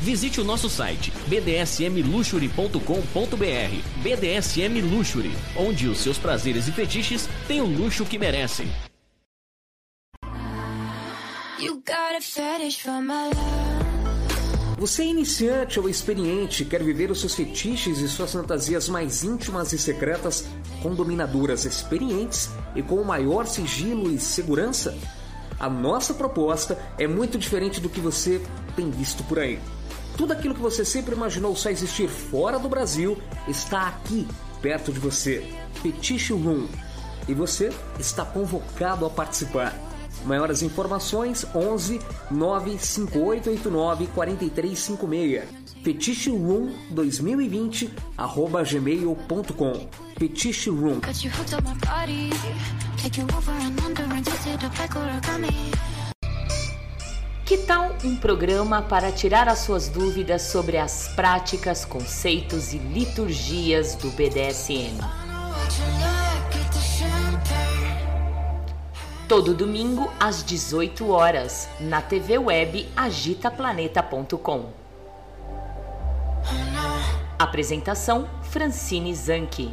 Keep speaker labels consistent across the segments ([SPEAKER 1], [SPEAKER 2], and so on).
[SPEAKER 1] Visite o nosso site bdsmluxury.com.br. BDSM Luxury, onde os seus prazeres e fetiches têm o luxo que merecem.
[SPEAKER 2] Você é iniciante ou experiente, quer viver os seus fetiches e suas fantasias mais íntimas e secretas com dominadoras experientes e com o maior sigilo e segurança? A nossa proposta é muito diferente do que você tem visto por aí. Tudo aquilo que você sempre imaginou só existir fora do Brasil está aqui, perto de você. Fetiche Room. E você está convocado a participar. Maiores informações 11 95889 4356. Fetiche Room 2020 arroba gmail.com. Fetiche Room.
[SPEAKER 3] Que tal um programa para tirar as suas dúvidas sobre as práticas, conceitos e liturgias do BDSM? Todo domingo às 18 horas na TV web agitaplaneta.com. Apresentação Francine Zanke.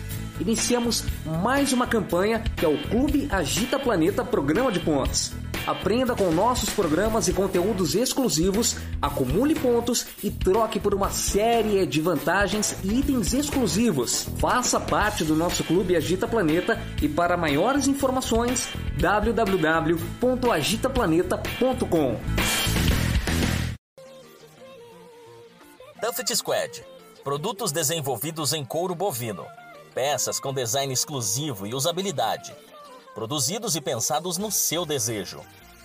[SPEAKER 2] Iniciamos mais uma campanha que é o Clube Agita Planeta Programa de Pontos. Aprenda com nossos programas e conteúdos exclusivos, acumule pontos e troque por uma série de vantagens e itens exclusivos. Faça parte do nosso clube Agita Planeta e para maiores informações www.agitaplaneta.com.
[SPEAKER 4] Tuffet Squad. Produtos desenvolvidos em couro bovino. Peças com design exclusivo e usabilidade produzidos e pensados no seu desejo.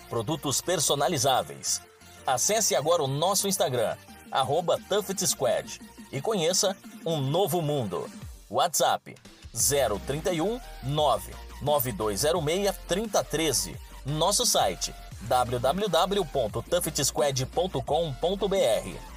[SPEAKER 4] Produtos personalizáveis. Acesse agora o nosso Instagram, arroba Squad, e conheça um novo mundo. WhatsApp 031 99206 3013. Nosso site www.tuffetsquad.com.br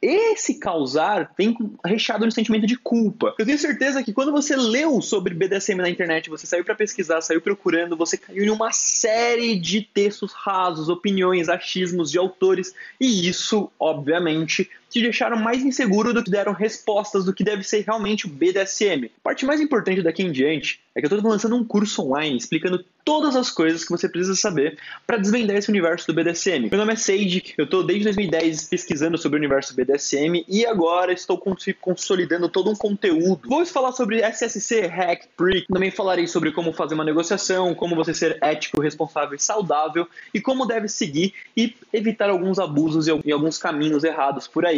[SPEAKER 5] Esse causar vem recheado de sentimento de culpa. Eu tenho certeza que quando você leu sobre BDSM na internet, você saiu para pesquisar, saiu procurando, você caiu em uma série de textos rasos, opiniões, achismos de autores, e isso, obviamente, te deixaram mais inseguro do que deram respostas do que deve ser realmente o BDSM. A parte mais importante daqui em diante é que eu estou lançando um curso online explicando todas as coisas que você precisa saber para desvendar esse universo do BDSM. Meu nome é Sage, eu estou desde 2010 pesquisando sobre o universo BDSM e agora estou consolidando todo um conteúdo. Vou falar sobre SSC, Hack, Prick, também falarei sobre como fazer uma negociação, como você ser ético, responsável e saudável e como deve seguir e evitar alguns abusos e alguns caminhos errados por aí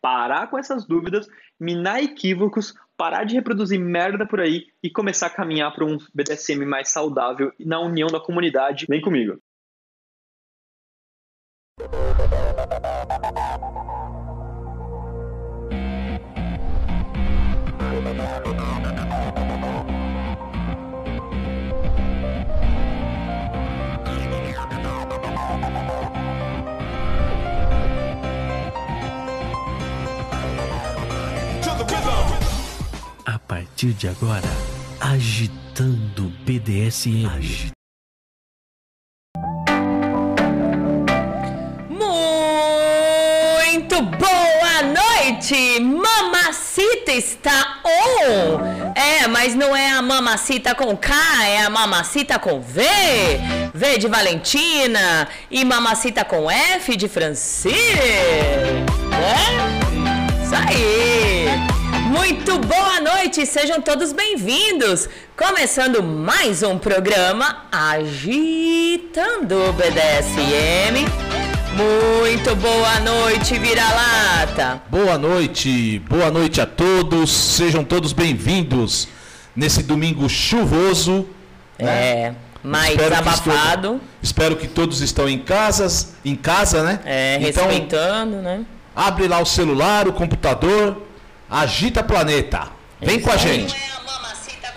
[SPEAKER 5] parar com essas dúvidas, minar equívocos, parar de reproduzir merda por aí e começar a caminhar para um BDSM mais saudável na união da comunidade. Vem comigo.
[SPEAKER 1] Partir de agora, agitando BDSM.
[SPEAKER 3] Muito boa noite! Mamacita está on! É, mas não é a mamacita com K, é a mamacita com V. V de Valentina e mamacita com F de Franci. É? Isso aí! Muito boa noite, sejam todos bem-vindos! Começando mais um programa Agitando o BDSM. Muito boa noite, vira-lata!
[SPEAKER 6] Boa noite, boa noite a todos, sejam todos bem-vindos nesse domingo chuvoso.
[SPEAKER 3] É, mais
[SPEAKER 6] Espero que
[SPEAKER 3] abafado.
[SPEAKER 6] esteja- espero que todos estão em casas, em casa, né?
[SPEAKER 3] É,
[SPEAKER 6] então,
[SPEAKER 3] respeitando, né?
[SPEAKER 6] abre lá o celular, o computador, agita planeta. Vem com a gente.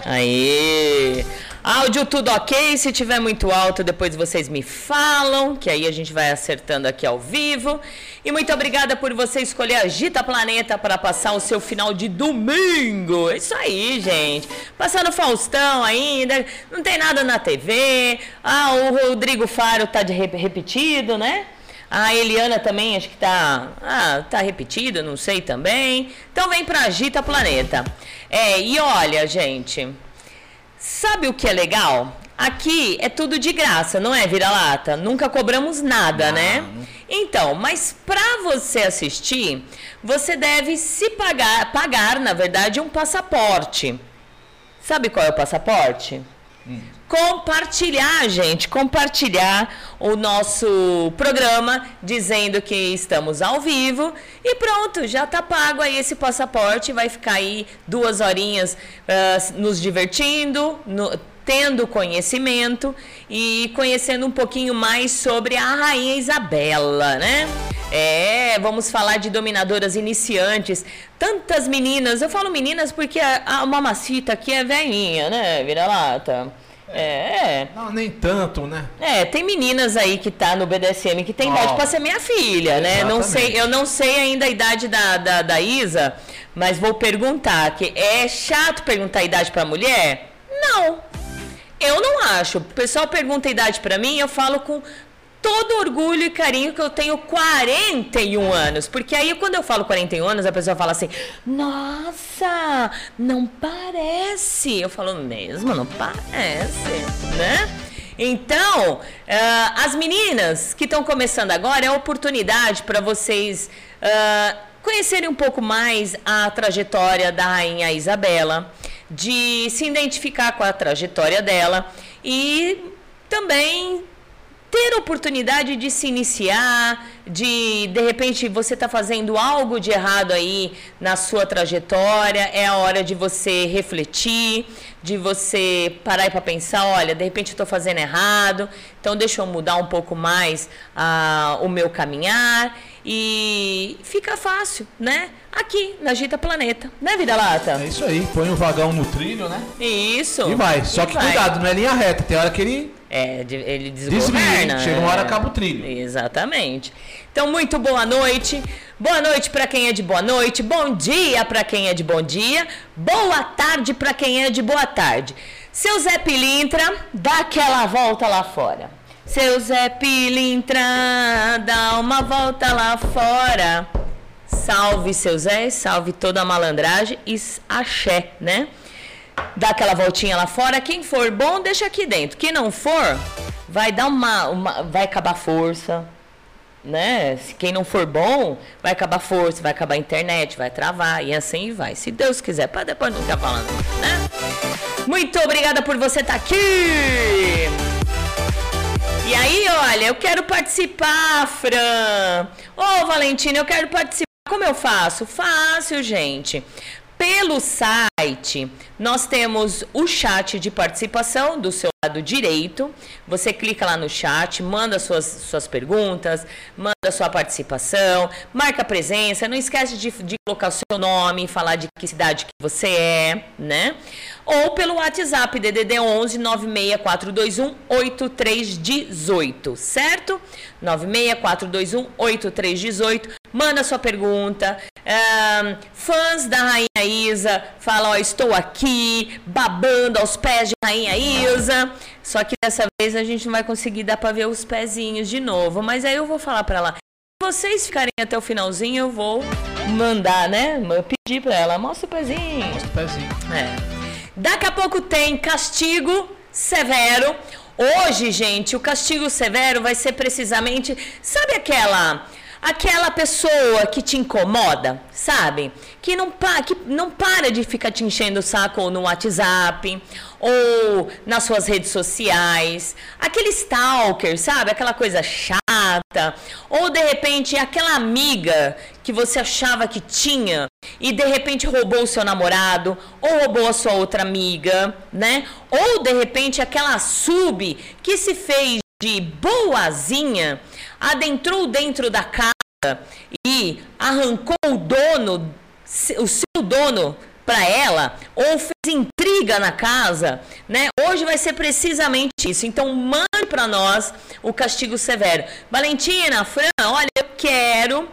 [SPEAKER 3] Aí. Áudio tudo ok? Se tiver muito alto, depois vocês me falam, que aí a gente vai acertando aqui ao vivo. E muito obrigada por você escolher Agita Planeta para passar o seu final de domingo. É Isso aí, gente. Passando Faustão ainda, não tem nada na TV. Ah, o Rodrigo Faro tá de rep- repetido, né? A Eliana também, acho que tá, ah, tá repetido, não sei também. Então vem pra Agita Planeta. É, e olha, gente, sabe o que é legal? Aqui é tudo de graça, não é, vira-lata? Nunca cobramos nada, né? Então, mas pra você assistir, você deve se pagar, pagar, na verdade, um passaporte. Sabe qual é o passaporte? Compartilhar, gente, compartilhar o nosso programa dizendo que estamos ao vivo. E pronto, já tá pago aí esse passaporte, vai ficar aí duas horinhas ah, nos divertindo, no- tendo conhecimento e conhecendo um pouquinho mais sobre a Rainha Isabela, né? É, vamos falar de dominadoras iniciantes. Tantas meninas, eu falo meninas porque a, a mamacita aqui é velhinha, né, vira-lata? É,
[SPEAKER 6] Não, nem tanto, né?
[SPEAKER 3] é, tem meninas aí que tá no BDSM que tem idade
[SPEAKER 6] Ó.
[SPEAKER 3] pra ser minha filha, né? Não sei, eu não sei ainda a idade da, da, da Isa, mas vou perguntar, que é chato perguntar a idade pra mulher? Não. Eu não acho. O pessoal pergunta a idade pra mim, eu falo com todo orgulho e carinho que eu tenho 41 anos. Porque aí quando eu falo 41 anos, a pessoa fala assim: "Nossa, não parece". Eu falo mesmo, não parece, né? Então, ah, as meninas que estão começando agora é a oportunidade para vocês ah, conhecerem um pouco mais a trajetória da rainha Isabela, de se identificar com a trajetória dela e também ter oportunidade de se iniciar, de de repente você está fazendo algo de errado aí na sua trajetória, é a hora de você refletir, de você parar para pensar, olha, de repente eu estou fazendo errado, então deixa eu mudar um pouco mais ah, o meu caminhar e fica fácil, né? Aqui na Gita Planeta, né, Vida Lata?
[SPEAKER 6] É isso aí, põe o vagão no trilho, né?
[SPEAKER 3] Isso.
[SPEAKER 6] E vai. Só
[SPEAKER 3] E
[SPEAKER 6] que
[SPEAKER 3] vai.
[SPEAKER 6] cuidado, não é linha reta, tem hora que ele
[SPEAKER 3] É, ele desgoverna.
[SPEAKER 6] Chega uma hora
[SPEAKER 3] é.
[SPEAKER 6] acaba o trilho.
[SPEAKER 3] Exatamente. Então, muito boa noite. Boa noite para quem é de boa noite. Bom dia para quem é de bom dia. Boa tarde para quem é de boa tarde. Seu Zé Pilintra, dá aquela volta lá fora. Seu Zé Pilintra, dá uma volta lá fora. Salve seu Zé, salve toda a malandragem e axé, né? Dá aquela voltinha lá fora. Quem for bom, deixa aqui dentro. Quem não for, vai dar uma. uma vai acabar força. Né? Se quem não for bom, vai acabar força, vai acabar a internet, vai travar e assim vai. Se Deus quiser, para depois não ficar falando, né? Muito obrigada por você estar aqui! E aí, olha, eu quero participar, Fran. Ô, Valentina, eu quero participar. Como eu faço? Fácil, gente. Pelo site, nós temos o chat de participação do seu lado direito. Você clica lá no chat, manda suas, suas perguntas, manda sua participação, marca presença. Não esquece de, de colocar o seu nome, falar de que cidade que você é, né? Ou pelo WhatsApp DDD 11 96421 8318, certo? 96421 8318. Manda sua pergunta, Ahn, fãs da Rainha Isa falam, ó, estou aqui, babando aos pés de Rainha Isa. Só que dessa vez a gente não vai conseguir dar pra ver os pezinhos de novo. Mas aí eu vou falar pra ela. Se vocês ficarem até o finalzinho, eu vou mandar, né? Eu pedir pra ela, mostra o pezinho.
[SPEAKER 6] Mostra o pezinho.
[SPEAKER 3] É. Daqui a pouco tem castigo severo. Hoje, gente, o castigo severo vai ser precisamente, sabe aquela aquela pessoa que te incomoda, sabe? Que não, pa, que não para de ficar te enchendo o saco no WhatsApp ou nas suas redes sociais. Aquele stalker, sabe? Aquela coisa chata. Ou de repente aquela amiga que você achava que tinha e de repente roubou o seu namorado ou roubou a sua outra amiga, né? Ou de repente aquela sub que se fez de boazinha, adentrou dentro da casa e arrancou o dono, o seu dono para ela ou fez intriga na casa, né? Hoje vai ser precisamente isso. Então mande para nós o castigo severo. Valentina, Fran, olha, eu quero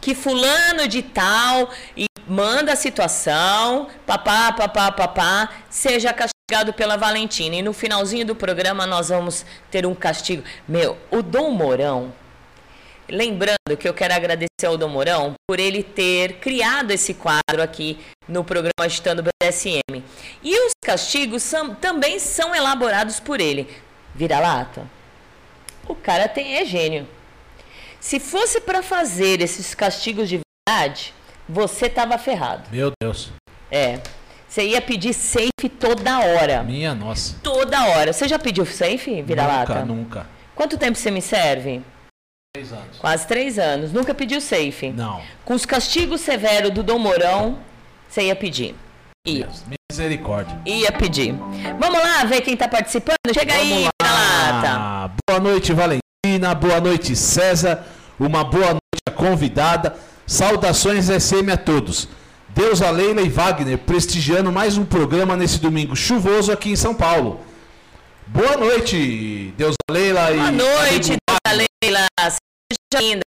[SPEAKER 3] que fulano de tal e manda a situação, papá, papá, papá, seja castigado pela Valentina. E no finalzinho do programa nós vamos ter um castigo. Meu, o Dom Mourão, Lembrando que eu quero agradecer ao Dom Mourão por ele ter criado esse quadro aqui no programa Agitando BDSM. E os castigos são- também são elaborados por ele. Vira-lata? O cara tem, é gênio. Se fosse para fazer esses castigos de verdade, você tava ferrado.
[SPEAKER 6] Meu Deus.
[SPEAKER 3] É. Você ia pedir safe toda hora.
[SPEAKER 6] Minha nossa.
[SPEAKER 3] Toda hora. Você já pediu safe, vira-lata?
[SPEAKER 6] Nunca, nunca.
[SPEAKER 3] Quanto tempo você me serve?
[SPEAKER 6] Três anos.
[SPEAKER 3] Quase três anos. Nunca pediu safe.
[SPEAKER 6] Não.
[SPEAKER 3] Com os castigos severos do Dom Mourão, você ia pedir. Ia.
[SPEAKER 6] Deus, misericórdia.
[SPEAKER 3] Ia pedir. Vamos lá ver quem tá participando? Chega aí,
[SPEAKER 6] Vamos
[SPEAKER 3] vira-lata.
[SPEAKER 6] lá. Boa noite, Valentina. Boa noite, César. Uma boa noite à convidada. Saudações SM a todos. Deus, a Leila e Wagner prestigiando mais um programa nesse domingo chuvoso aqui em São Paulo. Boa noite, Deus, a Leila e
[SPEAKER 3] Boa noite, Leila. Seja linda.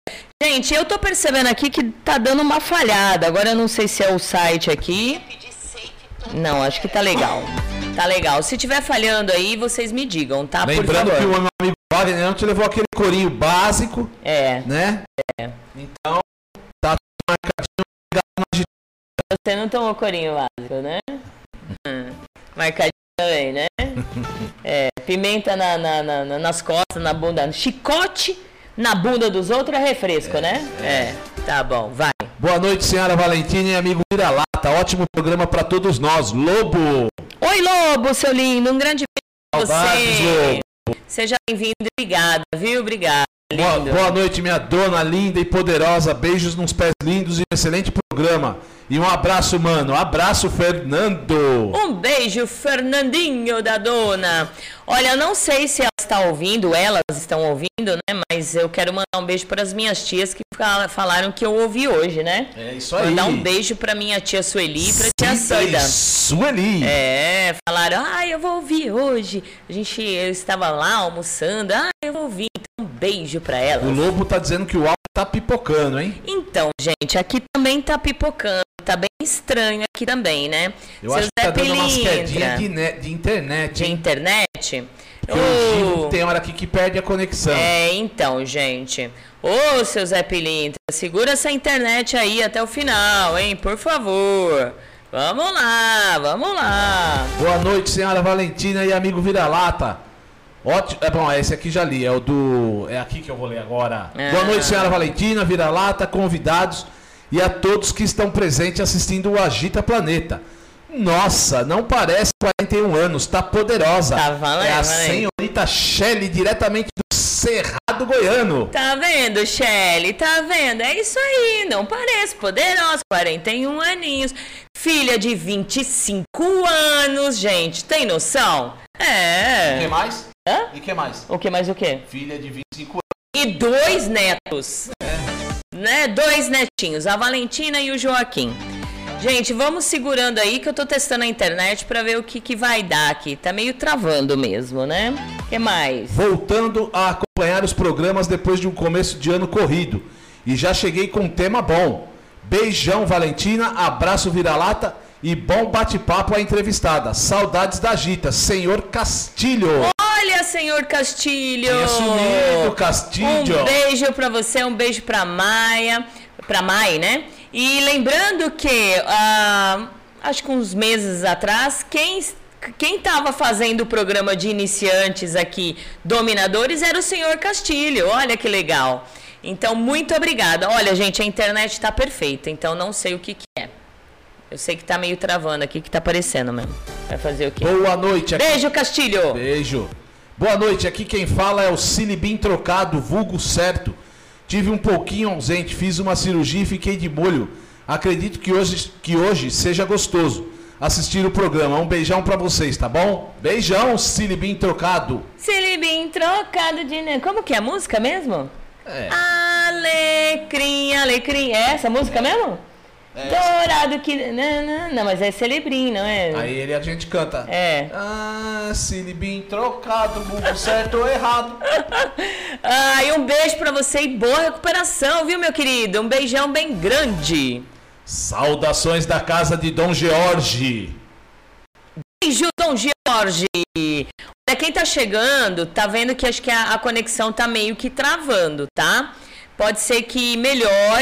[SPEAKER 3] Gente, eu tô percebendo aqui que tá dando uma falhada. Agora eu não sei se é o site aqui. Não, acho que tá legal. Tá legal. Se tiver falhando aí, vocês me digam, tá?
[SPEAKER 6] Lembrando que o meu amigo Wagner não te levou aquele corinho básico,
[SPEAKER 3] É,
[SPEAKER 6] né? Então, tá tudo marcadinho
[SPEAKER 3] você não tomou corinho básico, né? Hum, Marcadinho também, né? É, pimenta na, na- na- na- nas costas, na bunda. Chicote na bunda dos outros é refresco, né? É, tá bom, vai.
[SPEAKER 6] Boa noite, senhora Valentina e amigo Vira-Lata. Ótimo programa para todos nós. Lobo!
[SPEAKER 3] Oi, Lobo, seu lindo, um grande beijo pra você.
[SPEAKER 6] Lobo.
[SPEAKER 3] Seja bem-vindo obrigada, viu? Obrigada,
[SPEAKER 6] Boa, boa noite, minha dona linda e poderosa. Beijos nos pés lindos e um excelente programa. E um abraço, mano. Abraço, Fernando.
[SPEAKER 3] Um beijo, Fernandinho da dona. Olha, eu não sei se ela está ouvindo, elas estão ouvindo, né? Mas eu quero mandar um beijo para as minhas tias que fala- falaram que eu ouvi hoje, né?
[SPEAKER 6] É isso aí.
[SPEAKER 3] Mandar um beijo para minha tia Sueli e para tia
[SPEAKER 6] Cida. Sueli.
[SPEAKER 3] É, falaram, ah, eu vou ouvir hoje. A gente, eu estava lá almoçando, ah, eu vou ouvir. Então, um beijo para elas.
[SPEAKER 6] O Lobo tá dizendo que o tá pipocando, hein?
[SPEAKER 3] Então, gente, aqui também tá pipocando. Tá bem estranho aqui também, né?
[SPEAKER 6] Eu
[SPEAKER 3] Seu
[SPEAKER 6] acho que
[SPEAKER 3] Zé
[SPEAKER 6] tá dando umas quedinhas de, ne- de internet,
[SPEAKER 3] de
[SPEAKER 6] hein?
[SPEAKER 3] internet.
[SPEAKER 6] O tem hora aqui que perde a conexão.
[SPEAKER 3] É, então, gente. Ô, seu Zé Pilintra, segura essa internet aí até o final, hein? Por favor. Vamos lá, vamos lá.
[SPEAKER 6] Boa noite, senhora Valentina e amigo Vira-Lata. Ótimo. É bom, esse aqui já li, é o do. É aqui que eu vou ler agora.
[SPEAKER 3] Ah.
[SPEAKER 6] Boa noite, senhora Valentina, Vira-Lata, convidados e a todos que estão presentes assistindo o Agita Planeta. Nossa, não parece 41 anos, tá poderosa.
[SPEAKER 3] Tá valendo,
[SPEAKER 6] é a
[SPEAKER 3] valendo.
[SPEAKER 6] senhorita Shelly, diretamente do Cerrado Goiano.
[SPEAKER 3] Tá vendo, Shelly? Tá vendo? É isso aí, não parece poderosa, 41 aninhos, filha de 25 anos, gente, tem noção? É.
[SPEAKER 6] mais?
[SPEAKER 3] Hã?
[SPEAKER 6] E que mais?
[SPEAKER 3] O que mais o quê?
[SPEAKER 6] Filha de 25 anos.
[SPEAKER 3] E dois netos. Né? Dois netinhos, a Valentina e o Joaquim. Gente, vamos segurando aí que eu tô testando a internet pra ver o que, que vai dar aqui. Tá meio travando mesmo, né? O que mais?
[SPEAKER 6] voltando a acompanhar os programas depois de um começo de ano corrido. e já cheguei com um tema bom. Beijão, Valentina, abraço, vira-lata e bom bate-papo à entrevistada. Saudades da Gita, senhor Castilho.
[SPEAKER 3] Senhor Castilho!
[SPEAKER 6] Tinha sumido, Castilho.
[SPEAKER 3] Um beijo pra você, um beijo pra Maia, pra Mai, né? E lembrando que, ah, acho que uns meses atrás, quem quem estava fazendo o programa de iniciantes aqui, dominadores, era o senhor Castilho. Olha que legal. Então, muito obrigada. Olha, gente, a internet está perfeita, então não sei o que, que é. Eu sei que tá meio travando aqui, que tá aparecendo mesmo. Vai fazer o quê?
[SPEAKER 6] Boa noite. Aqui...
[SPEAKER 3] Beijo, Castilho.
[SPEAKER 6] Beijo. Boa noite. Aqui quem fala é o Silibim Trocado, vulgo certo. Tive um pouquinho ausente, fiz uma cirurgia e fiquei de molho. Acredito que hoje, que hoje seja gostoso assistir o programa. Um beijão para vocês, tá bom? Beijão, Silibim Trocado.
[SPEAKER 3] Silibim Trocado de... Como que é a música mesmo? É. Alecrim, alecrim. É essa música mesmo? É. Dourado que. Não, não, não, mas é Celebrim, não é?
[SPEAKER 6] Aí ele a gente canta.
[SPEAKER 3] É.
[SPEAKER 6] Ah, Celebrim trocado, burro certo ou errado.
[SPEAKER 3] ah, e um beijo pra você e boa recuperação, viu, meu querido? Um beijão bem grande.
[SPEAKER 6] Saudações da casa de Dom George.
[SPEAKER 3] Beijo, Dom George. Olha, quem tá chegando, tá vendo que acho que a, a conexão tá meio que travando, tá? Pode ser que melhore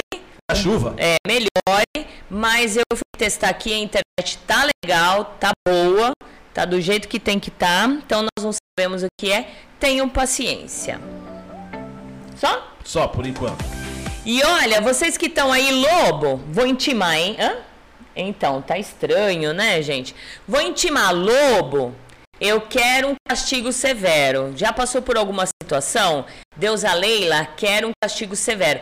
[SPEAKER 6] chuva.
[SPEAKER 3] É, melhore, mas eu fui testar aqui, a internet tá legal, tá boa, tá do jeito que tem que tá, então nós não sabemos o que é, tenham paciência. Só?
[SPEAKER 6] Só, por enquanto.
[SPEAKER 3] E olha, vocês que estão aí, Lobo, vou intimar, hein? Hã? Então, tá estranho, né, gente? Vou intimar Lobo. Eu quero um castigo severo. Já passou por alguma situação? Deus a Leila quer um castigo severo.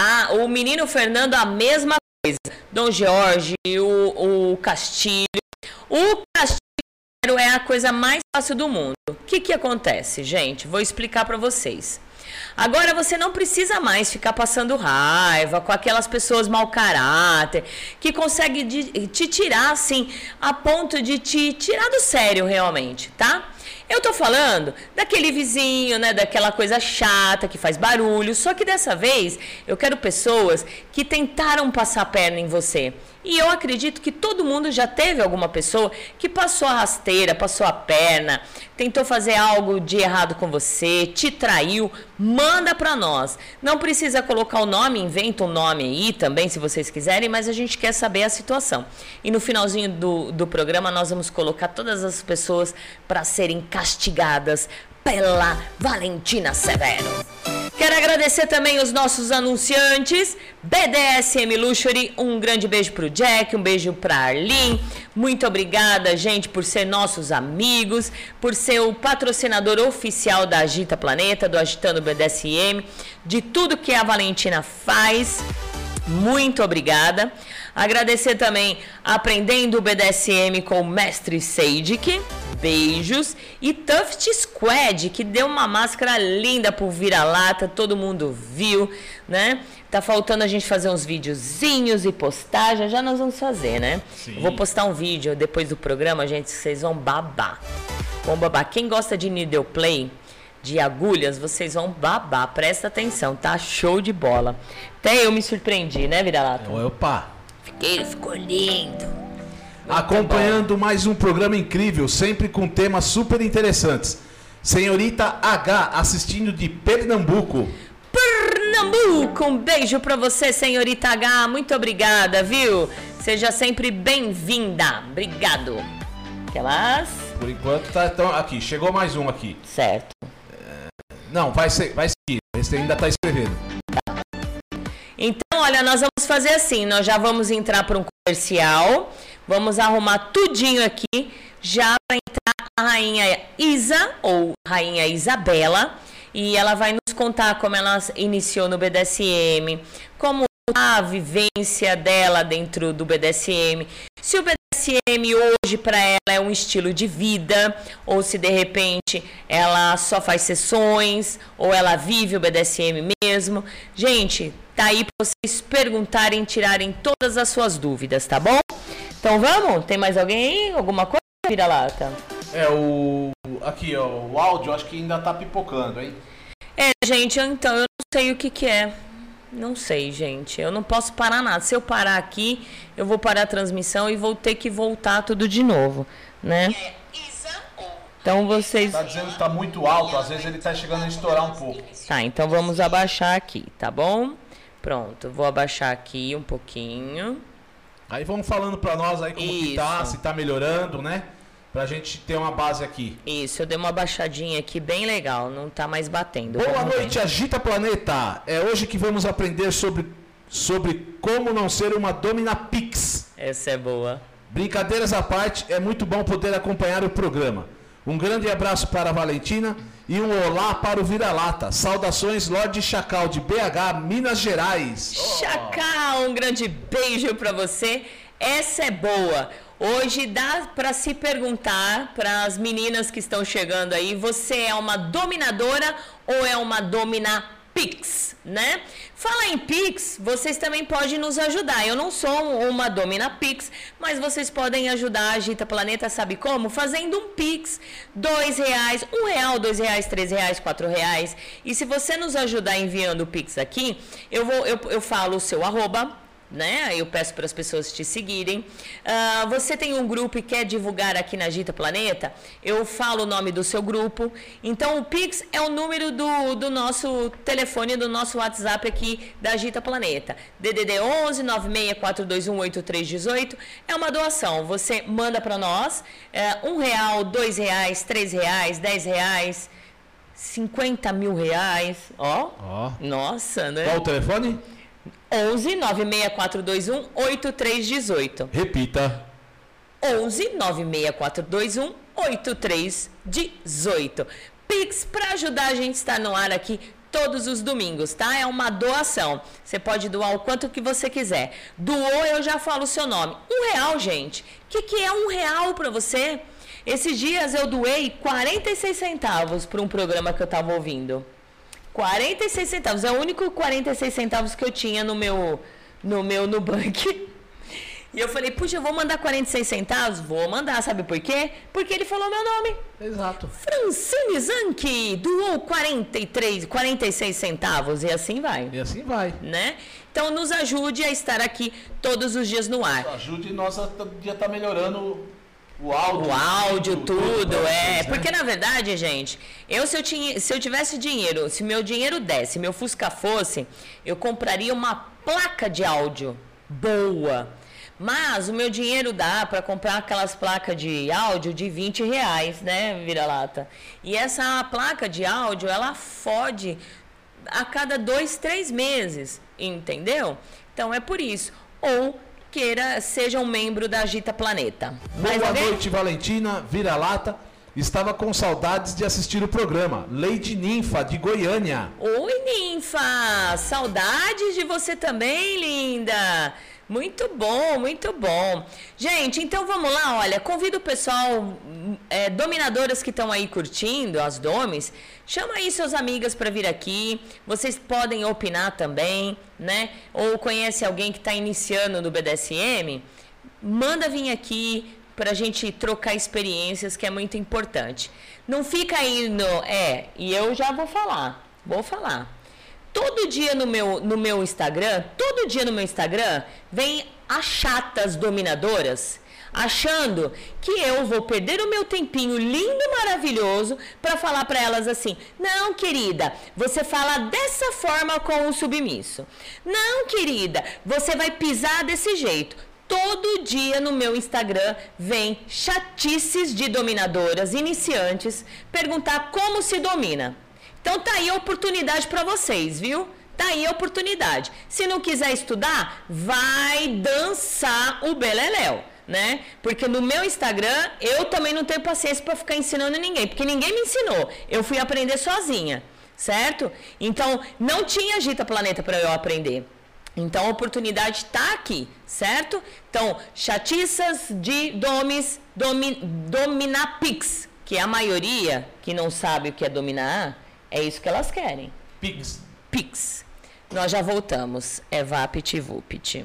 [SPEAKER 3] Ah, o menino Fernando, a mesma coisa. Dom Jorge, o, o Castilho. O Castilho é a coisa mais fácil do mundo. O que, que acontece, gente? Vou explicar para vocês. Agora você não precisa mais ficar passando raiva com aquelas pessoas mau caráter que conseguem te tirar assim a ponto de te tirar do sério realmente, tá? Eu tô falando daquele vizinho, né, daquela coisa chata que faz barulho, só que dessa vez eu quero pessoas que tentaram passar a perna em você. E eu acredito que todo mundo já teve alguma pessoa que passou a rasteira, passou a perna, tentou fazer algo de errado com você, te traiu, manda para nós. Não precisa colocar o nome, inventa um nome aí também, se vocês quiserem, mas a gente quer saber a situação. E no finalzinho do, do programa nós vamos colocar todas as pessoas para serem castigadas pela Valentina Severo. Quero agradecer também os nossos anunciantes, BDSM Luxury, um grande beijo pro Jack, um beijo pra Arlene. Muito obrigada, gente, por ser nossos amigos, por ser o patrocinador oficial da Agita Planeta, do Agitando BDSM, de tudo que a Valentina faz. Muito obrigada. Agradecer também Aprendendo BDSM com o Mestre Seidik. Beijos. E Tuft Squad, que deu uma máscara linda pro vira-lata, todo mundo viu, né? Tá faltando a gente fazer uns videozinhos e postar, já já nós vamos fazer, né? Vou postar um vídeo depois do programa, gente, vocês vão babar. Vão babar. Quem gosta de needle play, de agulhas, vocês vão babar. Presta atenção, tá? Show de bola. Até eu me surpreendi, né, vira-lata?
[SPEAKER 6] Opa!
[SPEAKER 3] Fiquei, ficou lindo.
[SPEAKER 6] Acompanhando mais um programa incrível, sempre com temas super interessantes. Senhorita H, assistindo de Pernambuco.
[SPEAKER 3] Pernambuco, um beijo para você, senhorita H. Muito obrigada, viu? Seja sempre bem-vinda. Obrigado. Quer mais?
[SPEAKER 6] Por enquanto tá então, aqui. Chegou mais um aqui.
[SPEAKER 3] Certo.
[SPEAKER 6] É, não, vai ser, vai seguir. Esse ainda tá escrevendo.
[SPEAKER 3] Então, olha, nós vamos fazer assim, nós já vamos entrar para um comercial, vamos arrumar tudinho aqui, já para entrar a rainha Isa, ou rainha Isabela, e ela vai nos contar como ela iniciou no BDSM, como a vivência dela dentro do BDSM, se o BDSM hoje para ela é um estilo de vida, ou se de repente ela só faz sessões, ou ela vive o BDSM mesmo. Gente, Tá aí para vocês perguntarem, tirarem todas as suas dúvidas, tá bom? Então vamos? Tem mais alguém aí? Alguma coisa, vira-lata?
[SPEAKER 6] É, o. Aqui, ó, o áudio acho que ainda tá pipocando, hein?
[SPEAKER 3] É, gente, então eu não sei o que que é. Não sei, gente. Eu não posso parar nada. Se eu parar aqui, eu vou parar a transmissão e vou ter que voltar tudo de novo, né? Então vocês.
[SPEAKER 6] Tá dizendo que tá muito alto, às vezes ele tá chegando a estourar um pouco.
[SPEAKER 3] Tá, então vamos abaixar aqui, tá bom? Pronto, vou abaixar aqui um pouquinho.
[SPEAKER 6] Aí vamos falando pra nós aí como que tá,
[SPEAKER 3] Isso.
[SPEAKER 6] se tá melhorando, né? Pra gente ter uma base aqui.
[SPEAKER 3] Isso, eu dei uma baixadinha aqui bem legal, não tá mais batendo.
[SPEAKER 6] Boa noite, Agita Planeta. É hoje que vamos aprender sobre, sobre como não ser uma Dominapix.
[SPEAKER 3] Essa é boa.
[SPEAKER 6] Brincadeiras à parte, é muito bom poder acompanhar o programa. Um grande abraço para a Valentina e um olá para o Vira-Lata. Saudações, Lorde Chacal de BH, Minas Gerais.
[SPEAKER 3] Chacal, um grande beijo pra você. Essa é boa. Hoje dá pra se perguntar para as meninas que estão chegando aí, você é uma dominadora ou é uma domina Pix, né? Fala em Pix, vocês também podem nos ajudar. Eu não sou uma domina Pix, mas vocês podem ajudar a Agita Planeta, sabe como? Fazendo um Pix, dois reais, um real, dois reais, três reais, quatro reais. E se você nos ajudar enviando o Pix aqui, eu vou, eu, eu falo o seu arroba, né? Eu peço para as pessoas te seguirem. Ah, você tem um grupo e quer divulgar aqui na Agita Planeta? Eu falo o nome do seu grupo. Então, o Pix é o número do, do nosso telefone, do nosso WhatsApp aqui da Agita Planeta. DDD 11 96421 8318 é uma doação. Você manda para nós é, um real, dois reais, três reais, dez reais, 50 mil reais. Ó,
[SPEAKER 6] Ó.
[SPEAKER 3] nossa, né?
[SPEAKER 6] Qual o telefone?
[SPEAKER 3] 11 96421 8318.
[SPEAKER 6] Repita.
[SPEAKER 3] 11 96421 8318. Pix para ajudar a gente a estar no ar aqui todos os domingos, tá? É uma doação. Você pode doar o quanto que você quiser. Doou, eu já falo o seu nome. Um real, gente. O que, que é um real para você? Esses dias eu doei 46 centavos para um programa que eu tava ouvindo. 46 centavos. É o único 46 centavos que eu tinha no meu no meu Nubank. E eu falei, puxa, eu vou mandar 46 centavos? Vou mandar, sabe por quê? Porque ele falou meu nome.
[SPEAKER 6] Exato.
[SPEAKER 3] Francine Zanke doou 43, 46 centavos e assim vai,
[SPEAKER 6] E assim vai.
[SPEAKER 3] né? Então nos ajude a estar aqui todos os dias no ar.
[SPEAKER 6] Ajude nós a já tá melhorando o áudio.
[SPEAKER 3] O áudio, tudo,
[SPEAKER 6] pra
[SPEAKER 3] é.
[SPEAKER 6] vocês, né?
[SPEAKER 3] Porque na verdade, gente, eu se eu, tinha, se eu tivesse dinheiro, se meu dinheiro desse, meu Fusca fosse, eu compraria uma placa de áudio boa. Mas o meu dinheiro dá para comprar aquelas placas de áudio de 20 reais, né, vira-lata? E essa placa de áudio, ela fode a cada dois, três meses, entendeu? Então é por isso. Ou queira, seja um membro da Agita Planeta. Mais
[SPEAKER 6] Boa
[SPEAKER 3] alguém?
[SPEAKER 6] noite, Valentina, vira-lata. Estava com saudades de assistir o programa. Lady Ninfa, de Goiânia.
[SPEAKER 3] Oi, ninfa! Saudades de você também, linda! Muito bom, muito bom. Gente, então vamos lá, olha, convido o pessoal, é, dominadoras que estão aí curtindo, as domes, chama aí suas amigas para vir aqui. Vocês podem opinar também, né? Ou conhece alguém que está iniciando no BDSM? Manda vir aqui para a gente trocar experiências, que é muito importante. Não fica aí no. É, e eu já vou falar, vou falar. Todo dia no meu, no meu Instagram, todo dia no meu Instagram, vem as chatas dominadoras achando que eu vou perder o meu tempinho lindo maravilhoso para falar para elas assim: "Não, querida, você fala dessa forma com o submisso. Não, querida, você vai pisar desse jeito. Todo dia no meu Instagram vem chatices de dominadoras iniciantes perguntar como se domina. Então tá aí a oportunidade para vocês, viu? Tá aí a oportunidade. Se não quiser estudar, vai dançar o beleléu, né? Porque no meu Instagram eu também não tenho paciência para ficar ensinando ninguém, porque ninguém me ensinou. Eu fui aprender sozinha, certo? Então não tinha Agita Planeta para eu aprender. Então a oportunidade está aqui, certo? Então, chatiças de domis, domi, dominapix, que é a maioria que não sabe o que é dominar, é isso que elas querem.
[SPEAKER 6] Pix.
[SPEAKER 3] Pix. Nós já voltamos. É Vapt Vupt.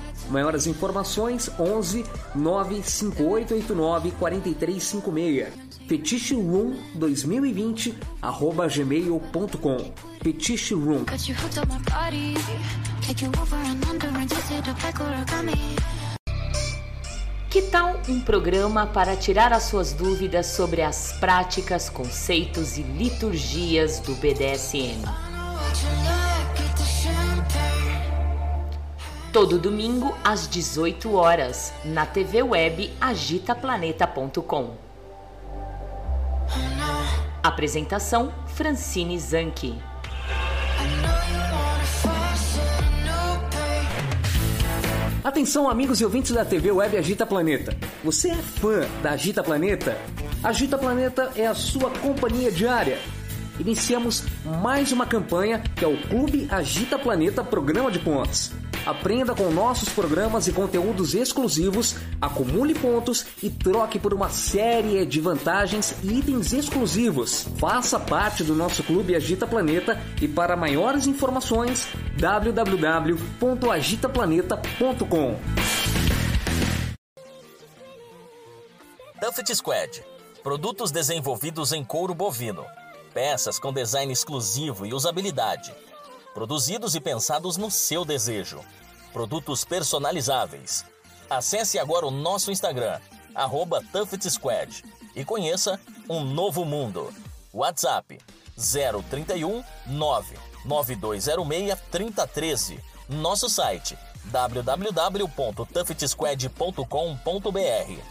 [SPEAKER 2] Maiores informações 11 95889 4356. Fetiche Room 2020 arroba gmail.com. Fetiche Room.
[SPEAKER 3] Que tal um programa para tirar as suas dúvidas sobre as práticas, conceitos e liturgias do BDSM? Todo domingo às 18 horas na TV web agitaplaneta.com. Apresentação Francine Zanke.
[SPEAKER 2] Atenção, amigos e ouvintes da TV Web Agita Planeta. Você é fã da Agita Planeta? Agita Planeta é a sua companhia diária. Iniciamos mais uma campanha que é o Clube Agita Planeta Programa de Pontos. Aprenda com nossos programas e conteúdos exclusivos, acumule pontos e troque por uma série de vantagens e itens exclusivos. Faça parte do nosso clube Agita Planeta e para maiores informações www.agitaplaneta.com.
[SPEAKER 4] Tuffet Squad. Produtos desenvolvidos em couro bovino. Peças com design exclusivo e usabilidade produzidos e pensados no seu desejo. Produtos personalizáveis. Acesse agora o nosso Instagram, arroba Squad, e conheça um novo mundo. WhatsApp 031 99206 3013. Nosso site www.tuffetsquad.com.br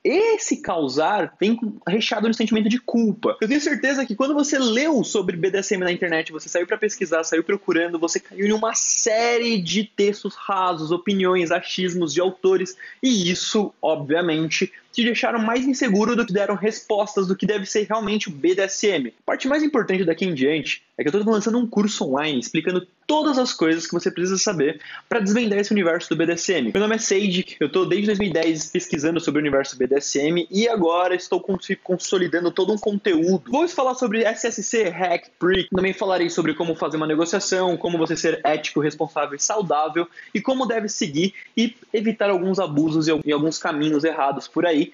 [SPEAKER 5] Esse causar vem recheado no sentimento de culpa. Eu tenho certeza que quando você leu sobre BDSM na internet, você saiu para pesquisar, saiu procurando, você caiu em uma série de textos rasos, opiniões, achismos de autores, e isso, obviamente, te deixaram mais inseguro do que deram respostas do que deve ser realmente o BDSM. A parte mais importante daqui em diante é que eu estou lançando um curso online explicando todas as coisas que você precisa saber para desvendar esse universo do BDSM. Meu nome é Sage, eu estou desde 2010 pesquisando sobre o universo BDSM e agora estou consolidando todo um conteúdo. Vou falar sobre SSC, Hack, Prick, também falarei sobre como fazer uma negociação, como você ser ético, responsável e saudável e como deve seguir e evitar alguns abusos e alguns caminhos errados por aí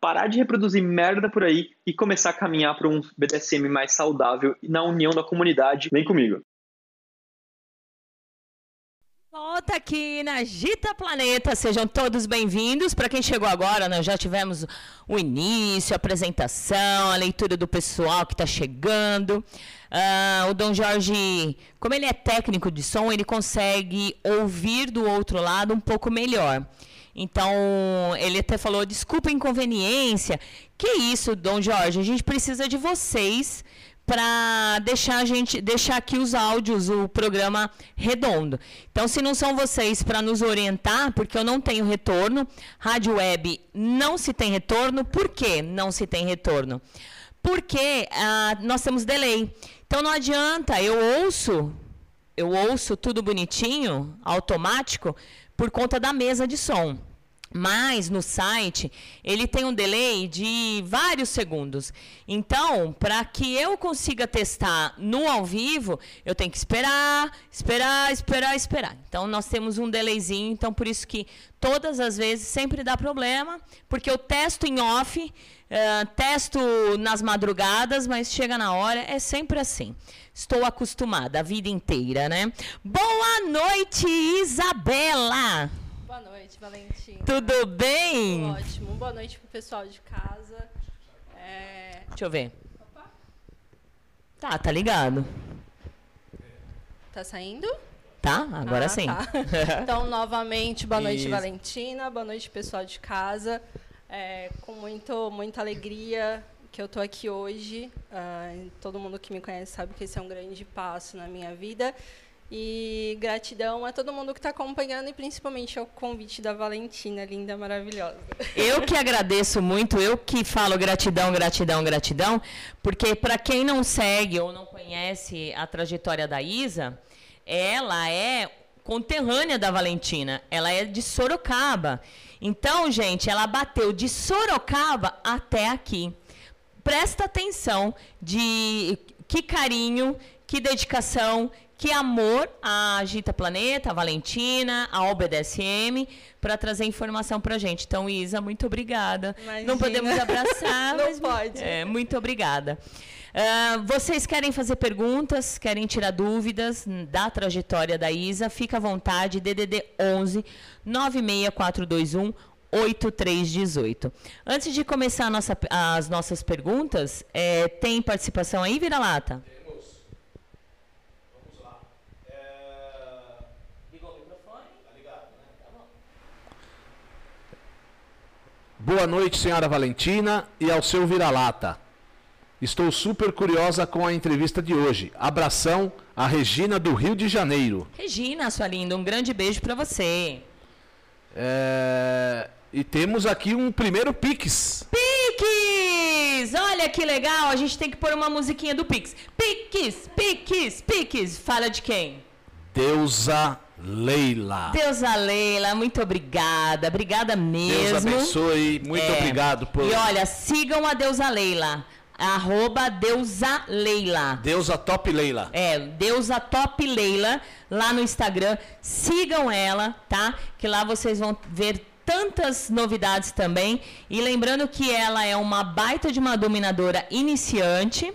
[SPEAKER 5] parar de reproduzir merda por aí e começar a caminhar para um BDSM mais saudável na união da comunidade. Vem comigo.
[SPEAKER 3] Volta aqui na Gita Planeta, sejam todos bem-vindos. Para quem chegou agora, nós já tivemos o início, a apresentação, a leitura do pessoal que está chegando. Uh, o Dom Jorge, como ele é técnico de som, ele consegue ouvir do outro lado um pouco melhor. Então, ele até falou: desculpa a inconveniência. Que isso, Dom Jorge? A gente precisa de vocês para deixar a gente deixar aqui os áudios, o programa redondo. Então, se não são vocês para nos orientar, porque eu não tenho retorno, rádio web não se tem retorno. Por que não se tem retorno? Porque ah, nós temos delay. Então não adianta, eu ouço, eu ouço tudo bonitinho, automático, por conta da mesa de som. Mas no site ele tem um delay de vários segundos. Então, para que eu consiga testar no ao vivo, eu tenho que esperar, esperar, esperar, esperar. Então nós temos um delayzinho, então por isso que todas as vezes sempre dá problema, porque eu testo em off, uh, testo nas madrugadas, mas chega na hora, é sempre assim. Estou acostumada a vida inteira, né? Boa noite, Isabela!
[SPEAKER 7] Noite, Valentina.
[SPEAKER 3] Tudo bem?
[SPEAKER 7] Tudo ótimo. Boa noite pro pessoal de casa. É...
[SPEAKER 3] Deixa eu ver. Opa. Tá, tá ligado.
[SPEAKER 7] Tá saindo?
[SPEAKER 3] Tá, agora ah, sim. Tá.
[SPEAKER 7] então, novamente, boa noite, Isso. Valentina. Boa noite, pessoal de casa. É, com muito, muita alegria que eu tô aqui hoje. Uh, todo mundo que me conhece sabe que esse é um grande passo na minha vida. E gratidão a todo mundo que está acompanhando e principalmente ao convite da Valentina, linda, maravilhosa.
[SPEAKER 3] Eu que agradeço muito, eu que falo gratidão, gratidão, gratidão, porque para quem não segue ou não conhece a trajetória da Isa, ela é conterrânea da Valentina, ela é de Sorocaba. Então, gente, ela bateu de Sorocaba até aqui. Presta atenção de que carinho, que dedicação, que amor a Agita Planeta, a Valentina, a OBDSM, para trazer informação para a gente. Então, Isa, muito obrigada. Imagina. Não podemos abraçar,
[SPEAKER 7] Não
[SPEAKER 3] mas
[SPEAKER 7] pode.
[SPEAKER 3] É, muito obrigada. Uh, vocês querem fazer perguntas, querem tirar dúvidas da trajetória da Isa, fica à vontade, DDD 11 96421 8318. Antes de começar nossa, as nossas perguntas, é, tem participação aí, Vira-Lata?
[SPEAKER 6] Boa noite, senhora Valentina e ao seu vira-lata. Estou super curiosa com a entrevista de hoje. Abração a Regina do Rio de Janeiro.
[SPEAKER 3] Regina, sua linda, um grande beijo para você.
[SPEAKER 6] É... E temos aqui um primeiro Pix.
[SPEAKER 3] Pix! Olha que legal, a gente tem que pôr uma musiquinha do Pix. Pix, Pix, Pix. Fala de quem?
[SPEAKER 6] Deusa Leila.
[SPEAKER 3] Deusa Leila, muito obrigada. Obrigada mesmo.
[SPEAKER 6] Deus abençoe. Muito é. obrigado por.
[SPEAKER 3] E olha, sigam a Deusa Leila. Arroba Deusa Leila.
[SPEAKER 6] Deusa Top Leila.
[SPEAKER 3] É, Deusa Top Leila lá no Instagram. Sigam ela, tá? Que lá vocês vão ver tantas novidades também. E lembrando que ela é uma baita de uma dominadora iniciante,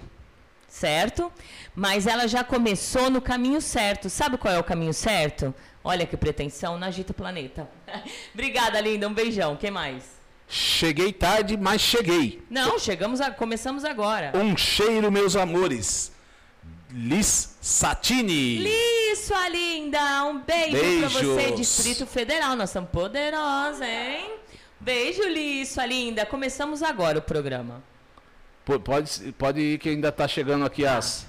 [SPEAKER 3] certo? Mas ela já começou no caminho certo. Sabe qual é o caminho certo? Olha que pretensão, na Agita Planeta. Obrigada, linda. Um beijão. Quem mais?
[SPEAKER 6] Cheguei tarde, mas cheguei.
[SPEAKER 3] Não, chegamos a, começamos agora.
[SPEAKER 6] Um cheiro, meus amores. Liz Satini.
[SPEAKER 3] Liz, sua linda. Um beijo Beijos. pra você, Distrito Federal. Nós somos poderosos, hein? Beijo, Liz, sua linda. Começamos agora o programa.
[SPEAKER 6] Pode, pode ir que ainda tá chegando aqui as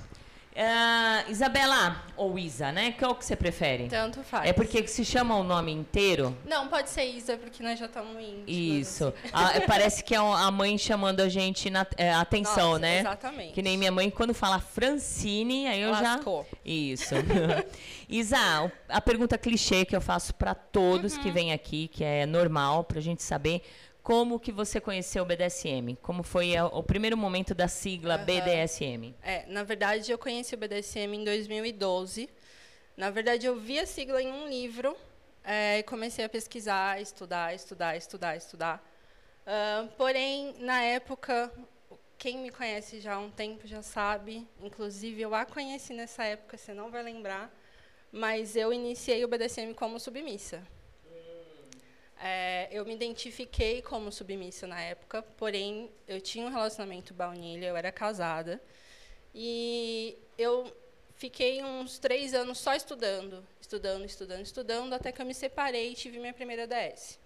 [SPEAKER 3] Uh, Isabela, ou Isa, né? Qual que você prefere?
[SPEAKER 7] Tanto faz.
[SPEAKER 3] É porque se chama o nome inteiro?
[SPEAKER 7] Não, pode ser Isa, porque nós já estamos íntimos.
[SPEAKER 3] Isso. Assim. Ah, parece que é a mãe chamando a gente na é, atenção,
[SPEAKER 7] Nossa,
[SPEAKER 3] né?
[SPEAKER 7] Exatamente.
[SPEAKER 3] Que nem minha mãe, quando fala Francine, aí eu
[SPEAKER 7] Lascou.
[SPEAKER 3] já. Isso. Isa, a pergunta clichê que eu faço para todos uhum. que vêm aqui, que é normal, para a gente saber como que você conheceu o BDSM? Como foi o primeiro momento da sigla uhum. BDSM?
[SPEAKER 7] É, na verdade, eu conheci o BDSM em 2012. Na verdade, eu vi a sigla em um livro é, e comecei a pesquisar, estudar, estudar, estudar, estudar. Uh, porém, na época, quem me conhece já há um tempo já sabe, inclusive eu a conheci nessa época, você não vai lembrar, mas eu iniciei o BDSM como submissa. É, eu me identifiquei como submissa na época, porém eu tinha um relacionamento baunilha, eu era casada e eu fiquei uns três anos só estudando, estudando, estudando, estudando, até que eu me separei e tive minha primeira DS.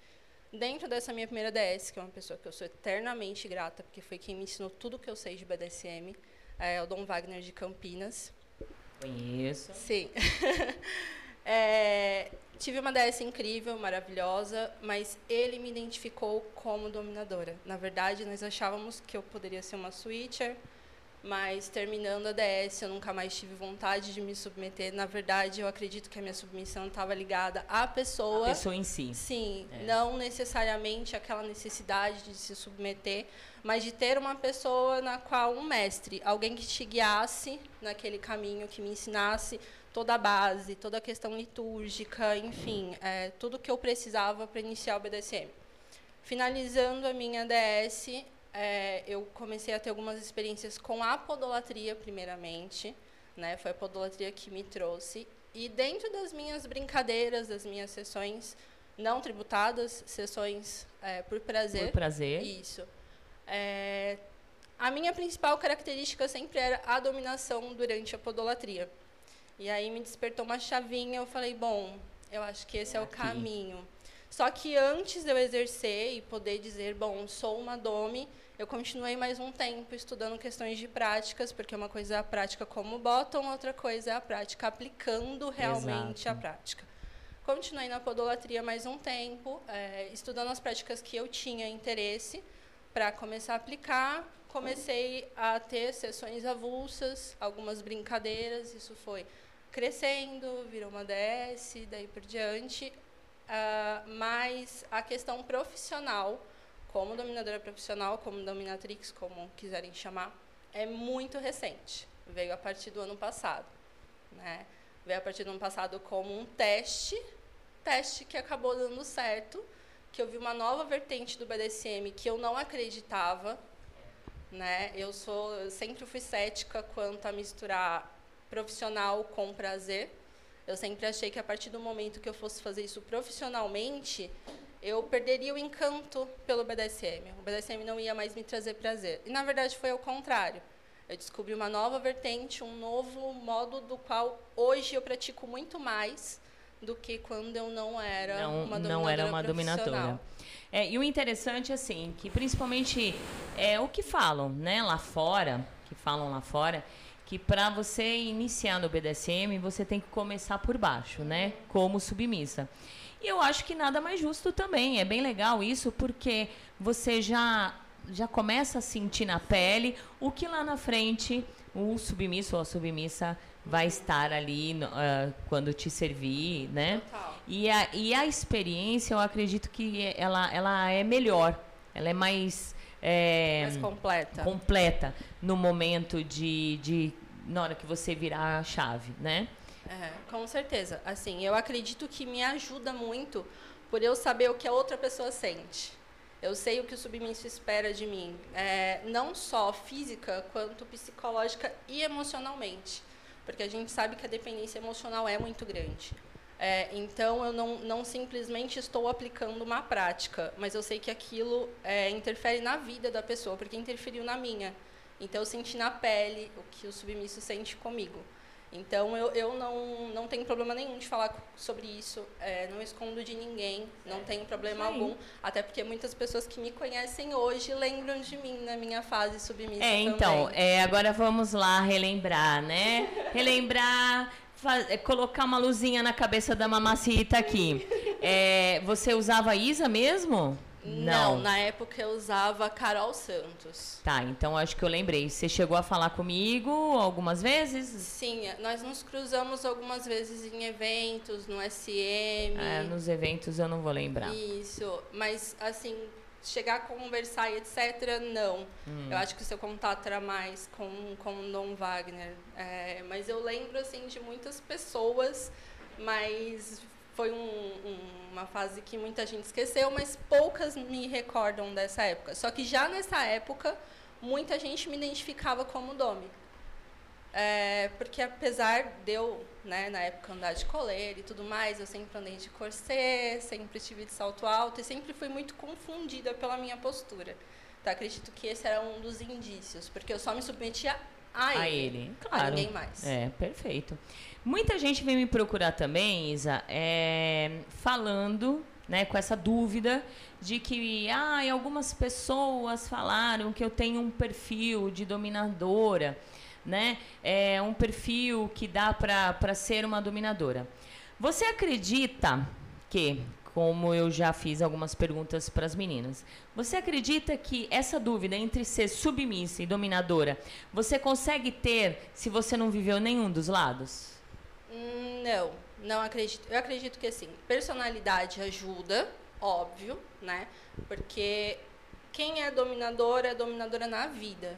[SPEAKER 7] Dentro dessa minha primeira DS, que é uma pessoa que eu sou eternamente grata, porque foi quem me ensinou tudo que eu sei de BDSM, é o Dom Wagner de Campinas.
[SPEAKER 3] Conheço.
[SPEAKER 7] Sim. É, tive uma DS incrível, maravilhosa, mas ele me identificou como dominadora. Na verdade, nós achávamos que eu poderia ser uma switcher, mas terminando a DS, eu nunca mais tive vontade de me submeter. Na verdade, eu acredito que a minha submissão estava ligada à pessoa.
[SPEAKER 3] A pessoa em si.
[SPEAKER 7] Sim, é. não necessariamente aquela necessidade de se submeter, mas de ter uma pessoa na qual um mestre, alguém que te guiasse naquele caminho, que me ensinasse toda a base, toda a questão litúrgica, enfim, é, tudo que eu precisava para iniciar o BDSM. Finalizando a minha DS, é, eu comecei a ter algumas experiências com a podolatria, primeiramente. Né? Foi a podolatria que me trouxe. E dentro das minhas brincadeiras, das minhas sessões não tributadas, sessões é, por prazer.
[SPEAKER 3] Por prazer.
[SPEAKER 7] Isso. É, a minha principal característica sempre era a dominação durante a podolatria. E aí me despertou uma chavinha, eu falei, bom, eu acho que esse é, é o caminho. Só que antes de eu exercer e poder dizer, bom, sou uma dome, eu continuei mais um tempo estudando questões de práticas, porque uma coisa é a prática como bottom, outra coisa é a prática aplicando realmente Exato. a prática. Continuei na podolatria mais um tempo, é, estudando as práticas que eu tinha interesse para começar a aplicar. Comecei a ter sessões avulsas, algumas brincadeiras, isso foi crescendo, virou uma DS, daí por diante. Uh, mas a questão profissional, como dominadora profissional, como dominatrix, como quiserem chamar, é muito recente. Veio a partir do ano passado. Né? Veio a partir do ano passado como um teste, teste que acabou dando certo, que eu vi uma nova vertente do BDSM que eu não acreditava. Né? Eu sou, eu sempre fui cética quanto a misturar profissional com prazer. Eu sempre achei que a partir do momento que eu fosse fazer isso profissionalmente, eu perderia o encanto pelo BDSM. O BDSM não ia mais me trazer prazer. E na verdade foi ao contrário. Eu descobri uma nova vertente, um novo modo do qual hoje eu pratico muito mais do que quando eu não era
[SPEAKER 3] não,
[SPEAKER 7] uma
[SPEAKER 3] dominadora. Não era uma dominadora. É, e o interessante assim, que principalmente é o que falam, né, lá fora, que falam lá fora, que para você iniciar no BDSM, você tem que começar por baixo, né? Como submissa. E eu acho que nada mais justo também. É bem legal isso, porque você já já começa a sentir na pele o que lá na frente o submisso ou a submissa vai estar ali uh, quando te servir, né? E a, e a experiência, eu acredito que ela, ela é melhor, ela é mais
[SPEAKER 7] é, mais completa.
[SPEAKER 3] completa no momento de, de na hora que você virar a chave, né?
[SPEAKER 7] É, com certeza. Assim, eu acredito que me ajuda muito por eu saber o que a outra pessoa sente. Eu sei o que o submisso espera de mim, é, não só física, quanto psicológica e emocionalmente. Porque a gente sabe que a dependência emocional é muito grande. É, então, eu não, não simplesmente estou aplicando uma prática, mas eu sei que aquilo é, interfere na vida da pessoa, porque interferiu na minha. Então, eu senti na pele o que o submisso sente comigo. Então, eu, eu não, não tenho problema nenhum de falar sobre isso, é, não escondo de ninguém, não tenho problema Sim. algum. Até porque muitas pessoas que me conhecem hoje lembram de mim na minha fase submissa.
[SPEAKER 3] É, então, é, agora vamos lá relembrar, né? relembrar é, colocar uma luzinha na cabeça da mamacita aqui. É, você usava Isa mesmo?
[SPEAKER 7] Não. Não, na época eu usava Carol Santos.
[SPEAKER 3] Tá, então acho que eu lembrei. Você chegou a falar comigo algumas vezes?
[SPEAKER 7] Sim, nós nos cruzamos algumas vezes em eventos, no SM.
[SPEAKER 3] É, nos eventos eu não vou lembrar.
[SPEAKER 7] Isso, mas assim, chegar a conversar e etc., não. Hum. Eu acho que o seu contato era mais com, com o Dom Wagner. É, mas eu lembro, assim, de muitas pessoas, mas foi um, um, uma fase que muita gente esqueceu, mas poucas me recordam dessa época. Só que já nessa época, muita gente me identificava como Domi. É, porque apesar de eu, né, na época, andar de coleira e tudo mais, eu sempre andei de corset, sempre tive de salto alto e sempre fui muito confundida pela minha postura. Então, acredito que esse era um dos indícios, porque eu só me submetia a, a ele, ele, claro. a ninguém mais.
[SPEAKER 3] É, perfeito. Muita gente vem me procurar também, Isa, é, falando né, com essa dúvida de que ah, algumas pessoas falaram que eu tenho um perfil de dominadora. né? É um perfil que dá para ser uma dominadora. Você acredita que, como eu já fiz algumas perguntas para as meninas, você acredita que essa dúvida entre ser submissa e dominadora, você consegue ter se você não viveu nenhum dos lados?
[SPEAKER 7] Não, não acredito. Eu acredito que assim, personalidade ajuda, óbvio, né? Porque quem é dominadora é dominadora na vida.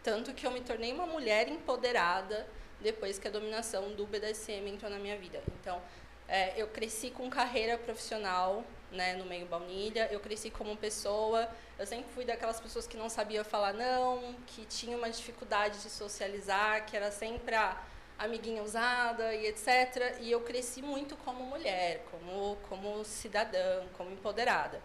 [SPEAKER 7] Tanto que eu me tornei uma mulher empoderada depois que a dominação do BDSM entrou na minha vida. Então, é, eu cresci com carreira profissional né, no meio baunilha, eu cresci como pessoa, eu sempre fui daquelas pessoas que não sabia falar não, que tinha uma dificuldade de socializar, que era sempre a amiguinha usada e etc. E eu cresci muito como mulher, como, como cidadã, como empoderada.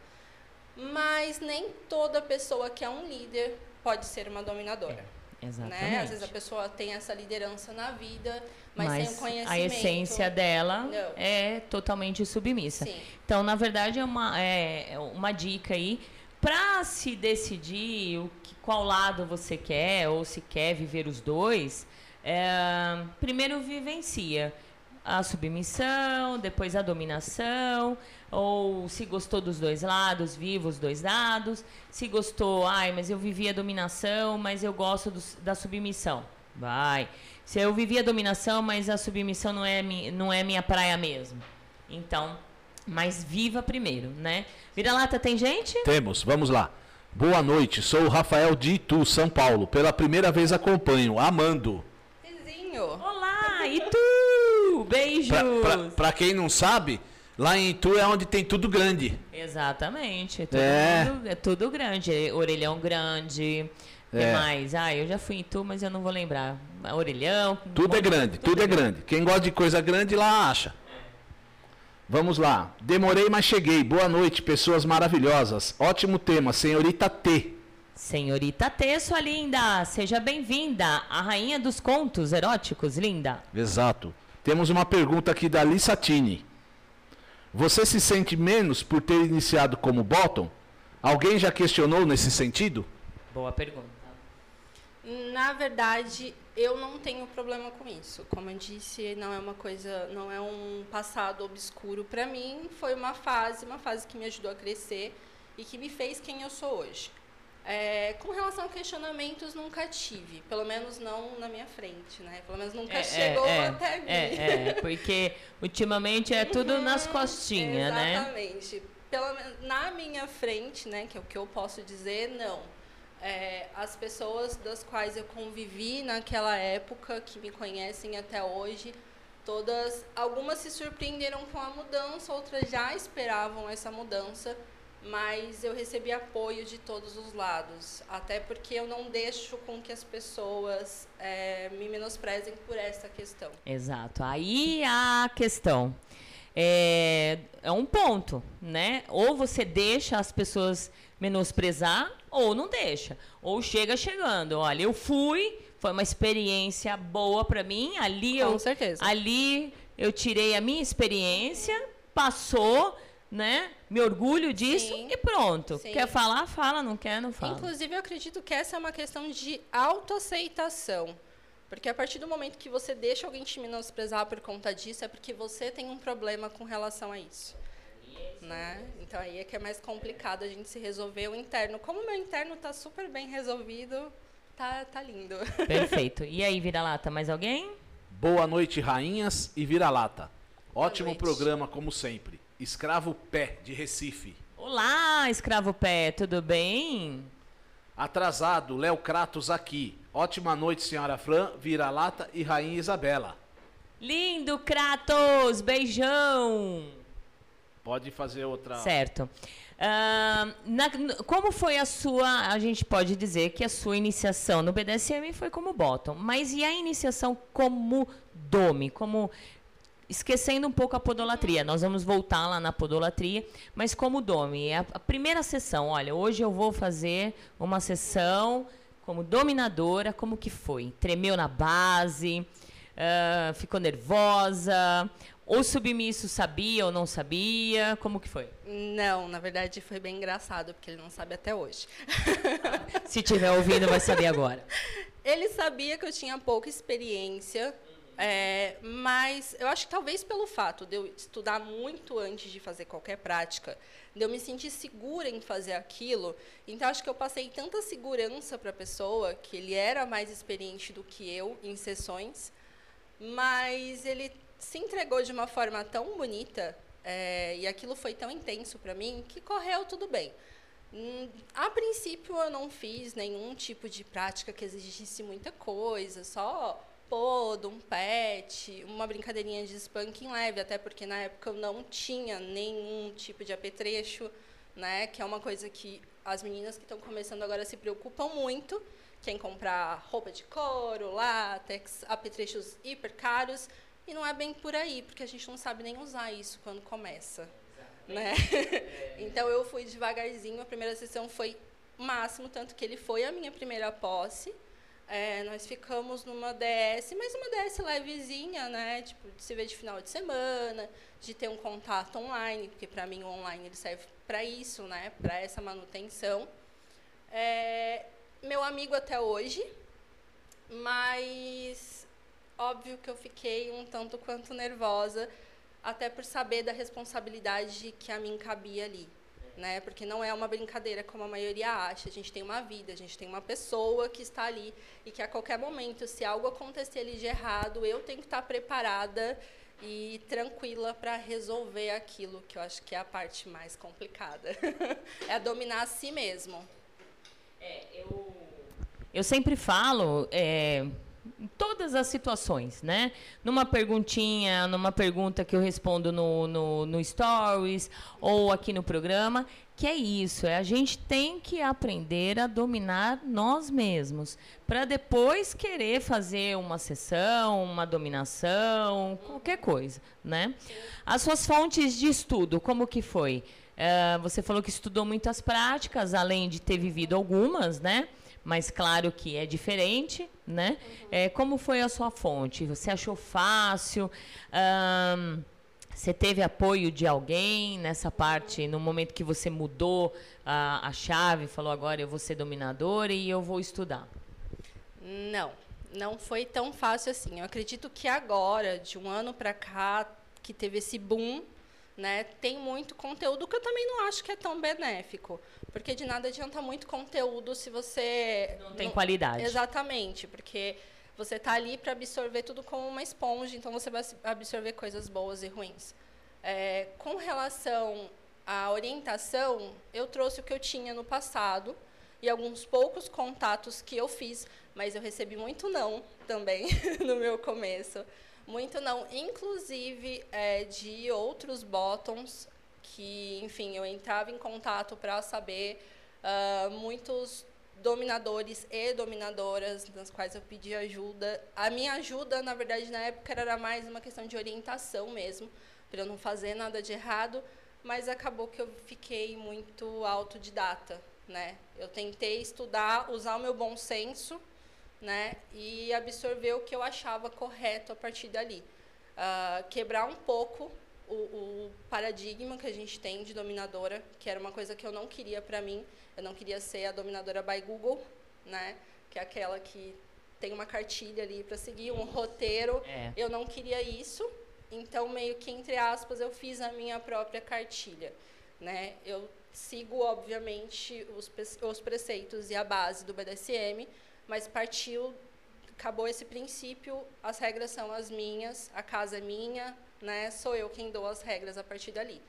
[SPEAKER 7] Mas nem toda pessoa que é um líder pode ser uma dominadora.
[SPEAKER 3] É, exatamente.
[SPEAKER 7] Né? Às vezes a pessoa tem essa liderança na vida, mas, mas sem o conhecimento.
[SPEAKER 3] A essência dela não. é totalmente submissa. Sim. Então, na verdade, é uma, é uma dica aí para se decidir o que, qual lado você quer ou se quer viver os dois. É, primeiro vivencia a submissão, depois a dominação, ou se gostou dos dois lados, viva os dois lados. Se gostou, ai, mas eu vivi a dominação, mas eu gosto do, da submissão. Vai. Se eu vivi a dominação, mas a submissão não é, não é minha praia mesmo. Então, mas viva primeiro, né? Vira-lata, tem gente?
[SPEAKER 6] Temos, vamos lá. Boa noite, sou o Rafael de Itu, São Paulo. Pela primeira vez acompanho, amando.
[SPEAKER 3] Olá, Itu! Beijos! Pra,
[SPEAKER 6] pra, pra quem não sabe, Lá em Itu é onde tem tudo grande.
[SPEAKER 3] Exatamente. é. Mundo, é tudo grande. Orelhão grande. O é. que mais? Ah, eu já fui em Itu, mas eu não vou lembrar. Orelhão.
[SPEAKER 6] Tudo é grande, tudo, tudo é, é grande. grande. Quem gosta de coisa grande lá acha. Vamos lá. Demorei, mas cheguei. Boa noite, pessoas maravilhosas. Ótimo tema, senhorita T.
[SPEAKER 3] Senhorita T, sua linda. Seja bem-vinda. A rainha dos contos eróticos, linda.
[SPEAKER 6] Exato. Temos uma pergunta aqui da Lissatini. Você se sente menos por ter iniciado como bottom? Alguém já questionou nesse sentido?
[SPEAKER 3] Boa pergunta.
[SPEAKER 7] Na verdade, eu não tenho problema com isso. Como eu disse, não é uma coisa, não é um passado obscuro para mim. Foi uma fase, uma fase que me ajudou a crescer e que me fez quem eu sou hoje. É, com relação a questionamentos, nunca tive. Pelo menos não na minha frente, né? Pelo menos nunca é, chegou é, até mim.
[SPEAKER 3] É, é, porque ultimamente é tudo uhum, nas costinhas,
[SPEAKER 7] né? Exatamente. Pelo na minha frente, né? Que é o que eu posso dizer, não. É, as pessoas das quais eu convivi naquela época, que me conhecem até hoje, todas, algumas se surpreenderam com a mudança, outras já esperavam essa mudança mas eu recebi apoio de todos os lados, até porque eu não deixo com que as pessoas é, me menosprezem por essa questão.
[SPEAKER 3] Exato. Aí a questão é, é um ponto, né? Ou você deixa as pessoas menosprezar, ou não deixa. Ou chega chegando. Olha, eu fui, foi uma experiência boa para mim. Ali
[SPEAKER 7] Com
[SPEAKER 3] eu,
[SPEAKER 7] certeza.
[SPEAKER 3] Ali eu tirei a minha experiência, passou né? Me orgulho disso Sim. e pronto. Sim. Quer falar, fala, não quer, não fala.
[SPEAKER 7] Inclusive, eu acredito que essa é uma questão de autoaceitação. Porque a partir do momento que você deixa alguém te menosprezar por conta disso, é porque você tem um problema com relação a isso. Né? Então aí é que é mais complicado a gente se resolver o interno. Como o meu interno está super bem resolvido, tá, tá lindo.
[SPEAKER 3] Perfeito. E aí, vira-lata, mais alguém?
[SPEAKER 6] Boa noite, rainhas e vira-lata. Ótimo programa, como sempre. Escravo Pé, de Recife.
[SPEAKER 3] Olá, Escravo Pé, tudo bem?
[SPEAKER 6] Atrasado, Léo Kratos aqui. Ótima noite, senhora Fran, Vira-Lata e Rainha Isabela.
[SPEAKER 3] Lindo, Kratos! Beijão!
[SPEAKER 6] Pode fazer outra.
[SPEAKER 3] Certo. Uh, na, como foi a sua. A gente pode dizer que a sua iniciação no BDSM foi como bottom, mas e a iniciação como dome? Como esquecendo um pouco a podolatria. Nós vamos voltar lá na podolatria, mas como Domi, é a primeira sessão. Olha, hoje eu vou fazer uma sessão como dominadora. Como que foi? Tremeu na base, uh, ficou nervosa. Ou submisso sabia ou não sabia? Como que foi?
[SPEAKER 7] Não, na verdade foi bem engraçado, porque ele não sabe até hoje.
[SPEAKER 3] Se tiver ouvindo, vai saber agora.
[SPEAKER 7] Ele sabia que eu tinha pouca experiência, é, mas eu acho que talvez pelo fato de eu estudar muito antes de fazer qualquer prática, de eu me sentir segura em fazer aquilo, então acho que eu passei tanta segurança para a pessoa, que ele era mais experiente do que eu em sessões, mas ele se entregou de uma forma tão bonita é, e aquilo foi tão intenso para mim que correu tudo bem. Hum, a princípio eu não fiz nenhum tipo de prática que exigisse muita coisa, só podo, um pet, uma brincadeirinha de spanking leve, até porque na época eu não tinha nenhum tipo de apetrecho, né? Que é uma coisa que as meninas que estão começando agora se preocupam muito, quem comprar roupa de couro, látex, apetrechos hiper caros, e não é bem por aí, porque a gente não sabe nem usar isso quando começa, né? então eu fui devagarzinho, a primeira sessão foi máximo, tanto que ele foi a minha primeira posse. É, nós ficamos numa DS, mas uma DS levezinha, né? Tipo, de se ver de final de semana, de ter um contato online, porque para mim o online ele serve para isso, né? Para essa manutenção. É, meu amigo até hoje, mas óbvio que eu fiquei um tanto quanto nervosa, até por saber da responsabilidade que a mim cabia ali né? Porque não é uma brincadeira como a maioria acha. A gente tem uma vida, a gente tem uma pessoa que está ali e que a qualquer momento, se algo acontecer ali de errado, eu tenho que estar preparada e tranquila para resolver aquilo, que eu acho que é a parte mais complicada. é dominar a si mesmo.
[SPEAKER 3] É, eu, eu sempre falo, é, em todas as situações, né? Numa perguntinha, numa pergunta que eu respondo no, no, no Stories ou aqui no programa, que é isso, é a gente tem que aprender a dominar nós mesmos, para depois querer fazer uma sessão, uma dominação, qualquer coisa, né? As suas fontes de estudo, como que foi? Uh, você falou que estudou muitas práticas, além de ter vivido algumas, né? Mas claro que é diferente, né? Uhum. É, como foi a sua fonte? Você achou fácil? Você teve apoio de alguém nessa parte, no momento que você mudou a, a chave, falou agora eu vou ser dominadora e eu vou estudar?
[SPEAKER 7] Não, não foi tão fácil assim. Eu acredito que agora, de um ano para cá, que teve esse boom né? Tem muito conteúdo que eu também não acho que é tão benéfico, porque de nada adianta muito conteúdo se você
[SPEAKER 3] não tem não... qualidade.
[SPEAKER 7] Exatamente, porque você está ali para absorver tudo como uma esponja, então você vai absorver coisas boas e ruins. É, com relação à orientação, eu trouxe o que eu tinha no passado e alguns poucos contatos que eu fiz, mas eu recebi muito não também no meu começo. Muito não. Inclusive é, de outros bottoms que, enfim, eu entrava em contato para saber uh, muitos dominadores e dominadoras nas quais eu pedi ajuda. A minha ajuda, na verdade, na época era mais uma questão de orientação mesmo, para eu não fazer nada de errado, mas acabou que eu fiquei muito autodidata, né? Eu tentei estudar, usar o meu bom senso né? E absorver o que eu achava correto a partir dali. Uh, quebrar um pouco o, o, paradigma que a gente tem de dominadora, que era uma coisa que eu não queria para mim. Eu não queria ser a dominadora by Google, né? Que é aquela que tem uma cartilha ali para seguir, um roteiro. É. Eu não queria isso. Então, meio que, entre aspas, eu fiz a minha própria cartilha. Né? Eu sigo, obviamente, os, os preceitos e a base do BDSM, mas partiu, acabou esse princípio, as regras são as minhas, a casa é minha, né? Sou eu quem dou as regras a partir dali.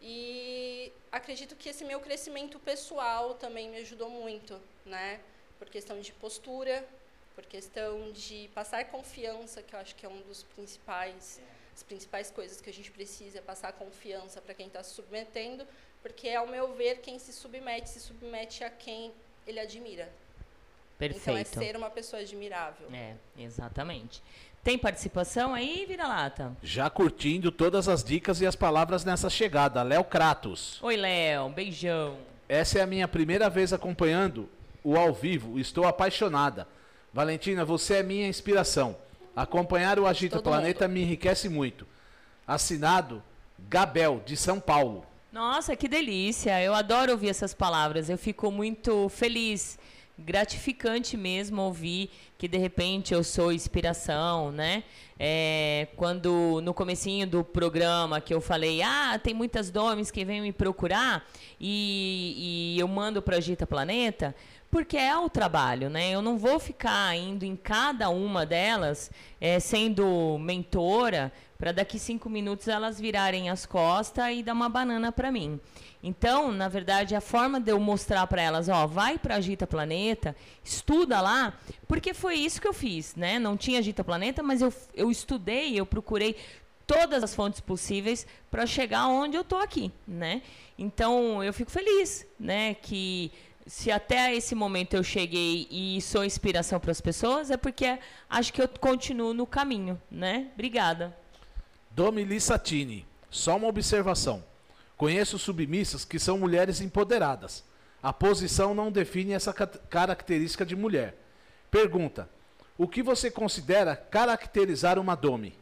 [SPEAKER 7] E acredito que esse meu crescimento pessoal também me ajudou muito, né? Por questão de postura, por questão de passar confiança, que eu acho que é um dos principais as principais coisas que a gente precisa é passar confiança para quem está se submetendo, porque ao meu ver quem se submete se submete a quem ele admira,
[SPEAKER 3] Perfeito.
[SPEAKER 7] Então é ser uma pessoa admirável.
[SPEAKER 3] É, exatamente. Tem participação aí, Vira-Lata?
[SPEAKER 6] Já curtindo todas as dicas e as palavras nessa chegada. Léo Kratos.
[SPEAKER 3] Oi, Léo. Beijão.
[SPEAKER 6] Essa é a minha primeira vez acompanhando o ao vivo. Estou apaixonada. Valentina, você é minha inspiração. Acompanhar o Agita Todo Planeta mundo. me enriquece muito. Assinado Gabel, de São Paulo.
[SPEAKER 3] Nossa, que delícia. Eu adoro ouvir essas palavras. Eu fico muito feliz gratificante mesmo ouvir que de repente eu sou inspiração, né? É, quando no comecinho do programa que eu falei, ah, tem muitas domes que vêm me procurar e, e eu mando para Agita Planeta, porque é o trabalho, né? Eu não vou ficar indo em cada uma delas é, sendo mentora para daqui cinco minutos elas virarem as costas e dar uma banana para mim. Então, na verdade, a forma de eu mostrar para elas, ó, vai para Agita Planeta, estuda lá, porque foi isso que eu fiz, né? Não tinha Agita Planeta, mas eu, eu estudei, eu procurei todas as fontes possíveis para chegar onde eu tô aqui, né? Então, eu fico feliz, né, que se até esse momento eu cheguei e sou inspiração para as pessoas, é porque acho que eu continuo no caminho, né? Obrigada.
[SPEAKER 6] Domili Satini, só uma observação. Conheço submissas que são mulheres empoderadas. A posição não define essa característica de mulher. Pergunta: O que você considera caracterizar uma dome?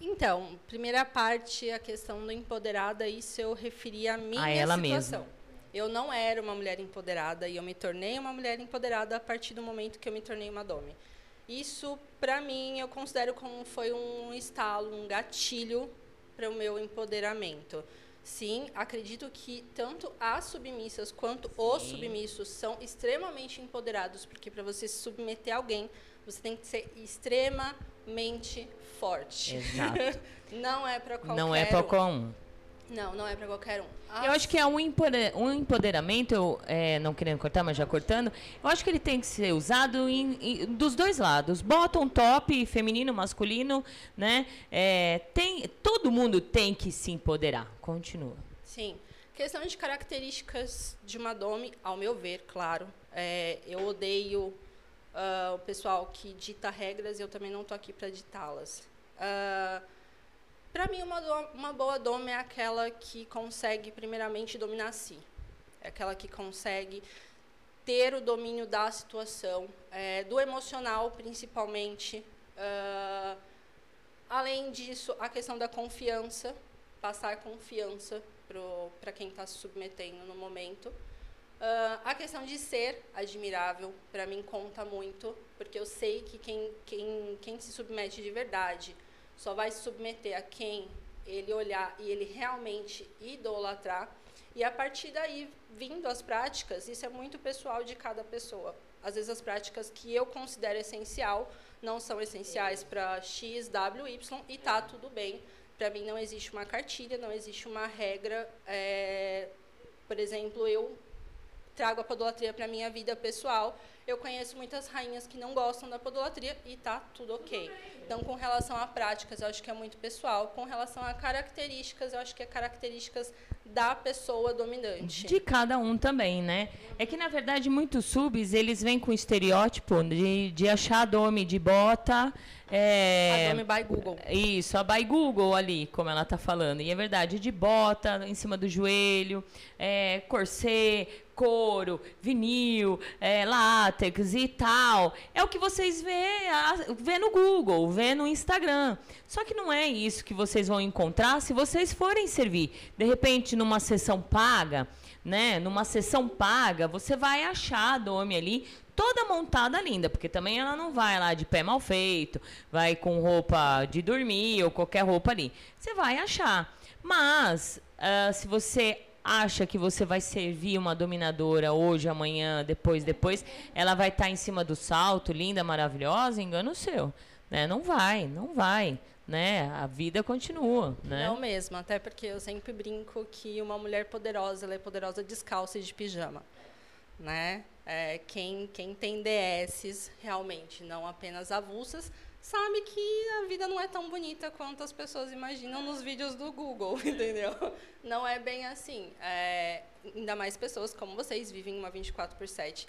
[SPEAKER 7] Então, primeira parte, a questão do empoderada, isso eu referi à minha
[SPEAKER 3] a ela
[SPEAKER 7] situação.
[SPEAKER 3] Mesma.
[SPEAKER 7] Eu não era uma mulher empoderada e eu me tornei uma mulher empoderada a partir do momento que eu me tornei uma dome. Isso, para mim, eu considero como foi um estalo, um gatilho para o meu empoderamento. Sim, acredito que tanto as submissas quanto Sim. os submissos são extremamente empoderados, porque para você se submeter a alguém, você tem que ser extremamente forte.
[SPEAKER 3] Exato.
[SPEAKER 7] Não é para qualquer
[SPEAKER 3] Não é para qualquer um.
[SPEAKER 7] Não, não é para qualquer um.
[SPEAKER 3] As... Eu acho que é um, empoderamento, eu, é, não querendo cortar, mas já cortando, eu acho que ele tem que ser usado em, em, dos dois lados. Bottom, top, feminino, masculino, né? É, tem, todo mundo tem que se empoderar. Continua.
[SPEAKER 7] Sim. Questão de características de uma dome, ao meu ver, claro. É, eu odeio uh, o pessoal que dita regras e eu também não estou aqui para ditá-las. Uh, para mim, uma, uma boa doma é aquela que consegue, primeiramente, dominar si. É aquela que consegue ter o domínio da situação, é, do emocional, principalmente. Uh, além disso, a questão da confiança, passar confiança para quem está se submetendo no momento. Uh, a questão de ser admirável, para mim, conta muito, porque eu sei que quem, quem, quem se submete de verdade só vai se submeter a quem ele olhar e ele realmente idolatrar. E a partir daí, vindo as práticas, isso é muito pessoal de cada pessoa. Às vezes as práticas que eu considero essencial não são essenciais para X, W, Y e tá tudo bem. Para mim não existe uma cartilha, não existe uma regra. É, por exemplo, eu trago a podolatria para minha vida pessoal eu conheço muitas rainhas que não gostam da podolatria e tá tudo ok. Então, com relação a práticas, eu acho que é muito pessoal. Com relação a características, eu acho que é características da pessoa dominante.
[SPEAKER 3] De cada um também, né? É que, na verdade, muitos subs, eles vêm com estereótipo de, de achar dome de bota...
[SPEAKER 7] É, a dome by Google.
[SPEAKER 3] Isso, a by Google ali, como ela está falando. E é verdade, de bota em cima do joelho, é, corset, couro, vinil, é, látex e tal. É o que vocês vê, vê no Google, vê no Instagram. Só que não é isso que vocês vão encontrar se vocês forem servir. De repente, numa sessão paga, né? Numa sessão paga, você vai achar a Domi ali toda montada linda, porque também ela não vai lá de pé mal feito, vai com roupa de dormir ou qualquer roupa ali. Você vai achar. Mas, uh, se você acha que você vai servir uma dominadora hoje, amanhã, depois, depois, ela vai estar tá em cima do salto, linda, maravilhosa, engano seu. Né? Não vai, não vai. Né? A vida continua, né?
[SPEAKER 7] Não mesmo, até porque eu sempre brinco que uma mulher poderosa, ela é poderosa descalça e de pijama, né? É, quem, quem tem DSs realmente, não apenas avulsas, sabe que a vida não é tão bonita quanto as pessoas imaginam nos vídeos do Google, entendeu? Não é bem assim. É, ainda mais pessoas como vocês vivem uma 24 por 7.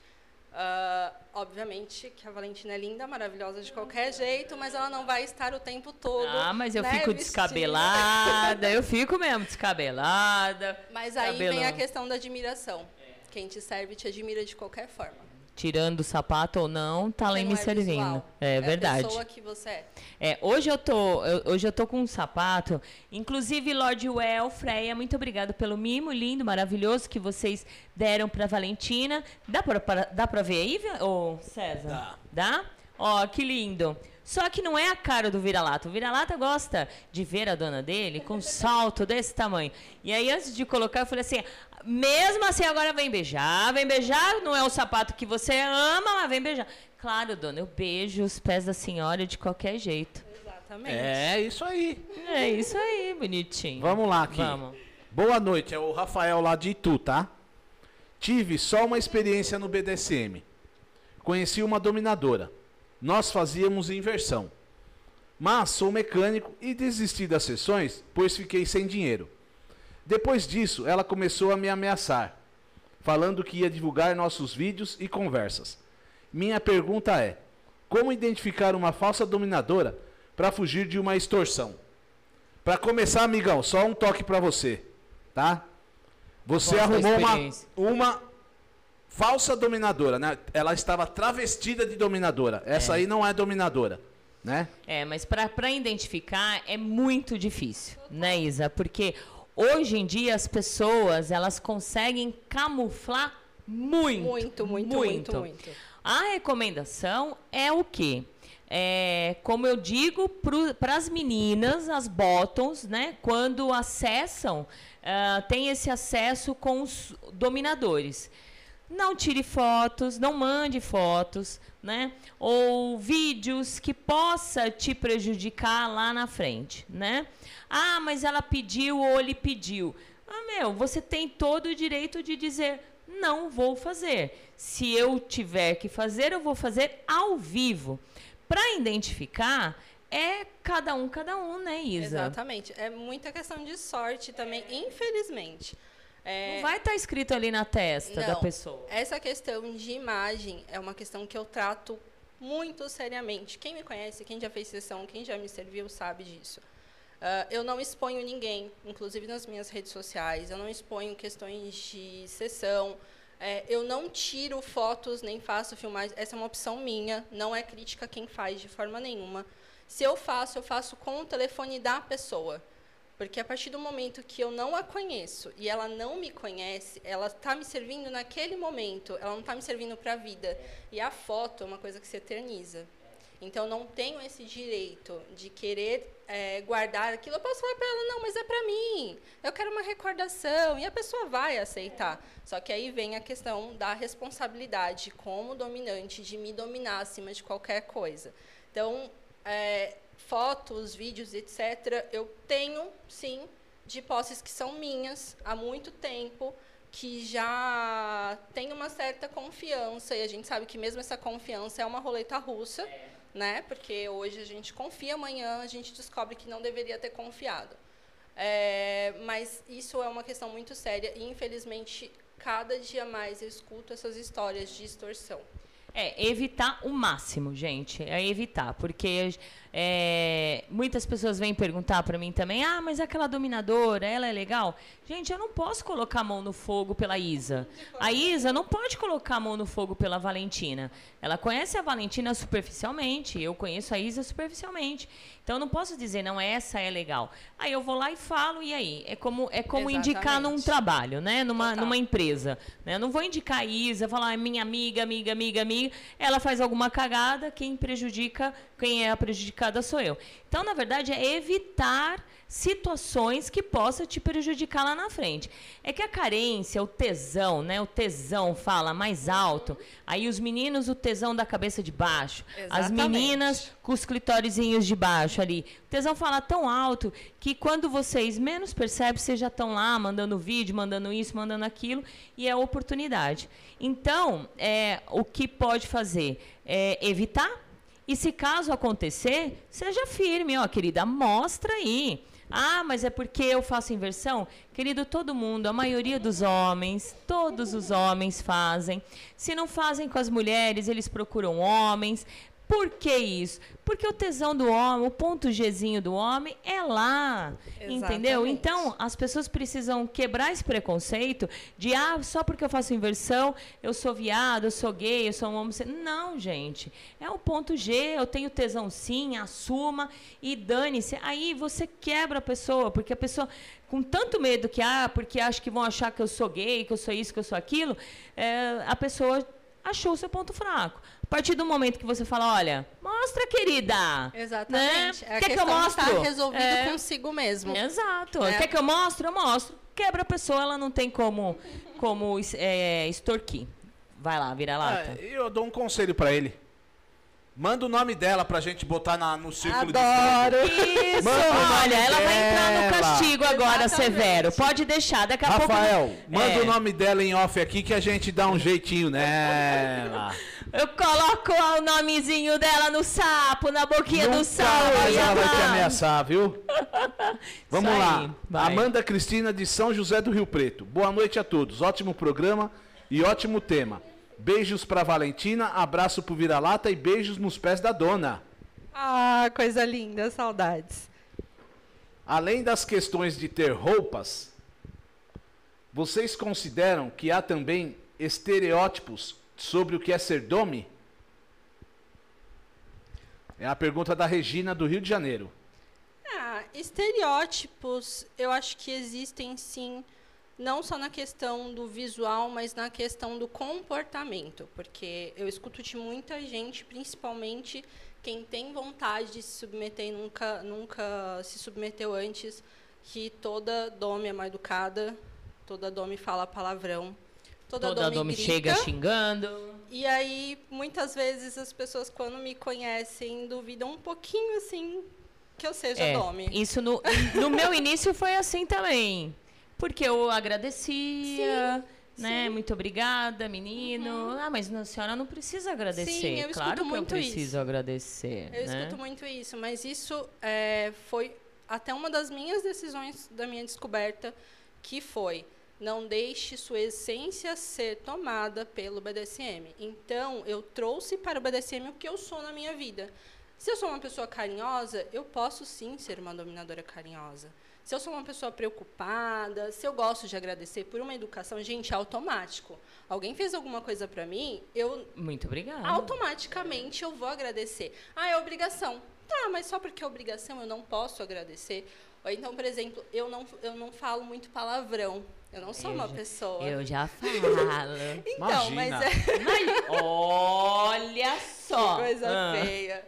[SPEAKER 7] Uh, obviamente que a Valentina é linda, maravilhosa de qualquer jeito, mas ela não vai estar o tempo todo.
[SPEAKER 3] Ah, mas eu
[SPEAKER 7] né,
[SPEAKER 3] fico descabelada, eu fico mesmo descabelada.
[SPEAKER 7] Mas aí vem a questão da admiração. Quem te serve te admira de qualquer forma.
[SPEAKER 3] Tirando o sapato ou não, tá lá me
[SPEAKER 7] é
[SPEAKER 3] servindo.
[SPEAKER 7] visual.
[SPEAKER 3] É
[SPEAKER 7] a
[SPEAKER 3] verdade.
[SPEAKER 7] pessoa que você é.
[SPEAKER 3] É, hoje eu tô, eu- hoje eu tô com um sapato. Inclusive, Lord Well, Freya, muito obrigado pelo mimo lindo, maravilhoso que vocês deram pra Valentina. Dá pra, pra- dá pra ver aí, ô César?
[SPEAKER 6] Dá.
[SPEAKER 3] Dá? Ó, que lindo. Só que não é a cara do vira-lata. O vira-lata gosta de ver a dona dele com um salto desse tamanho. E aí, antes de colocar, eu falei assim: mesmo assim, agora vem beijar, vem beijar. Não é o sapato que você ama, mas vem beijar. Claro, dona, eu beijo os pés da senhora de qualquer jeito.
[SPEAKER 7] Exatamente.
[SPEAKER 6] É isso aí.
[SPEAKER 3] É isso aí, bonitinho.
[SPEAKER 6] Vamos lá aqui.
[SPEAKER 3] Vamos.
[SPEAKER 6] Boa noite, é o Rafael lá de Itu, tá? Tive só uma experiência no BDSM. Conheci uma dominadora. Nós fazíamos inversão. Mas sou mecânico e desisti das sessões, pois fiquei sem dinheiro. Depois disso, ela começou a me ameaçar, falando que ia divulgar nossos vídeos e conversas. Minha pergunta é: como identificar uma falsa dominadora para fugir de uma extorsão? Para começar, amigão, só um toque para você, tá? Você arrumou uma, uma falsa dominadora, né? Ela estava travestida de dominadora. Essa aí não é dominadora, né?
[SPEAKER 3] É, mas para identificar é muito difícil, né, Isa? Porque hoje em dia as pessoas elas conseguem camuflar muito.
[SPEAKER 7] Muito, muito, muito, muito.
[SPEAKER 3] A recomendação é o quê? É, como eu digo para as meninas, as bottoms, né? Quando acessam, ah, tem esse acesso com os dominadores. Não tire fotos, não mande fotos, né? Ou vídeos que possa te prejudicar lá na frente, né? Ah, mas ela pediu ou ele pediu. Ah, meu, você tem todo o direito de dizer não vou fazer. Se eu tiver que fazer, eu vou fazer ao vivo. Para identificar, é cada um, cada um, né, Isa?
[SPEAKER 7] Exatamente. É muita questão de sorte também, infelizmente. É,
[SPEAKER 3] Não vai estar escrito ali na testa da
[SPEAKER 7] Não.
[SPEAKER 3] pessoa.
[SPEAKER 7] Essa questão de imagem é uma questão que eu trato muito seriamente. Quem me conhece, quem já fez sessão, quem já me serviu, sabe disso. Ah, eu não exponho ninguém, inclusive nas minhas redes sociais. Eu não exponho questões de sessão. É, eu não tiro fotos nem faço filmagens. Essa é uma opção minha. Não é crítica quem faz de forma nenhuma. Se eu faço, eu faço com o telefone da pessoa. Porque a partir do momento que eu não a conheço e ela não me conhece, ela está me servindo naquele momento, ela não está me servindo para a vida. E a foto é uma coisa que se eterniza. Então, não tenho esse direito de querer eh, guardar aquilo. Eu posso falar para ela, não, mas é para mim. Eu quero uma recordação. E a pessoa vai aceitar. Só que aí vem a questão da responsabilidade como dominante, de me dominar acima de qualquer coisa. Então, eh, fotos, vídeos, etc., eu tenho, sim, de posses que são minhas há muito tempo, que já tem uma certa confiança, e a gente sabe que mesmo essa confiança é uma roleta russa, né? Porque hoje a gente confia, amanhã a gente descobre que não deveria ter confiado. É, mas isso é uma questão muito séria e, infelizmente, cada dia mais eu escuto essas histórias de extorsão.
[SPEAKER 3] É, evitar o máximo, gente. É evitar. Porque é, muitas pessoas vêm perguntar para mim também: ah, mas aquela dominadora, ela é legal? Gente, eu não posso colocar a mão no fogo pela Isa. A Isa não pode colocar a mão no fogo pela Valentina. Ela conhece a Valentina superficialmente, eu conheço a Isa superficialmente. Então eu não posso dizer, não, essa é legal. Aí eu vou lá e falo, e aí? É como, é como indicar num trabalho, né? Numa,
[SPEAKER 7] Total.
[SPEAKER 3] numa empresa. Né? Eu não vou indicar a Isa, falar, "Ah, minha amiga, amiga, amiga, amiga. Ela faz alguma cagada, quem prejudica, quem é a prejudicada sou eu. Então, na verdade, é evitar situações que possa te prejudicar lá na frente. É que a carência, o tesão, né? O tesão fala mais alto. Aí os meninos, o tesão da cabeça de baixo. As
[SPEAKER 7] Exatamente.
[SPEAKER 3] meninas com os clitórizinhos de baixo ali. O tesão fala tão alto que quando vocês menos percebem, vocês já estão lá mandando vídeo, mandando isso, mandando aquilo, e é oportunidade. Então, é, o que pode fazer é evitar. E se caso acontecer, seja firme, ó, querida, mostra aí. Ah, mas é porque eu faço inversão? Querido, todo mundo, a maioria dos homens, todos os homens fazem. Se não fazem com as mulheres, eles procuram homens. Por que isso? Porque o tesão do homem, o ponto Gzinho do homem é lá. Entendeu?
[SPEAKER 7] Exatamente.
[SPEAKER 3] Então, as pessoas precisam quebrar esse preconceito de, ah, só porque eu faço inversão, eu sou viado, eu sou gay, eu sou um homem. Não, gente. É o ponto G, eu tenho tesão sim, assuma e dane-se. Aí você quebra a pessoa, porque a pessoa, com tanto medo que, ah, porque acho que vão achar que eu sou gay, que eu sou isso, que eu sou aquilo, é, a pessoa achou o seu ponto fraco. A partir do momento que você fala, olha, mostra, querida.
[SPEAKER 7] Exatamente.
[SPEAKER 3] Né?
[SPEAKER 7] É a
[SPEAKER 3] Quer que eu
[SPEAKER 7] de
[SPEAKER 3] mostre?
[SPEAKER 7] estar resolvido
[SPEAKER 3] É.
[SPEAKER 7] consigo mesmo.
[SPEAKER 3] Exato.
[SPEAKER 7] É.
[SPEAKER 3] Quer que eu mostre? Eu mostro. Quebra a pessoa, ela não tem como, como é, extorquir. Vai lá, vira lata.
[SPEAKER 6] É, eu dou um conselho pra ele. Manda o nome dela pra gente botar na- no círculo de
[SPEAKER 7] Adoro.
[SPEAKER 3] Isso,
[SPEAKER 6] Manda o nome
[SPEAKER 3] olha, ela vai entrar no castigo agora,
[SPEAKER 7] Exatamente.
[SPEAKER 3] severo. Pode deixar, daqui a
[SPEAKER 6] Rafael,
[SPEAKER 3] pouco.
[SPEAKER 6] manda
[SPEAKER 3] É,
[SPEAKER 6] o nome dela em off aqui que a gente dá um jeitinho nela.
[SPEAKER 3] Eu coloco o nomezinho dela no sapo, na boquinha do
[SPEAKER 6] Nunca
[SPEAKER 3] sapo.
[SPEAKER 6] mais ela vai te ameaçar, viu? Vamos
[SPEAKER 3] Isso
[SPEAKER 6] lá.
[SPEAKER 3] aí, vai.
[SPEAKER 6] Amanda Cristina de São José do Rio Preto. Boa noite a todos. Ótimo programa e ótimo tema. Beijos pra Valentina, abraço pro Vira-Lata e beijos nos pés da dona.
[SPEAKER 7] Ah, coisa linda, saudades.
[SPEAKER 6] Além das questões de ter roupas, vocês consideram que há também estereótipos sobre o que é ser dome? É a pergunta da Regina do Rio de Janeiro.
[SPEAKER 7] Ah, estereótipos, eu acho que existem sim, não só na questão do visual, mas na questão do comportamento, porque eu escuto de muita gente, principalmente quem tem vontade de se submeter e nunca, nunca se submeteu antes, que toda dome é mal educada, toda dome fala palavrão, toda,
[SPEAKER 3] Toda
[SPEAKER 7] dome,
[SPEAKER 3] dome chega xingando.
[SPEAKER 7] e aí, muitas vezes, as pessoas, quando me conhecem, duvidam um pouquinho, assim, que eu seja
[SPEAKER 3] É,
[SPEAKER 7] dome.
[SPEAKER 3] Isso no, no meu início foi assim também. Porque eu agradecia, né?
[SPEAKER 7] sim.
[SPEAKER 3] Muito obrigada, menino. Ah, mas a senhora não precisa agradecer.
[SPEAKER 7] Sim, eu
[SPEAKER 3] claro que eu
[SPEAKER 7] muito
[SPEAKER 3] preciso
[SPEAKER 7] isso.
[SPEAKER 3] agradecer.
[SPEAKER 7] Eu
[SPEAKER 3] né?
[SPEAKER 7] escuto muito isso, mas isso é, foi até uma das minhas decisões da minha descoberta, que foi não deixe sua essência ser tomada pelo BDSM. Então, eu trouxe para o BDSM o que eu sou na minha vida. Se eu sou uma pessoa carinhosa, eu posso sim ser uma dominadora carinhosa. Se eu sou uma pessoa preocupada, se eu gosto de agradecer por uma educação, gente, é automático. Alguém fez alguma coisa para mim, eu
[SPEAKER 3] Muito obrigada.
[SPEAKER 7] automaticamente eu vou agradecer. Ah, é obrigação. Tá, mas só porque é obrigação eu não posso agradecer. Ou então, por exemplo, eu não, eu não falo muito palavrão. Eu não sou
[SPEAKER 3] Eu
[SPEAKER 7] uma
[SPEAKER 3] já-
[SPEAKER 7] pessoa.
[SPEAKER 3] Eu já falo.
[SPEAKER 7] Então, mas
[SPEAKER 6] Imagina.
[SPEAKER 7] é
[SPEAKER 3] Olha só.
[SPEAKER 7] coisa
[SPEAKER 3] Ah.
[SPEAKER 7] feia.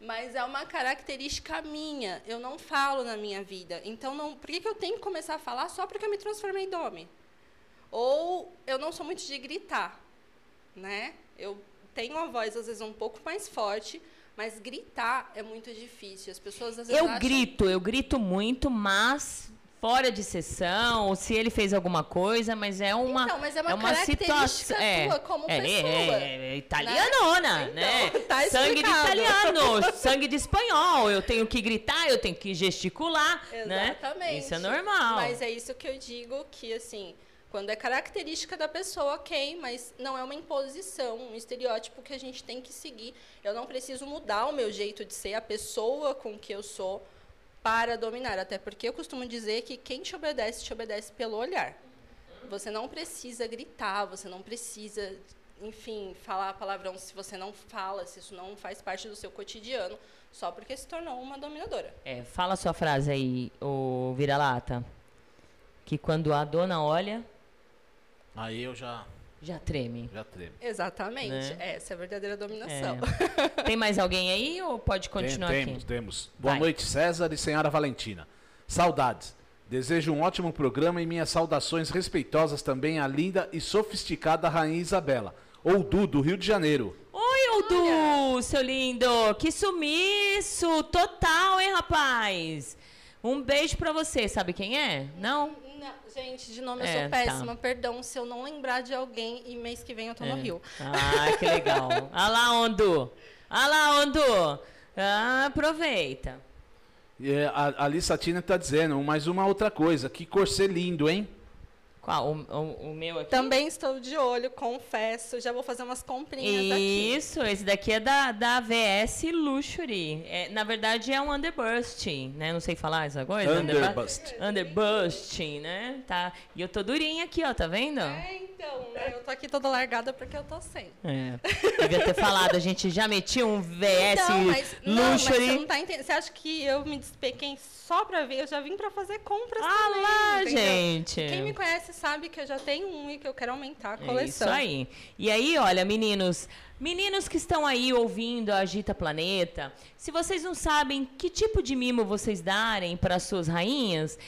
[SPEAKER 7] Mas é uma característica minha. Eu não falo na minha vida. Então, não, por que, que eu tenho que começar a falar só porque eu me transformei em Dome? Ou eu não sou muito de gritar, né? Eu tenho uma voz, às vezes, um pouco mais forte, mas gritar é muito difícil. As pessoas, às vezes,
[SPEAKER 3] Eu
[SPEAKER 7] acham-
[SPEAKER 3] grito, eu grito muito, mas fora de sessão, ou se ele fez alguma coisa, mas é uma,
[SPEAKER 7] Então, mas é uma característica tua como
[SPEAKER 3] é,
[SPEAKER 7] pessoa,
[SPEAKER 3] É, é italianona,
[SPEAKER 7] Então,
[SPEAKER 3] né?
[SPEAKER 7] tá
[SPEAKER 3] sangue de italiano, sangue de espanhol. Eu tenho que gritar, eu tenho que gesticular, né?
[SPEAKER 7] Exatamente.
[SPEAKER 3] Isso é normal.
[SPEAKER 7] Mas é isso que eu digo que, assim, quando é característica da pessoa, ok, mas não é uma imposição, um estereótipo que a gente tem que seguir. Eu não preciso mudar o meu jeito de ser, a pessoa com que eu sou, para dominar. Até porque eu costumo dizer que quem te obedece, te obedece pelo olhar. Você não precisa gritar, você não precisa, enfim, falar palavrão se você não fala, se isso não faz parte do seu cotidiano, só porque se tornou uma dominadora.
[SPEAKER 3] É, fala a sua frase aí, o vira-lata. Que quando a dona olha,
[SPEAKER 6] Aí eu já,
[SPEAKER 3] já treme.
[SPEAKER 6] já tremo.
[SPEAKER 7] Exatamente.
[SPEAKER 3] Né?
[SPEAKER 7] Essa é a verdadeira dominação.
[SPEAKER 3] É. Tem mais alguém aí ou pode continuar
[SPEAKER 6] Tem-
[SPEAKER 3] aqui?
[SPEAKER 6] temos, temos. Boa
[SPEAKER 3] Vai.
[SPEAKER 6] noite, César e senhora Valentina. Saudades. Desejo um ótimo programa e minhas saudações respeitosas também à linda e sofisticada Rainha Isabela, ou Du, do Rio de Janeiro.
[SPEAKER 3] Oi, Aldu, seu lindo! Que sumiço! Total, hein, rapaz? Um beijo pra você. Sabe quem é? Não?
[SPEAKER 7] Não, gente, de nome eu
[SPEAKER 3] É,
[SPEAKER 7] sou
[SPEAKER 3] tá.
[SPEAKER 7] péssima. Perdão se eu não lembrar de alguém e mês que vem eu tô no
[SPEAKER 3] É.
[SPEAKER 7] Rio.
[SPEAKER 3] Ah, que legal. Ah lá, Ondu. Ah lá, Ondu. Ah, aproveita.
[SPEAKER 6] É, a, a Satina tá dizendo, mais uma outra coisa, que corset lindo, hein?
[SPEAKER 3] Qual? O, o, o meu aqui?
[SPEAKER 7] Também estou de olho, confesso. Já vou fazer umas comprinhas aqui.
[SPEAKER 3] Isso, esse daqui é da, da VS Luxury. É, na verdade é um underbusting, né? Não sei falar essa coisa.
[SPEAKER 6] Underbust.
[SPEAKER 3] Underbusting, né? Tá. E eu tô durinha aqui, ó, tá vendo?
[SPEAKER 7] É, então, né? Eu tô aqui toda largada porque eu tô sem.
[SPEAKER 3] É. Devia ter falado, a gente já metia um VS
[SPEAKER 7] Então, mas, não, mas
[SPEAKER 3] Luxury.
[SPEAKER 7] você não tá entendendo. Você acha que eu me despequei só pra ver? Eu já vim pra fazer compras
[SPEAKER 3] Ah
[SPEAKER 7] também,
[SPEAKER 3] lá,
[SPEAKER 7] entendeu?
[SPEAKER 3] gente.
[SPEAKER 7] Quem me conhece sabe que eu já tenho um e que eu quero aumentar a
[SPEAKER 3] É
[SPEAKER 7] coleção.
[SPEAKER 3] isso aí. E aí, olha, meninos, meninos que estão aí ouvindo a Agita Planeta, se vocês não sabem que tipo de mimo vocês darem para as suas rainhas,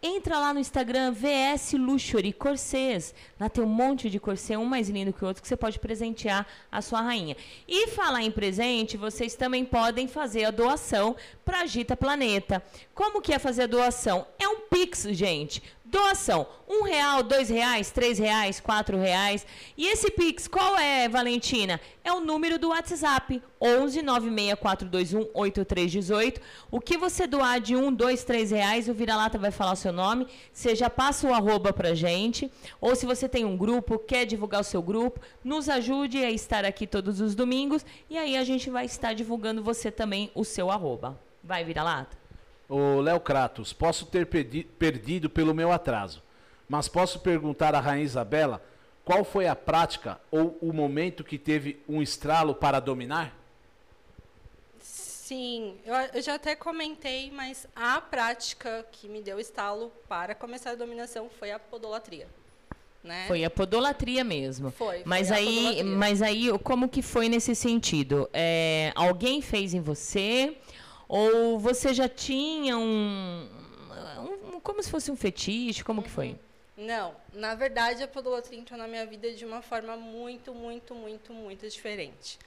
[SPEAKER 3] entra lá no Instagram VS Luxury Corsês. Lá tem um monte de corset, um mais lindo que o outro, que você pode presentear a sua rainha. E falar em presente, vocês também podem fazer a doação para Agita Planeta. Como que é fazer a doação? É um Pix, gente. Doação, um real, dois reais, três reais, quatro reais. E esse Pix, qual é, Valentina? É o número do WhatsApp, 11 96421 8318. O que você doar de um, dois, três reais, o Vira-Lata vai falar o seu nome. Você já passa o arroba pra gente. Ou se você tem um grupo, quer divulgar o seu grupo, nos ajude a estar aqui todos os domingos. E aí a gente vai estar divulgando você também o seu arroba. Vai, Vira-Lata?
[SPEAKER 6] Ô, Léo Kratos, posso ter perdi- perdido pelo meu atraso, mas posso perguntar à Rainha Isabela qual foi a prática ou o momento que teve um estralo para dominar?
[SPEAKER 7] Sim, eu, eu já até comentei, mas a prática que me deu estalo para começar a dominação foi a podolatria. Né?
[SPEAKER 3] Foi a podolatria mesmo.
[SPEAKER 7] Foi,
[SPEAKER 3] Mas
[SPEAKER 7] foi
[SPEAKER 3] aí,
[SPEAKER 7] podolatria.
[SPEAKER 3] mas aí, como que foi nesse sentido? É, alguém fez em você? Ou você já tinha um, um- como se fosse um fetiche? Como que foi?
[SPEAKER 7] Não, na verdade a podolatria entrou na minha vida de uma forma muito, muito, muito, muito diferente.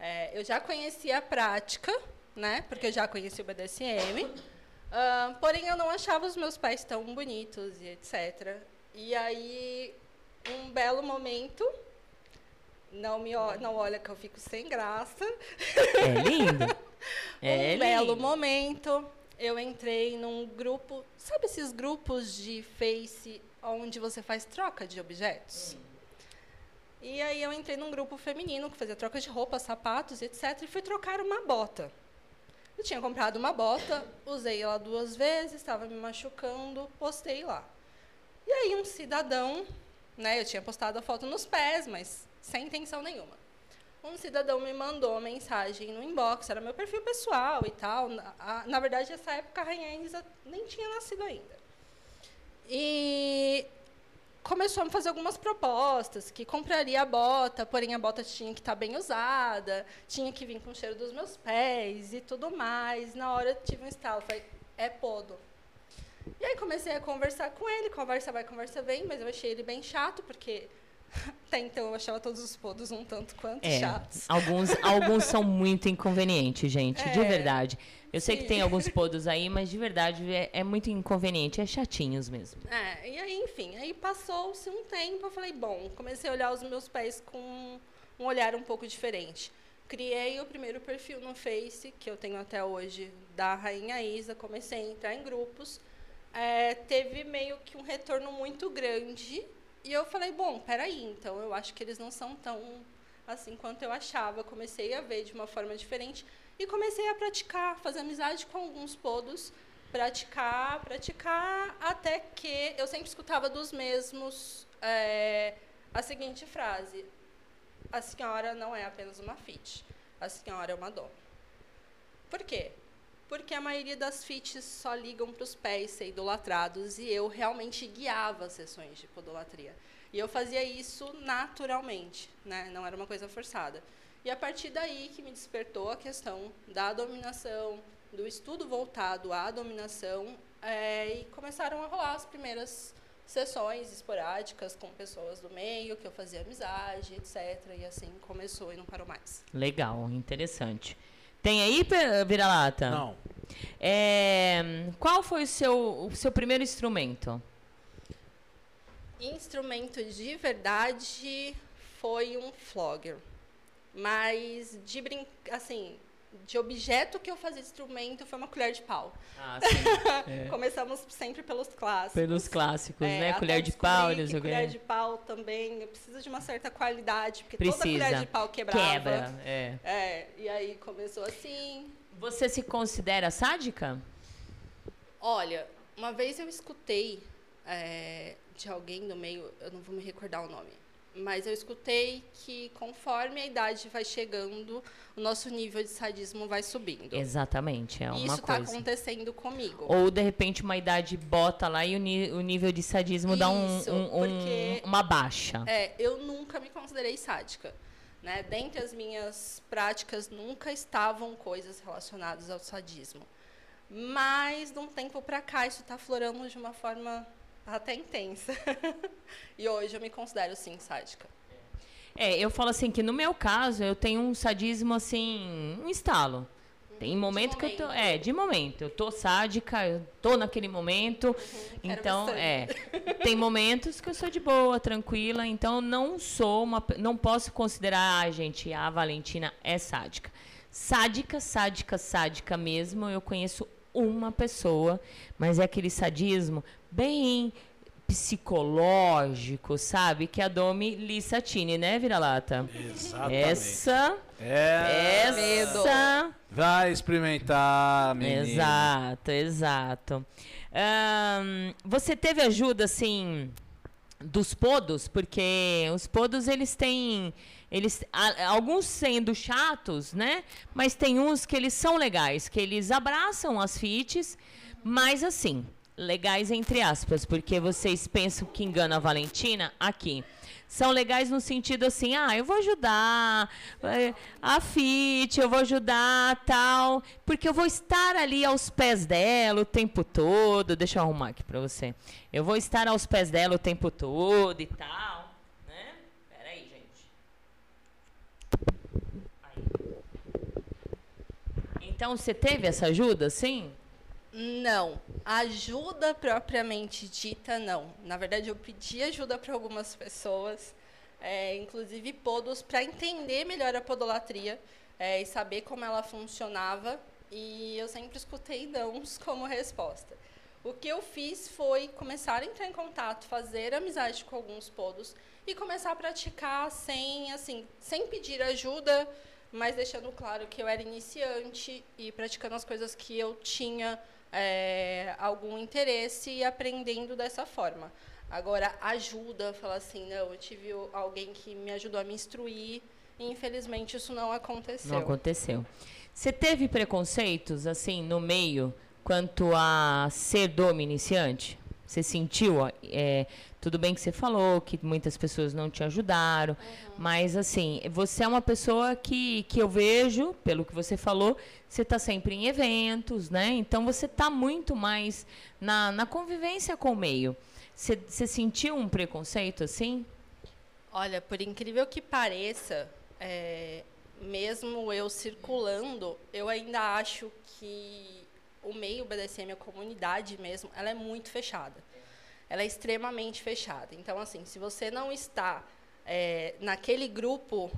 [SPEAKER 7] É, eu já conhecia a prática, né? Porque eu já conhecia o BDSM. ah, porém, eu não achava os meus pais tão bonitos e etc. E aí, um belo momento, não me não olha que eu fico sem graça.
[SPEAKER 3] É lindo. É
[SPEAKER 7] um belo
[SPEAKER 3] lindo.
[SPEAKER 7] momento, eu entrei num grupo, sabe esses grupos de Face onde você faz troca de objetos? E aí eu entrei num grupo feminino que fazia troca de roupa, sapatos, etc. E fui trocar uma bota. Eu tinha comprado uma bota, usei ela duas vezes, estava me machucando, postei lá. E aí um cidadão, né, eu tinha postado a foto nos pés, mas sem intenção nenhuma. Um cidadão me mandou uma mensagem no inbox, era meu perfil pessoal e tal. Na, na verdade, nessa época a Rainha Elisa nem tinha nascido ainda. E começou a me fazer algumas propostas, que compraria a bota, porém a bota tinha que estar bem usada, tinha que vir com o cheiro dos meus pés e tudo mais. Na hora eu tive um estalo, falei, é podo. E aí comecei a conversar com ele, conversa vai, conversa vem, mas eu achei ele bem chato, porque até então eu achava todos os podos um tanto quanto
[SPEAKER 3] É,
[SPEAKER 7] chatos.
[SPEAKER 3] alguns, alguns são muito inconvenientes, gente, de
[SPEAKER 7] É,
[SPEAKER 3] verdade. Eu sei que
[SPEAKER 7] sim.
[SPEAKER 3] tem alguns podos aí, mas de verdade é, é muito inconveniente, é chatinhos mesmo.
[SPEAKER 7] É, e aí, enfim, aí passou-se um tempo, eu falei, bom, comecei a olhar os meus pés com um olhar um pouco diferente. Criei o primeiro perfil no Face, que eu tenho até hoje, da Rainha Isa, comecei a entrar em grupos. É, teve meio que um retorno muito grande, e eu falei, bom, peraí, então eu acho que eles não são tão assim quanto eu achava. Comecei a ver de uma forma diferente e comecei a praticar, fazer amizade com alguns podos, praticar, praticar, até que eu sempre escutava dos mesmos é, a seguinte frase: a senhora não é apenas uma fit, a senhora é uma dona. Por quê? Porque a maioria das fits só ligam para os pés ser idolatrados e eu realmente guiava as sessões de podolatria. E eu fazia isso naturalmente, né? não era uma coisa forçada. E a partir daí que me despertou a questão da dominação, do estudo voltado à dominação, é, e começaram a rolar as primeiras sessões esporádicas com pessoas do meio, que eu fazia amizade, etc. E assim começou e não parou mais.
[SPEAKER 3] Legal, interessante. Tem aí, Vira-Lata?
[SPEAKER 6] Não.
[SPEAKER 3] É, qual foi o seu, o seu primeiro instrumento?
[SPEAKER 7] Instrumento de verdade foi um flogger. Mas de brin... assim, de objeto que eu fazia instrumento foi uma colher de pau.
[SPEAKER 3] Ah, sim. É.
[SPEAKER 7] Começamos sempre pelos clássicos.
[SPEAKER 3] Pelos clássicos,
[SPEAKER 7] É,
[SPEAKER 3] né? Colher de pau, não sei o
[SPEAKER 7] colher de pau também precisa de uma certa qualidade, porque
[SPEAKER 3] Precisa.
[SPEAKER 7] toda colher de pau quebrava.
[SPEAKER 3] Quebra, é.
[SPEAKER 7] É, e aí começou assim.
[SPEAKER 3] Você se considera sádica?
[SPEAKER 7] Olha, uma vez eu escutei é, de alguém do meio, eu não vou me recordar o nome, mas eu escutei que conforme a idade vai chegando, o nosso nível de sadismo vai subindo.
[SPEAKER 3] Exatamente, é uma
[SPEAKER 7] isso está
[SPEAKER 3] coisa.
[SPEAKER 7] acontecendo comigo.
[SPEAKER 3] Ou de repente uma idade bota lá e o, o nível de sadismo dá um,
[SPEAKER 7] Isso,
[SPEAKER 3] um- um- uma baixa.
[SPEAKER 7] É, eu nunca me considerei sádica. Né? Dentre as minhas práticas, nunca estavam coisas relacionadas ao sadismo. Mas, de um tempo para cá, isso está aflorando de uma forma até intensa. e hoje eu me considero, sim, sádica.
[SPEAKER 3] É, eu falo assim que no meu caso eu tenho um sadismo assim, um estalo. Tem momento que eu tô,
[SPEAKER 7] momento.
[SPEAKER 3] é, de momento, eu tô sádica, eu tô naquele momento.
[SPEAKER 7] Uhum,
[SPEAKER 3] então, é, tem momentos que eu sou de boa, tranquila, então eu não sou uma, não posso considerar, ah, gente, a Valentina é sádica. Sádica, sádica, sádica mesmo, eu conheço uma pessoa, mas é aquele sadismo bem psicológico, sabe? Que é a Domi Lissatini, né, Vira-Lata?
[SPEAKER 6] Exatamente.
[SPEAKER 3] Essa,
[SPEAKER 6] É.
[SPEAKER 3] essa...
[SPEAKER 6] Vai experimentar, menino.
[SPEAKER 3] Exato, exato. Ahn, você teve ajuda, assim, dos podos? Porque os podos, eles têm... Eles, alguns sendo chatos, né? Mas tem uns que eles são legais, que eles abraçam as fits, mas assim, legais entre aspas, porque vocês pensam que engana a Valentina aqui. São legais no sentido assim, ah, eu vou ajudar eh, a Fit, eu vou ajudar tal, porque eu vou estar ali aos pés dela o tempo todo. Deixa eu arrumar aqui pra você. Eu vou estar aos pés dela o tempo todo e tal, né? Peraí, gente. Aí. Então, você teve essa ajuda, sim?
[SPEAKER 7] Não. Ajuda propriamente dita, não. Na verdade, eu pedi ajuda para algumas pessoas, é, inclusive podos, para entender melhor a podolatria é, e saber como ela funcionava. E eu sempre escutei nãos como resposta. O que eu fiz foi começar a entrar em contato, fazer amizade com alguns podos e começar a praticar sem, assim, sem pedir ajuda, mas deixando claro que eu era iniciante e praticando as coisas que eu tinha é, algum interesse e aprendendo dessa forma. Agora, ajuda, falar assim, não, eu tive alguém que me ajudou a me instruir e infelizmente isso não aconteceu.
[SPEAKER 3] Não aconteceu. Você teve preconceitos, assim, no meio, quanto a ser domo iniciante? Você sentiu? ó, é, tudo bem que você falou que muitas pessoas não te ajudaram, mas, assim, você é uma pessoa que, que eu vejo, pelo que você falou, você está sempre em eventos, né? Então, você está muito mais na, na convivência com o meio. Você, você sentiu um preconceito, assim?
[SPEAKER 7] Olha, por incrível que pareça, é, mesmo eu circulando, eu ainda acho que o meio BDSM, a comunidade mesmo, ela é muito fechada. Ela é extremamente fechada. Então, assim, se você não está é, naquele grupo,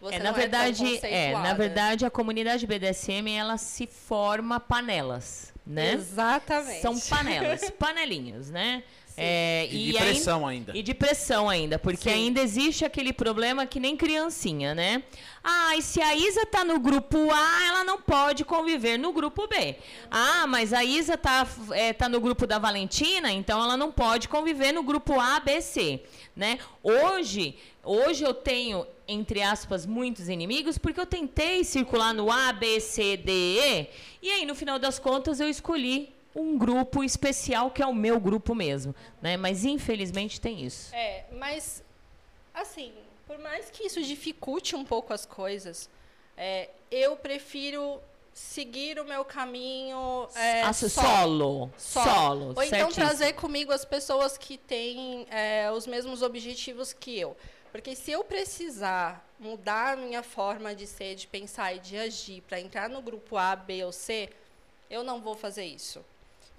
[SPEAKER 7] você
[SPEAKER 3] é,
[SPEAKER 7] não
[SPEAKER 3] na
[SPEAKER 7] é
[SPEAKER 3] verdade, é, na
[SPEAKER 7] conceituada.
[SPEAKER 3] verdade a comunidade BDSM ela se forma panelas, né?
[SPEAKER 7] Exatamente.
[SPEAKER 3] São panelas, panelinhas, né? É,
[SPEAKER 6] E de
[SPEAKER 3] ainda-
[SPEAKER 6] pressão ainda.
[SPEAKER 3] E de pressão ainda, porque
[SPEAKER 7] Sim.
[SPEAKER 3] ainda existe aquele problema que nem criancinha, né? Ah, e se a Isa tá no grupo A, ela não pode conviver no grupo B. Ah, mas a Isa tá, é, tá no grupo da Valentina, então ela não pode conviver no grupo A, B, C, né? Hoje, hoje eu tenho, entre aspas, muitos inimigos, porque eu tentei circular no A, B, C, D, E, e aí, no final das contas, eu escolhi um grupo especial que é o meu grupo mesmo, né? Mas infelizmente tem isso.
[SPEAKER 7] É, mas, assim, por mais que isso dificulte um pouco as coisas, é, eu prefiro seguir o meu caminho é,
[SPEAKER 3] Ah, solo,
[SPEAKER 7] só.
[SPEAKER 3] solo,
[SPEAKER 7] Ou então
[SPEAKER 3] certíssimo.
[SPEAKER 7] trazer comigo as pessoas que têm é, os mesmos objetivos que eu. Porque se eu precisar mudar a minha forma de ser, de pensar e de agir para entrar no grupo A, B ou C, eu não vou fazer isso.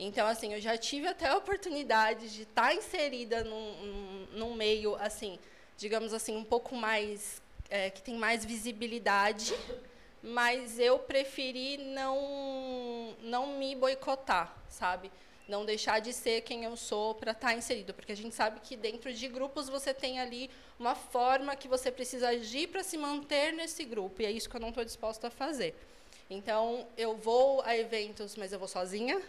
[SPEAKER 7] Então, assim, eu já tive até a oportunidade de estar inserida num, num, num meio, assim, digamos assim, um pouco mais. é, que tem mais visibilidade, mas eu preferi não, não me boicotar, sabe? Não deixar de ser quem eu sou para estar tá inserido, porque a gente sabe que dentro de grupos você tem ali uma forma que você precisa agir para se manter nesse grupo, e é isso que eu não estou disposta a fazer. Então, eu vou a eventos, mas eu vou sozinha.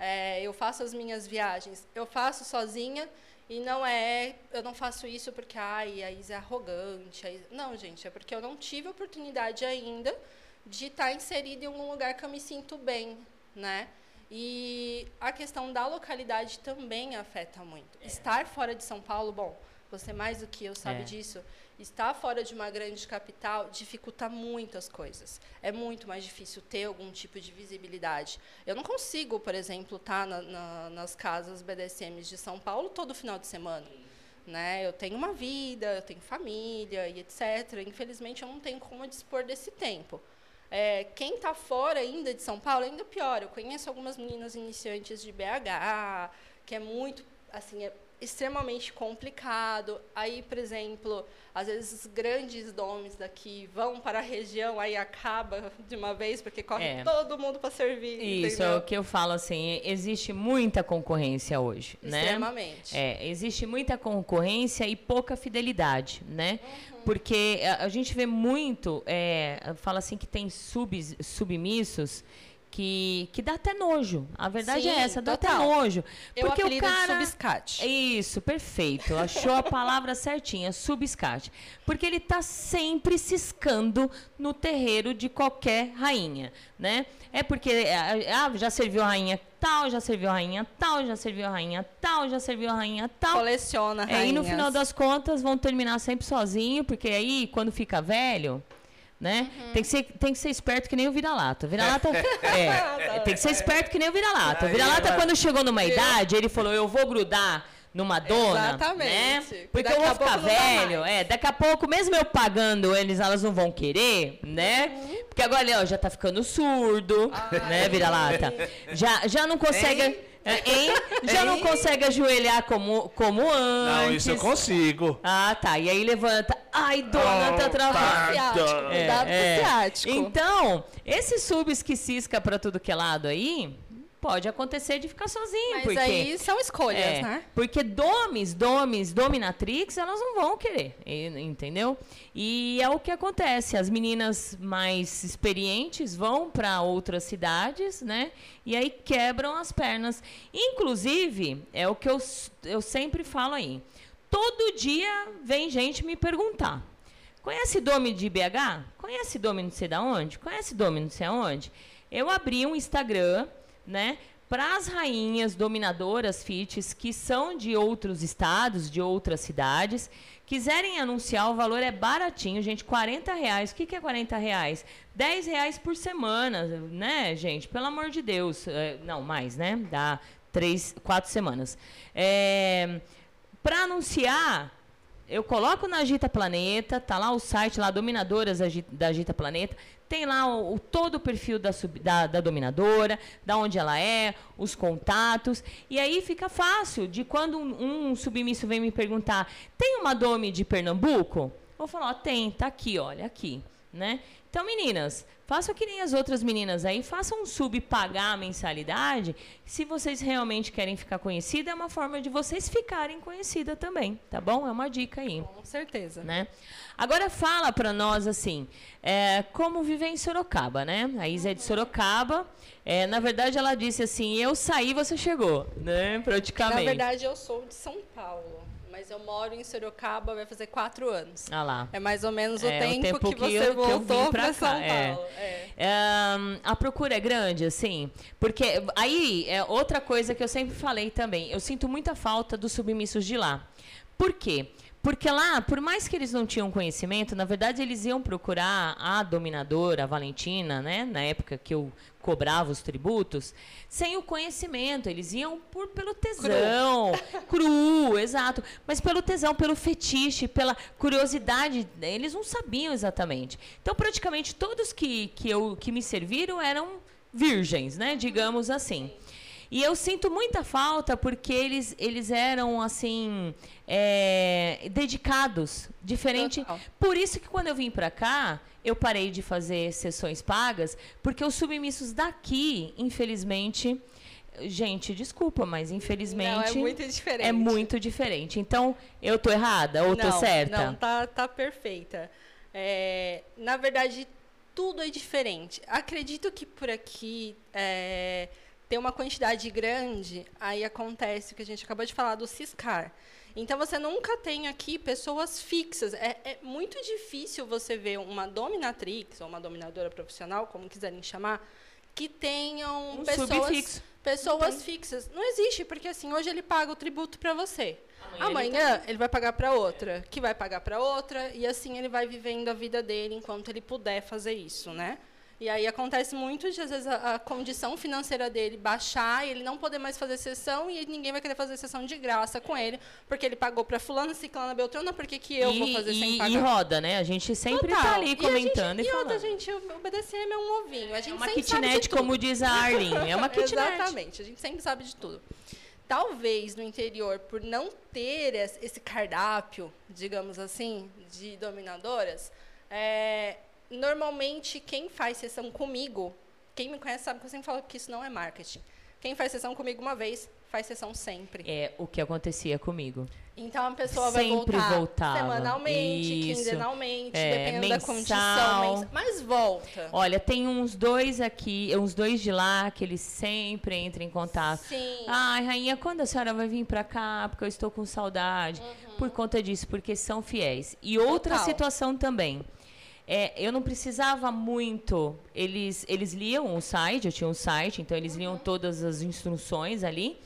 [SPEAKER 7] É, eu faço as minhas viagens, eu faço sozinha e não é, eu não faço isso porque ai, a Isa é arrogante. Isa... Não, gente, é porque eu não tive oportunidade ainda de estar tá inserida em algum lugar que eu me sinto bem, né? E a questão da localidade também afeta muito. Estar fora de São Paulo, bom, você mais do que eu sabe é. disso estar fora de uma grande capital dificulta muitas coisas. É muito mais difícil ter algum tipo de visibilidade. Eu não consigo, por exemplo, estar na, na, nas casas BDSMs de São Paulo todo final de semana. Né? Eu tenho uma vida, eu tenho família e etc. Infelizmente, eu não tenho como dispor desse tempo. É, quem está fora ainda de São Paulo, ainda pior. Eu conheço algumas meninas iniciantes de BH, que é muito, assim, é extremamente complicado. Aí, por exemplo, às vezes grandes nomes daqui vão para a região, aí acaba de uma vez, porque corre é. todo mundo para servir.
[SPEAKER 3] Isso
[SPEAKER 7] entendeu?
[SPEAKER 3] é o que eu falo assim, existe muita concorrência hoje,
[SPEAKER 7] né? Extremamente.
[SPEAKER 3] né? É, existe muita concorrência e pouca fidelidade, né? Uhum. Porque a, a, gente vê muito, é, fala assim que tem subs, submissos que, que dá até nojo. A verdade é Sim, é essa, dá total. até nojo.
[SPEAKER 7] Porque Eu o cara subscate.
[SPEAKER 3] Isso, perfeito. Achou a palavra certinha, subscate. Porque ele está sempre ciscando no terreiro de qualquer rainha, né? É porque é, ah, já serviu a rainha tal, já serviu a rainha tal, já serviu a rainha tal, já serviu a rainha tal.
[SPEAKER 7] Coleciona rainhas.
[SPEAKER 3] É, e no final das contas vão terminar sempre sozinho, porque aí quando fica velho, né? Uhum. Tem, que ser, tem que ser esperto que nem o vira-lata. Vira-lata é, tem que ser esperto que nem o vira-lata. O vira-lata, quando chegou numa idade, ele falou: Eu vou grudar numa dona, Exatamente. né? Porque daqui eu vou ficar velho, é, daqui a pouco, mesmo eu pagando eles, elas não vão querer, né? Uhum. Porque agora, ó, já tá ficando surdo, Ai. né, vira-lata? Já, já não consegue... Hein? É, hein? Já não consegue ajoelhar como, como antes. Não,
[SPEAKER 6] isso eu consigo.
[SPEAKER 3] Ah, tá. E aí levanta. Ai, dona, oh, tá travando.
[SPEAKER 7] É, é.
[SPEAKER 3] Então, esses subs que cisca pra tudo que é lado aí, Pode acontecer de ficar sozinho.
[SPEAKER 7] Mas
[SPEAKER 3] porque,
[SPEAKER 7] aí são escolhas, é, né?
[SPEAKER 3] Porque domes, domes, dominatrix, elas não vão querer, entendeu? E é o que acontece. As meninas mais experientes vão para outras cidades, né? E aí quebram as pernas. Inclusive, é o que eu, eu sempre falo aí. Todo dia vem gente me perguntar. Conhece Dome de BH? Conhece Dome não sei da onde? Conhece Dome não sei aonde? Eu abri um Instagram né? Para as rainhas dominadoras FITs que são de outros estados, de outras cidades, quiserem anunciar, o valor é baratinho, gente, 40 reais. O que, que é 40 reais? 10 reais por semana, né, gente? Pelo amor de Deus. É, não, mais, né? Dá três, quatro semanas. É, Para anunciar, eu coloco na Agita Planeta, tá lá o site lá, Dominadoras da Agita Planeta, tem lá o, o todo o perfil da, sub, da, da, dominadora, da onde ela é, os contatos, e aí fica fácil de quando um, um submisso vem me perguntar, tem uma dome de Pernambuco? Vou falar, ó, tem, tá aqui, olha, aqui, né? Então, meninas, façam que nem as outras meninas aí, façam um sub pagar a mensalidade. Se vocês realmente querem ficar conhecida, é uma forma de vocês ficarem conhecida também, tá bom? É uma dica aí.
[SPEAKER 7] Com certeza.
[SPEAKER 3] Né? Agora fala para nós assim, é, como viver em Sorocaba, né? A Isa é de Sorocaba. É, na verdade, ela disse assim: eu saí, você chegou, né? Praticamente. Na
[SPEAKER 7] verdade, eu sou de São Paulo eu moro em Sorocaba, vai fazer quatro anos.
[SPEAKER 3] Ah lá.
[SPEAKER 7] É mais ou menos o, é, tempo, o tempo, que, que você eu, voltou para São é. Paulo.
[SPEAKER 3] É. É. a procura é grande, assim, porque aí é outra coisa que eu sempre falei também. Eu sinto muita falta dos submissos de lá. Por quê? Porque lá, por mais que eles não tinham conhecimento, na verdade eles iam procurar a dominadora, a Valentina, né? Na época que eu cobrava os tributos, sem o conhecimento. Eles iam por, pelo tesão, cru. cru, exato. Mas pelo tesão, pelo fetiche, pela curiosidade. Eles não sabiam exatamente. Então, praticamente todos que, que, eu, que me serviram eram virgens, né? Digamos assim. E eu sinto muita falta porque eles, eles eram, assim, é, dedicados, diferente.
[SPEAKER 7] Total.
[SPEAKER 3] Por isso que quando eu vim para cá, eu parei de fazer sessões pagas, porque os submissos daqui, infelizmente, gente, desculpa, mas infelizmente
[SPEAKER 7] Não, é muito diferente.
[SPEAKER 3] é muito diferente. Então, eu tô errada ou tô
[SPEAKER 7] não,
[SPEAKER 3] certa?
[SPEAKER 7] Não, tá, tá perfeita. É, na verdade, tudo é diferente. Acredito que por aqui é, tem uma quantidade grande, aí acontece o que a gente acabou de falar do Ciscar. Então você nunca tem aqui pessoas fixas. É, é muito difícil você ver uma dominatrix ou uma dominadora profissional, como quiserem chamar, que tenham
[SPEAKER 3] Um
[SPEAKER 7] pessoas
[SPEAKER 3] subfixo.
[SPEAKER 7] pessoas fixas. Não existe, porque assim, hoje ele paga o tributo para você.
[SPEAKER 3] Amanhã
[SPEAKER 7] Amanhã, ele, vai pagar para outra, que vai pagar para outra, e assim ele vai vivendo a vida dele enquanto ele puder fazer isso, né? E aí acontece muito de, às vezes, a, a condição financeira dele baixar e ele não poder mais fazer sessão e ninguém vai querer fazer sessão de graça com ele, porque ele pagou para fulana, ciclana, beltrana, por que que eu
[SPEAKER 3] e,
[SPEAKER 7] vou fazer
[SPEAKER 3] e,
[SPEAKER 7] sem
[SPEAKER 3] e
[SPEAKER 7] pagar?
[SPEAKER 3] roda, né? A gente sempre
[SPEAKER 7] Total.
[SPEAKER 3] tá ali
[SPEAKER 7] E
[SPEAKER 3] comentando
[SPEAKER 7] gente,
[SPEAKER 3] e,
[SPEAKER 7] e
[SPEAKER 3] falando.
[SPEAKER 7] outra, gente, o BDSM é um ovinho. A gente
[SPEAKER 3] é uma kitnet, como diz a Arlene. É uma kitnet.
[SPEAKER 7] Exatamente, a gente sempre sabe de tudo. Talvez no interior, por não ter es- esse cardápio, digamos assim, de dominadoras, é, normalmente quem faz sessão comigo, quem me conhece sabe que eu sempre falo que isso não é marketing. Quem faz sessão comigo uma vez, faz sessão sempre.
[SPEAKER 3] É o que acontecia comigo.
[SPEAKER 7] Então a pessoa vai
[SPEAKER 3] Sempre
[SPEAKER 7] voltar
[SPEAKER 3] voltava.
[SPEAKER 7] semanalmente,
[SPEAKER 3] Isso.
[SPEAKER 7] quinzenalmente,
[SPEAKER 3] É,
[SPEAKER 7] dependendo da
[SPEAKER 3] mensal.
[SPEAKER 7] condição, mens- mas volta.
[SPEAKER 3] Olha, tem uns dois aqui, uns dois de lá, que eles sempre entram em contato.
[SPEAKER 7] Sim.
[SPEAKER 3] Ai, rainha, quando a senhora vai vir pra cá? Porque eu estou com saudade. Por conta disso, porque são fiéis. E outra
[SPEAKER 7] Uhum. Total.
[SPEAKER 3] situação também. É, eu não precisava muito. Eles, eles liam o site, eu tinha um site, então eles
[SPEAKER 7] Uhum.
[SPEAKER 3] liam todas as instruções ali.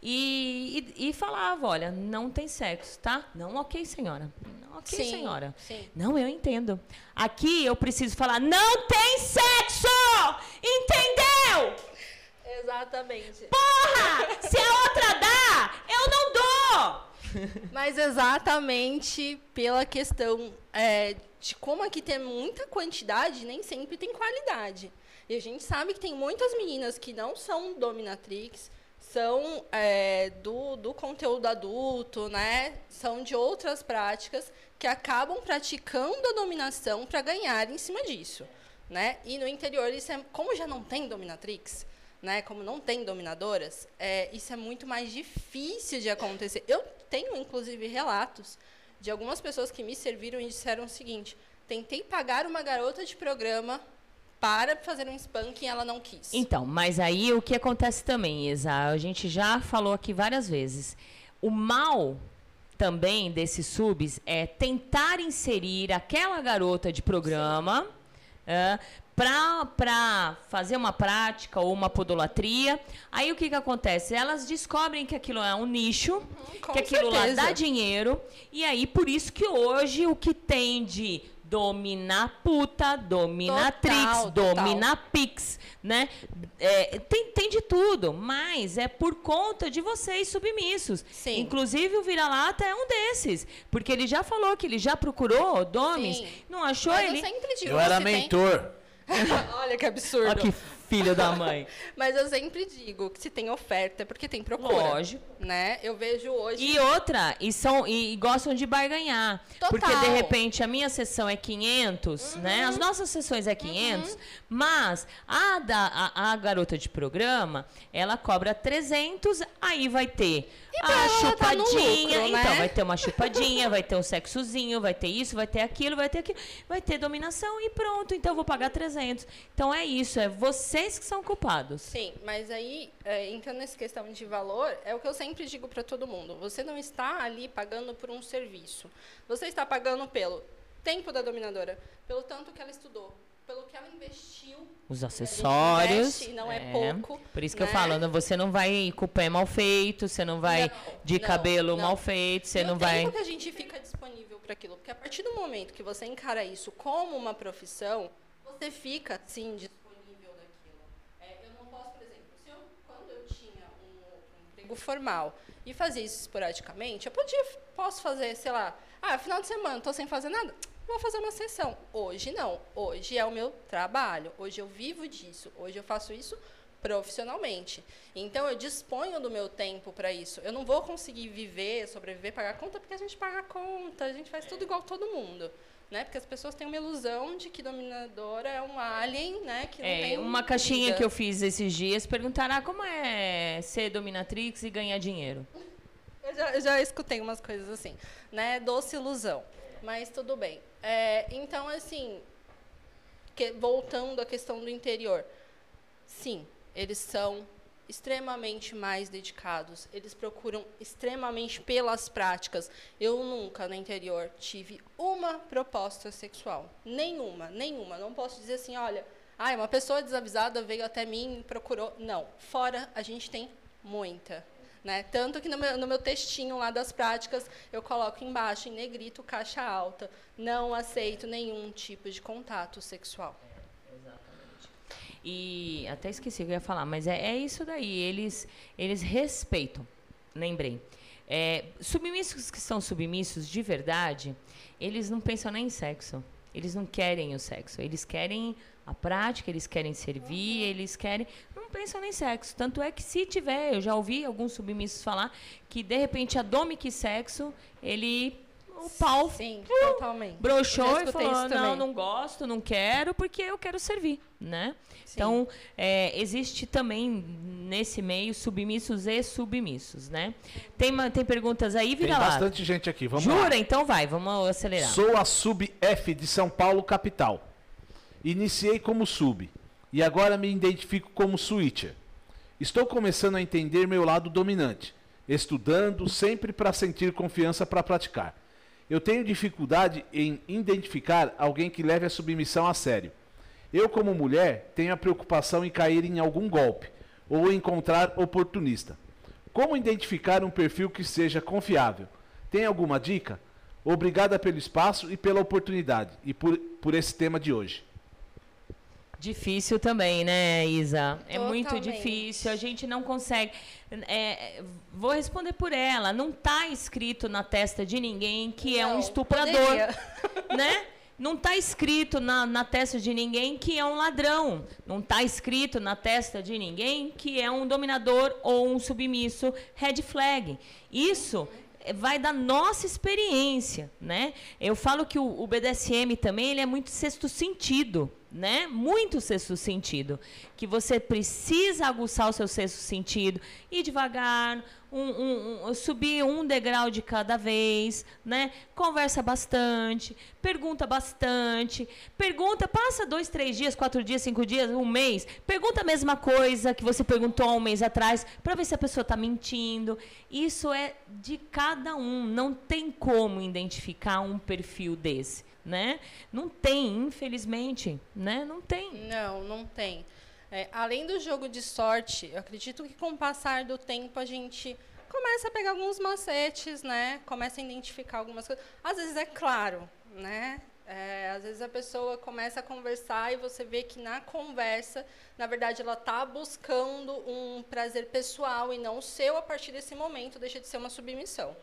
[SPEAKER 3] E, e, e falava, olha, não tem sexo, tá? Não, ok, senhora. Não, ok,
[SPEAKER 7] Sim,
[SPEAKER 3] senhora.
[SPEAKER 7] sim.
[SPEAKER 3] Não, eu entendo. Aqui eu preciso falar, não tem sexo! Entendeu?
[SPEAKER 7] Exatamente.
[SPEAKER 3] Porra! Se a outra dá, eu não dou!
[SPEAKER 7] Mas exatamente pela questão é, de como aqui tem muita quantidade, nem sempre tem qualidade. E a gente sabe que tem muitas meninas que não são dominatrix, são é, do, do conteúdo adulto, né? São de outras práticas que acabam praticando a dominação para ganhar em cima disso, né? E no interior isso é como já não tem dominatrix, né? Como não tem dominadoras, é, isso é muito mais difícil de acontecer. Eu tenho inclusive relatos de algumas pessoas que me serviram e disseram o seguinte: tentei pagar uma garota de programa para fazer um spanking e ela não quis.
[SPEAKER 3] Então, mas aí o que acontece também, Isa, a gente já falou aqui várias vezes. O mal também desses subs é tentar inserir aquela garota de programa é, para fazer uma prática ou uma podolatria. Aí o que, que acontece? Elas descobrem que aquilo é um nicho,
[SPEAKER 7] Uhum, com
[SPEAKER 3] que aquilo lá
[SPEAKER 7] certeza.
[SPEAKER 3] dá dinheiro. E aí, por isso que hoje o que tem de dominar puta, dominatrix,
[SPEAKER 7] Total, total.
[SPEAKER 3] dominapix, né? É, tem, tem de tudo, mas é por conta de vocês submissos.
[SPEAKER 7] Sim.
[SPEAKER 3] Inclusive o vira-lata é um desses, porque ele já falou que ele já procurou domes,
[SPEAKER 7] Sim.
[SPEAKER 3] não achou
[SPEAKER 7] Mas
[SPEAKER 3] ele.
[SPEAKER 7] eu
[SPEAKER 6] Eu era
[SPEAKER 7] se tem-
[SPEAKER 6] mentor.
[SPEAKER 7] Olha que absurdo.
[SPEAKER 3] Filho da mãe.
[SPEAKER 7] Mas eu sempre digo que se tem oferta é porque tem procura.
[SPEAKER 3] Lógico.
[SPEAKER 7] Né? Eu vejo hoje.
[SPEAKER 3] E outra, e, são, e, e gostam de barganhar.
[SPEAKER 7] Total.
[SPEAKER 3] Porque, de repente, a minha sessão é 500, né? As nossas sessões é 500, mas a, da, a, a garota de programa, ela cobra 300, aí vai ter
[SPEAKER 7] pra
[SPEAKER 3] a
[SPEAKER 7] tá
[SPEAKER 3] chupadinha.
[SPEAKER 7] lucro, né?
[SPEAKER 3] Então, vai ter uma chupadinha, vai ter um sexozinho, vai ter isso, vai ter aquilo, vai ter aquilo, vai ter dominação e pronto. Então, eu vou pagar 300. Então, é isso, é vocês que são culpados.
[SPEAKER 7] Sim, mas aí, é, entrando nessa questão de valor, é o que eu sempre digo para todo mundo. Você não está ali pagando por um serviço. Você está pagando pelo tempo da dominadora, pelo tanto que ela estudou, pelo que ela investiu.
[SPEAKER 3] Os acessórios.
[SPEAKER 7] investe não é pouco,
[SPEAKER 3] Por isso que eu
[SPEAKER 7] né?
[SPEAKER 3] falo, não- você não vai com o pé mal feito, você não vai
[SPEAKER 7] Não,
[SPEAKER 3] de
[SPEAKER 7] não,
[SPEAKER 3] cabelo
[SPEAKER 7] não.
[SPEAKER 3] mal feito, você
[SPEAKER 7] e
[SPEAKER 3] não vai.
[SPEAKER 7] tempo que a gente fica disponível para aquilo. Porque a partir do momento que você encara isso como uma profissão, você fica, sim, disponível daquilo. É, eu não posso, por exemplo, se eu, quando eu tinha um outro emprego formal e fazia isso esporadicamente, eu podia, posso fazer, sei lá, ah, final de semana, estou sem fazer nada, vou fazer uma sessão. Hoje não. Hoje é o meu trabalho. Hoje eu vivo disso. Hoje eu faço isso profissionalmente. Então eu disponho do meu tempo para isso. Eu não vou conseguir viver, sobreviver, pagar conta porque a gente paga conta, a gente faz tudo igual todo mundo. Né? Porque as pessoas têm uma ilusão de que dominadora é um alien, né? Que não
[SPEAKER 3] É,
[SPEAKER 7] tem
[SPEAKER 3] uma caixinha
[SPEAKER 7] vida.
[SPEAKER 3] que eu fiz esses dias perguntaram ah, como é ser dominatrix e ganhar dinheiro.
[SPEAKER 7] Eu já, eu já escutei umas coisas assim, né? Doce ilusão. Mas tudo bem. É, então, assim, que- voltando à questão do interior. Sim, eles são extremamente mais dedicados. Eles procuram extremamente pelas práticas. Eu nunca no interior tive uma proposta sexual. Nenhuma, nenhuma. Não posso dizer assim, olha, ah, uma pessoa desavisada veio até mim e procurou. Não. Fora, a gente tem muita. Né? Tanto que no meu, no meu textinho lá das práticas, eu coloco embaixo, em negrito, caixa alta. Não aceito nenhum tipo de contato sexual.
[SPEAKER 3] E até esqueci o que eu ia falar, mas é, é isso daí. Eles, eles respeitam. Lembrei. É, submissos que são submissos de verdade, eles não pensam nem em sexo. Eles não querem o sexo. Eles querem a prática, eles querem servir, eles querem. Não pensam nem em sexo. Tanto é que se tiver, eu já ouvi alguns submissos falar que de repente a Dome que sexo, ele. O pau
[SPEAKER 7] Sim, totalmente.
[SPEAKER 3] broxou e falou:
[SPEAKER 7] isso
[SPEAKER 3] não,
[SPEAKER 7] também."
[SPEAKER 3] não gosto, não quero, porque eu quero servir, né?
[SPEAKER 7] Sim.
[SPEAKER 3] Então, é, existe também nesse meio submissos e submissos, né? Tem, uma- tem perguntas aí,
[SPEAKER 6] Tem
[SPEAKER 3] vira lá.
[SPEAKER 6] bastante gente aqui. Vamos
[SPEAKER 3] Jura?
[SPEAKER 6] lá.
[SPEAKER 3] Então vai, vamos acelerar.
[SPEAKER 6] Sou a Sub F de São Paulo, capital. Iniciei como sub e agora me identifico como switcher. Estou começando a entender meu lado dominante, estudando sempre para sentir confiança para praticar. Eu tenho dificuldade em identificar alguém que leve a submissão a sério. Eu, como mulher, tenho a preocupação em cair em algum golpe ou encontrar oportunista. Como identificar um perfil que seja confiável? Tem alguma dica? Obrigada pelo espaço e pela oportunidade e por, por esse tema de hoje.
[SPEAKER 3] Difícil também, né, Isa? É muito
[SPEAKER 7] Totalmente.
[SPEAKER 3] difícil. A gente não consegue. É, vou responder por ela. Não está escrito na testa de ninguém que é um
[SPEAKER 7] Não,
[SPEAKER 3] estuprador,
[SPEAKER 7] poderia.
[SPEAKER 3] né? Não está escrito na, na testa de ninguém que é um ladrão. Não está escrito na testa de ninguém que é um dominador ou um submisso. Red flag. Isso é, vai da nossa experiência, né? Eu falo que o, o BDSM também ele é muito sexto sentido, né? Muito sexto sentido, que você precisa aguçar o seu sexto sentido, ir devagar, um, um- um- subir um degrau de cada vez, né? Conversa bastante, pergunta bastante, pergunta, passa dois, três dias, quatro dias, cinco dias, um mês, pergunta a mesma coisa que você perguntou há um mês atrás, para ver se a pessoa está mentindo. Isso é de cada um, não tem como identificar um perfil desse, né? Não tem, infelizmente, né? Não tem.
[SPEAKER 7] Não, não tem. É, além do jogo de sorte, eu acredito que com o passar do tempo a gente começa a pegar alguns macetes, né? Começa a identificar algumas coisas. Às vezes é claro, né? É, às vezes a pessoa começa a conversar e você vê que na conversa, na verdade, ela está buscando um prazer pessoal e não seu a partir desse momento, deixa de ser uma submissão.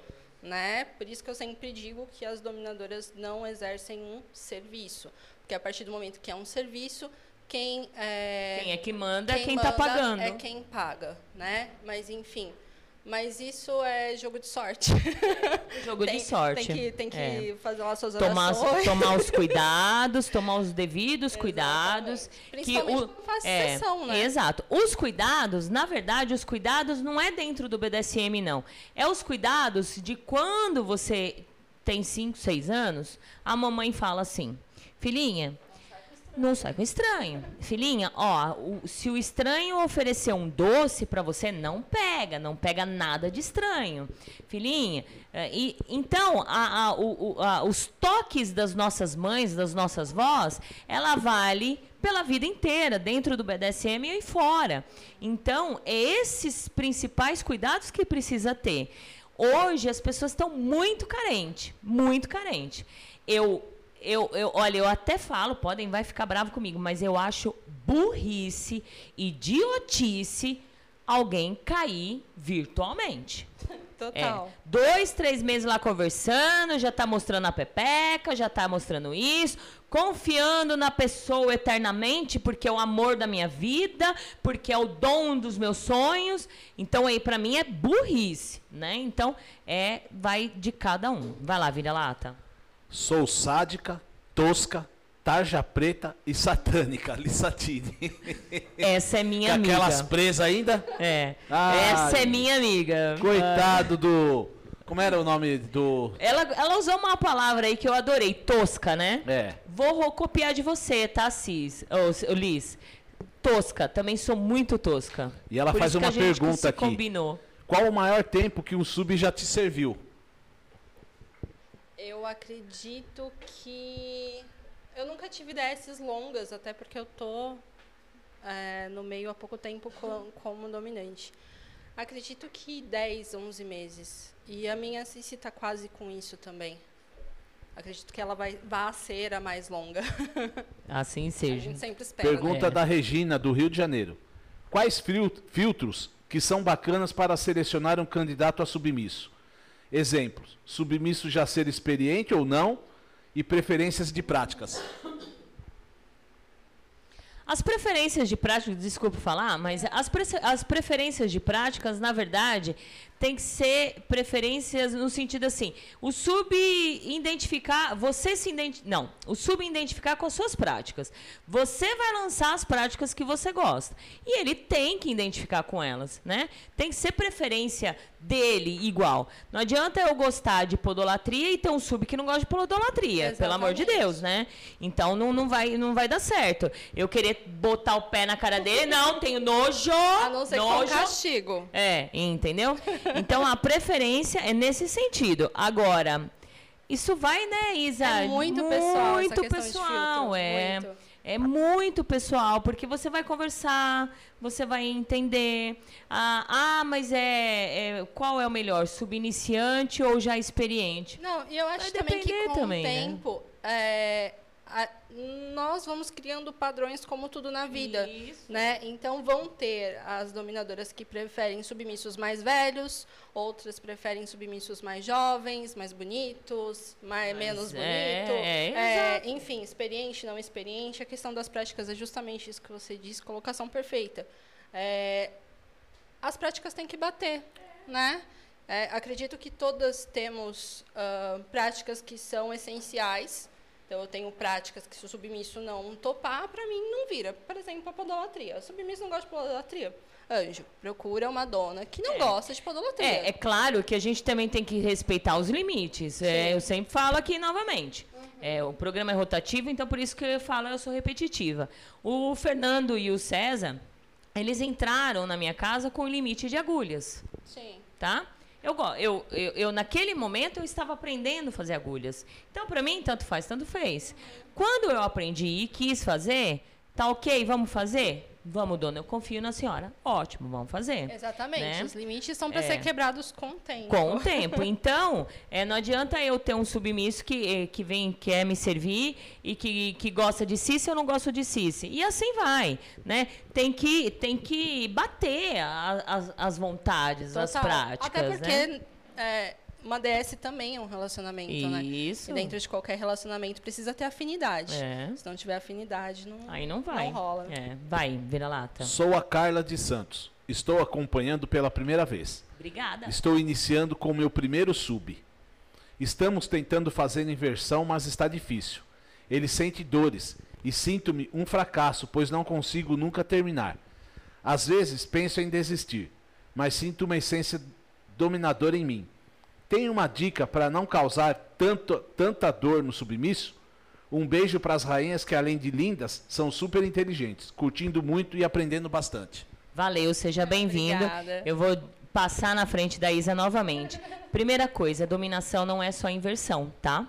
[SPEAKER 7] Né? Por isso que eu sempre digo que as dominadoras não exercem um serviço. Porque a partir do momento que é um serviço, quem é,
[SPEAKER 3] Quem é que manda é
[SPEAKER 7] quem
[SPEAKER 3] quem está pagando.
[SPEAKER 7] É quem paga, né? Mas enfim. Mas isso é jogo de sorte.
[SPEAKER 3] Jogo
[SPEAKER 7] tem,
[SPEAKER 3] de sorte.
[SPEAKER 7] Tem que, tem que
[SPEAKER 3] É.
[SPEAKER 7] fazer lá suas
[SPEAKER 3] tomar,
[SPEAKER 7] orações.
[SPEAKER 3] tomar os cuidados, tomar os devidos cuidados.
[SPEAKER 7] Principalmente quando faz sessão, né?
[SPEAKER 3] Exato. Os cuidados, na verdade, os cuidados não é dentro do BDSM, não. É os cuidados de quando você tem 5, 6 anos, a mamãe fala assim, filhinha, não sai com estranho. Filhinha, ó, o- se o estranho oferecer um doce pra você, não pega, não pega nada de estranho. Filhinha, é, e, então, a- a- o- a- os toques das nossas mães, das nossas vós, ela vale pela vida inteira, dentro do BDSM e fora. Então, é esses principais cuidados que precisa ter. Hoje, as pessoas estão muito carentes, muito carentes. Eu eu, eu, olha, eu até falo, podem, vai ficar bravo comigo, mas eu acho burrice, idiotice alguém cair virtualmente.
[SPEAKER 7] Total.
[SPEAKER 3] É, dois, três meses lá conversando, já tá mostrando a pepeca, já tá mostrando isso, confiando na pessoa eternamente, porque é o amor da minha vida, porque é o dom dos meus sonhos. Então aí para mim é burrice, né? Então é vai de cada um. Vai lá, vira lata.
[SPEAKER 6] Sou sádica, tosca, tarja preta e satânica, Lissatine.
[SPEAKER 3] Essa é minha amiga.
[SPEAKER 6] aquelas presas ainda?
[SPEAKER 3] É.
[SPEAKER 6] Ai.
[SPEAKER 3] Essa é minha amiga.
[SPEAKER 6] Coitado do. Como era o nome do.
[SPEAKER 3] Ela, ela usou uma palavra aí que eu adorei, tosca, né?
[SPEAKER 6] É.
[SPEAKER 3] Vou copiar de você, tá, Cis? Ô, Liz. Tosca, também sou muito tosca.
[SPEAKER 6] E ela
[SPEAKER 3] Por
[SPEAKER 6] faz uma
[SPEAKER 3] a gente
[SPEAKER 6] pergunta aqui.
[SPEAKER 3] combinou.
[SPEAKER 6] Qual o maior tempo que um sub já te serviu?
[SPEAKER 7] Eu acredito que. Eu nunca tive DSs longas, até porque eu tô é, no meio há pouco tempo co- como dominante. Acredito que 10, 11 meses. E a minha Cici está quase com isso também. Acredito que ela vai, vai ser a mais longa.
[SPEAKER 3] Assim
[SPEAKER 7] A
[SPEAKER 3] seja.
[SPEAKER 7] gente sempre espera. né?
[SPEAKER 6] Pergunta
[SPEAKER 3] É.
[SPEAKER 6] da Regina, do Rio de Janeiro. Quais fil- filtros que são bacanas para selecionar um candidato a submisso? Exemplos: submisso já ser experiente ou não e preferências de práticas.
[SPEAKER 3] As preferências de práticas, desculpa falar, mas as, pre- as preferências de práticas, na verdade, tem que ser preferências no sentido assim, o sub identificar, você se identificar, não, o sub identificar com as suas práticas. Você vai lançar as práticas que você gosta. E ele tem que identificar com elas, né? Tem que ser preferência dele igual. Não adianta eu gostar de podolatria e ter um sub que não gosta de podolatria, pelo amor de
[SPEAKER 7] Exatamente.
[SPEAKER 3] Deus, né? Então não, não, vai, não vai dar certo. Eu querer botar o pé na cara dele, não, tenho nojo.
[SPEAKER 7] A não ser
[SPEAKER 3] nojo.
[SPEAKER 7] castigo.
[SPEAKER 3] É, entendeu? Então a preferência é nesse sentido. Agora, isso vai, né, Isa?
[SPEAKER 7] É muito pessoal
[SPEAKER 3] Muito pessoal,
[SPEAKER 7] filtro,
[SPEAKER 3] é.
[SPEAKER 7] muito.
[SPEAKER 3] É muito pessoal, porque você vai conversar, você vai entender. Ah, ah mas é, é- Qual é o melhor? Subiniciante ou já experiente?
[SPEAKER 7] Não, e eu acho
[SPEAKER 3] Vai
[SPEAKER 7] também que com
[SPEAKER 3] também,
[SPEAKER 7] o
[SPEAKER 3] né?
[SPEAKER 7] tempo, é, a- nós vamos criando padrões como tudo na vida.
[SPEAKER 3] Isso.
[SPEAKER 7] Né? Então vão ter as dominadoras que preferem submissos mais velhos, outras preferem submissos mais jovens, mais bonitos, mais, menos
[SPEAKER 3] é,
[SPEAKER 7] bonito.
[SPEAKER 3] é,
[SPEAKER 7] É, enfim, experiente, não experiente. A questão das práticas é justamente isso que você disse, colocação perfeita. É, as práticas têm que bater, né? É, acredito que todas temos ah, práticas que são essenciais. Então, eu tenho práticas que se o submisso não topar, para mim não vira. Por exemplo, a podolatria. O submisso não gosta de podolatria. Anjo, procura uma dona que não gosta de podolatria.
[SPEAKER 3] É, é claro que a gente também tem que respeitar os limites. É, eu sempre falo aqui novamente. É, o programa é rotativo, então por isso que eu falo, eu sou repetitiva. O Fernando e o César, eles entraram na minha casa com o limite de agulhas,
[SPEAKER 7] Sim.
[SPEAKER 3] tá? Eu, eu, eu, eu, naquele momento, eu estava aprendendo a fazer agulhas. Então, para mim, tanto faz, tanto fez. Quando eu aprendi e quis fazer, tá ok, vamos fazer? Vamos, dona, eu confio na senhora. Ótimo, vamos fazer.
[SPEAKER 7] Exatamente.
[SPEAKER 3] Né?
[SPEAKER 7] Os limites são para
[SPEAKER 3] É.
[SPEAKER 7] ser quebrados com o tempo.
[SPEAKER 3] Com o tempo. Então, é, não adianta eu ter um submisso que, eh, que vem, quer me servir e que, que gosta de Cici, eu não gosto de Cici. E assim vai, né? Tem que, tem que bater a- as, as vontades, as
[SPEAKER 7] Total.
[SPEAKER 3] práticas,
[SPEAKER 7] Até
[SPEAKER 3] né?
[SPEAKER 7] porque é, uma DS também é um relacionamento, né?
[SPEAKER 3] Isso.
[SPEAKER 7] E dentro de qualquer relacionamento precisa ter afinidade.
[SPEAKER 3] É.
[SPEAKER 7] Se não tiver afinidade, não,
[SPEAKER 3] Aí não vai.
[SPEAKER 7] Não rola.
[SPEAKER 3] É, vai, vira lata.
[SPEAKER 6] Sou a Carla de Santos. Estou acompanhando pela primeira vez.
[SPEAKER 3] Obrigada.
[SPEAKER 6] Estou iniciando com o meu primeiro sub. Estamos tentando fazer inversão, mas está difícil. Ele sente dores e sinto-me um fracasso, pois não consigo nunca terminar. Às vezes penso em desistir, mas sinto uma essência dominadora em mim. Tem uma dica para não causar tanto, tanta dor no submisso? Um beijo para as rainhas que, além de lindas, são super inteligentes, curtindo muito e aprendendo bastante.
[SPEAKER 3] Valeu, seja bem-vindo. Eu vou passar na frente da Isa novamente. Primeira coisa, dominação não é só inversão, tá?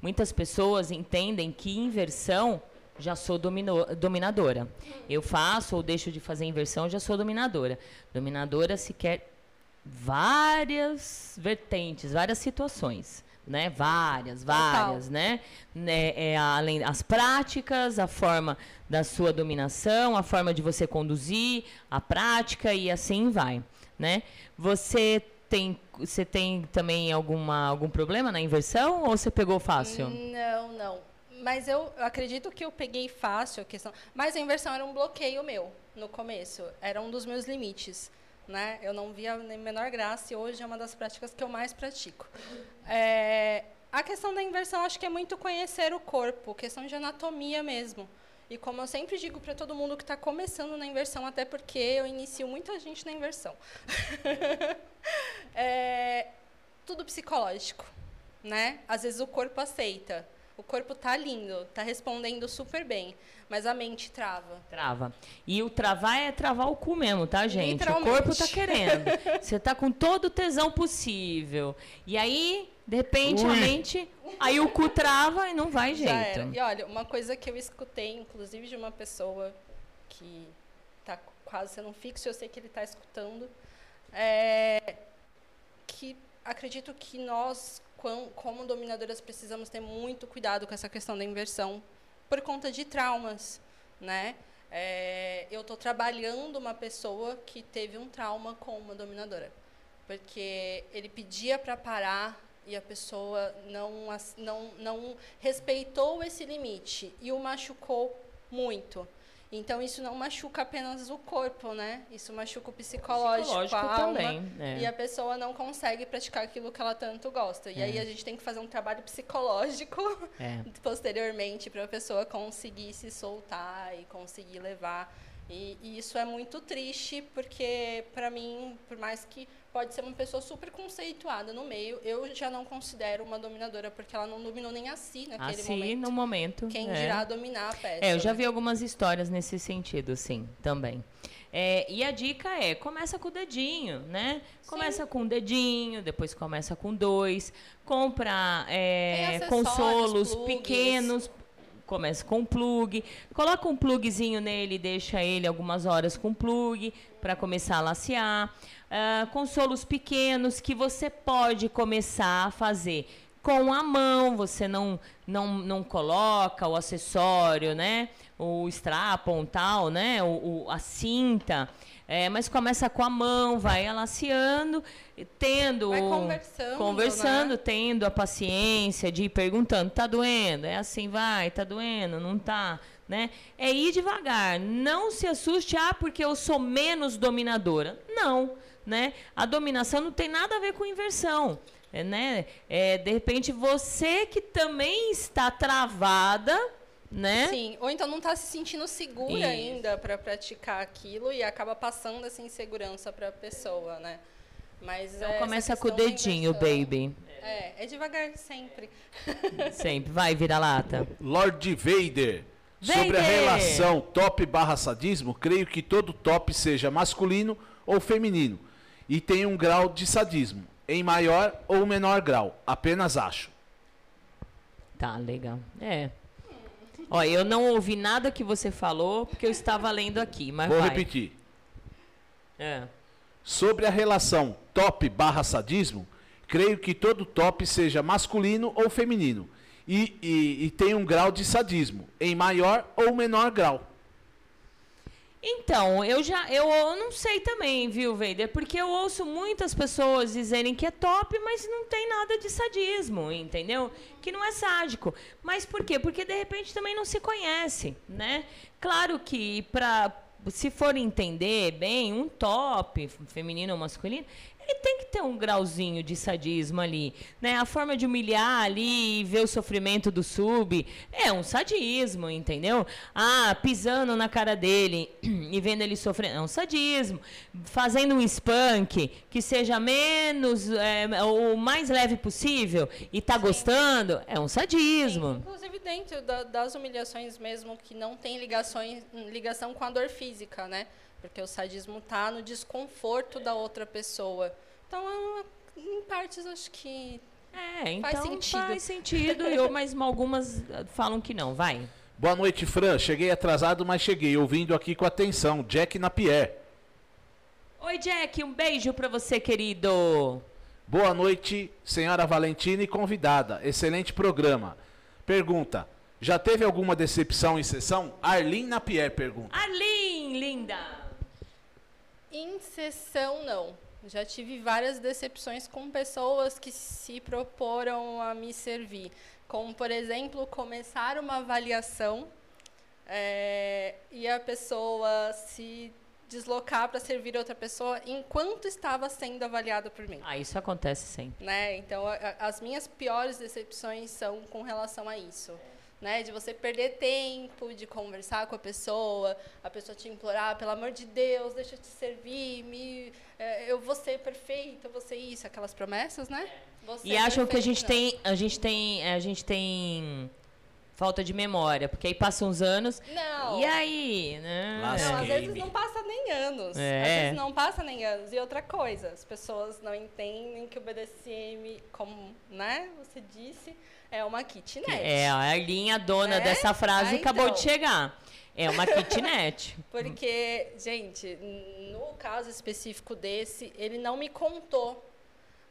[SPEAKER 3] Muitas pessoas entendem que inversão já sou domino- dominadora. Eu faço ou deixo de fazer inversão, já sou dominadora. Dominadora se quer várias vertentes, várias situações, né? Várias, várias, né? né? É, além as práticas, a forma da sua dominação, a forma de você conduzir, a prática e assim vai, né? Você tem, você tem também alguma, algum problema na inversão ou você pegou fácil?
[SPEAKER 7] Não, não. Mas eu acredito que eu peguei fácil a questão. Mas a inversão era um bloqueio meu no começo. Era um dos meus limites. Né? Eu não via nem menor graça e hoje é uma das práticas que eu mais pratico. É, a questão da inversão acho que é muito conhecer o corpo, questão de anatomia mesmo. E como eu sempre digo para todo mundo que está começando na inversão, até porque eu inicio muita gente na inversão, é, tudo psicológico, né? Às vezes o corpo aceita, o corpo tá lindo, tá respondendo super bem, mas a mente trava.
[SPEAKER 3] Trava. E o travar é travar o cu mesmo, tá, gente? O corpo tá querendo. Você tá com todo o tesão possível. E aí, de repente, Ui. a mente. Aí o cu trava e não vai jeito.
[SPEAKER 7] E olha, uma coisa que eu escutei, inclusive, de uma pessoa que tá quase sendo um fixo, eu sei que ele tá escutando, é que acredito que nós como dominadoras precisamos ter muito cuidado com essa questão da inversão por conta de traumas, né? É, eu estou trabalhando uma pessoa que teve um trauma com uma dominadora, porque ele pedia para parar e a pessoa não, não, não respeitou esse limite e o machucou muito. Então isso não machuca apenas o corpo, né? Isso machuca o psicológico, psicológico a alma, também. É. E a pessoa não consegue praticar aquilo que ela tanto gosta. E é. aí a gente tem que fazer um trabalho psicológico é. posteriormente para a pessoa conseguir se soltar e conseguir levar. E, e isso é muito triste porque para mim, por mais que pode ser uma pessoa super conceituada no meio. Eu já não considero uma dominadora, porque ela não dominou nem a si naquele
[SPEAKER 3] a si, momento. no momento.
[SPEAKER 7] Quem é. dirá dominar a peça.
[SPEAKER 3] É, eu já né? vi algumas histórias nesse sentido, sim, também. É, e a dica é, começa com o dedinho, né? Começa sim. com um dedinho, depois começa com dois. Compra é, consolos plugs. pequenos, começa com um plug, coloca um plugzinho nele, deixa ele algumas horas com plug para começar a lacear uh, consolos pequenos que você pode começar a fazer com a mão, você não, não, não coloca o acessório, né? O strapon tal, né? O, o a cinta. É, mas começa com a mão, vai alaciando, tendo.
[SPEAKER 7] Vai conversando.
[SPEAKER 3] Conversando, né? tendo a paciência de ir perguntando: tá doendo? É assim, vai, tá doendo? Não tá? Né? É ir devagar. Não se assuste, ah, porque eu sou menos dominadora. Não né? A dominação não tem nada a ver com inversão. Né? É, de repente, você que também está travada, né?
[SPEAKER 7] Sim, ou então não está se sentindo segura Isso. ainda para praticar aquilo e acaba passando essa insegurança para a pessoa, né?
[SPEAKER 3] Mas então, começa com o dedinho, baby.
[SPEAKER 7] É, é devagar sempre.
[SPEAKER 3] sempre. Vai, vira lata.
[SPEAKER 6] Lord Vader. Vader. Sobre a relação top barra sadismo, creio que todo top seja masculino ou feminino e tem um grau de sadismo, em maior ou menor grau, apenas acho.
[SPEAKER 3] Tá, legal. É. Ó, eu não ouvi nada que você falou, porque eu estava lendo aqui, mas
[SPEAKER 6] Vou
[SPEAKER 3] vai.
[SPEAKER 6] repetir. É. Sobre a relação top barra sadismo, creio que todo top seja masculino ou feminino. E, e, e tem um grau de sadismo, em maior ou menor grau.
[SPEAKER 3] Então, eu já eu, eu não sei também, viu, Vader? Porque eu ouço muitas pessoas dizerem que é top, mas não tem nada de sadismo, entendeu? Que não é sádico. Mas por quê? Porque de repente também não se conhece, né? Claro que para se for entender bem, um top, feminino ou masculino, ele tem que ter um grauzinho de sadismo ali, né? A forma de humilhar ali e ver o sofrimento do sub é um sadismo, entendeu? Ah, pisando na cara dele e vendo ele sofrer, é um sadismo. Fazendo um spunk que seja menos, é, o mais leve possível e tá Sim. gostando, é um sadismo.
[SPEAKER 7] Sim. Inclusive dentro da, das humilhações mesmo que não tem ligações, ligação com a dor física, né? Porque o sadismo está no desconforto da outra pessoa. Então, em partes, acho que
[SPEAKER 3] é, então faz sentido. Faz sentido, eu, mas algumas falam que não. Vai.
[SPEAKER 6] Boa noite, Fran. Cheguei atrasado, mas cheguei, ouvindo aqui com atenção. Jack Napier.
[SPEAKER 3] Oi, Jack, um beijo para você, querido.
[SPEAKER 6] Boa noite, senhora Valentina e convidada. Excelente programa. Pergunta: já teve alguma decepção em sessão? Arlene Napier pergunta.
[SPEAKER 3] Arlene, linda!
[SPEAKER 7] Em sessão, não. Já tive várias decepções com pessoas que se proporam a me servir. Como, por exemplo, começar uma avaliação é, e a pessoa se deslocar para servir outra pessoa enquanto estava sendo avaliada por mim.
[SPEAKER 3] Ah, isso acontece sempre.
[SPEAKER 7] Né? Então, a, as minhas piores decepções são com relação a isso. Né, de você perder tempo, de conversar com a pessoa, a pessoa te implorar, pelo amor de Deus, deixa eu te servir, me, é, eu vou ser perfeita, ser isso, aquelas promessas, né? Você
[SPEAKER 3] e acham que a gente
[SPEAKER 7] não.
[SPEAKER 3] tem, a gente tem, a gente tem falta de memória, porque aí passam uns anos.
[SPEAKER 7] Não.
[SPEAKER 3] E aí, né?
[SPEAKER 7] Não, às vezes não passa nem anos.
[SPEAKER 3] É.
[SPEAKER 7] Às vezes não passa nem anos. E outra coisa, as pessoas não entendem que o BDSM, como né, você disse, é uma kitnet.
[SPEAKER 3] É, a Arlinha, dona
[SPEAKER 7] É?
[SPEAKER 3] dessa frase,
[SPEAKER 7] Ah,
[SPEAKER 3] acabou
[SPEAKER 7] então.
[SPEAKER 3] de chegar. É uma kitnet.
[SPEAKER 7] Porque, gente, no caso específico desse, ele não me contou.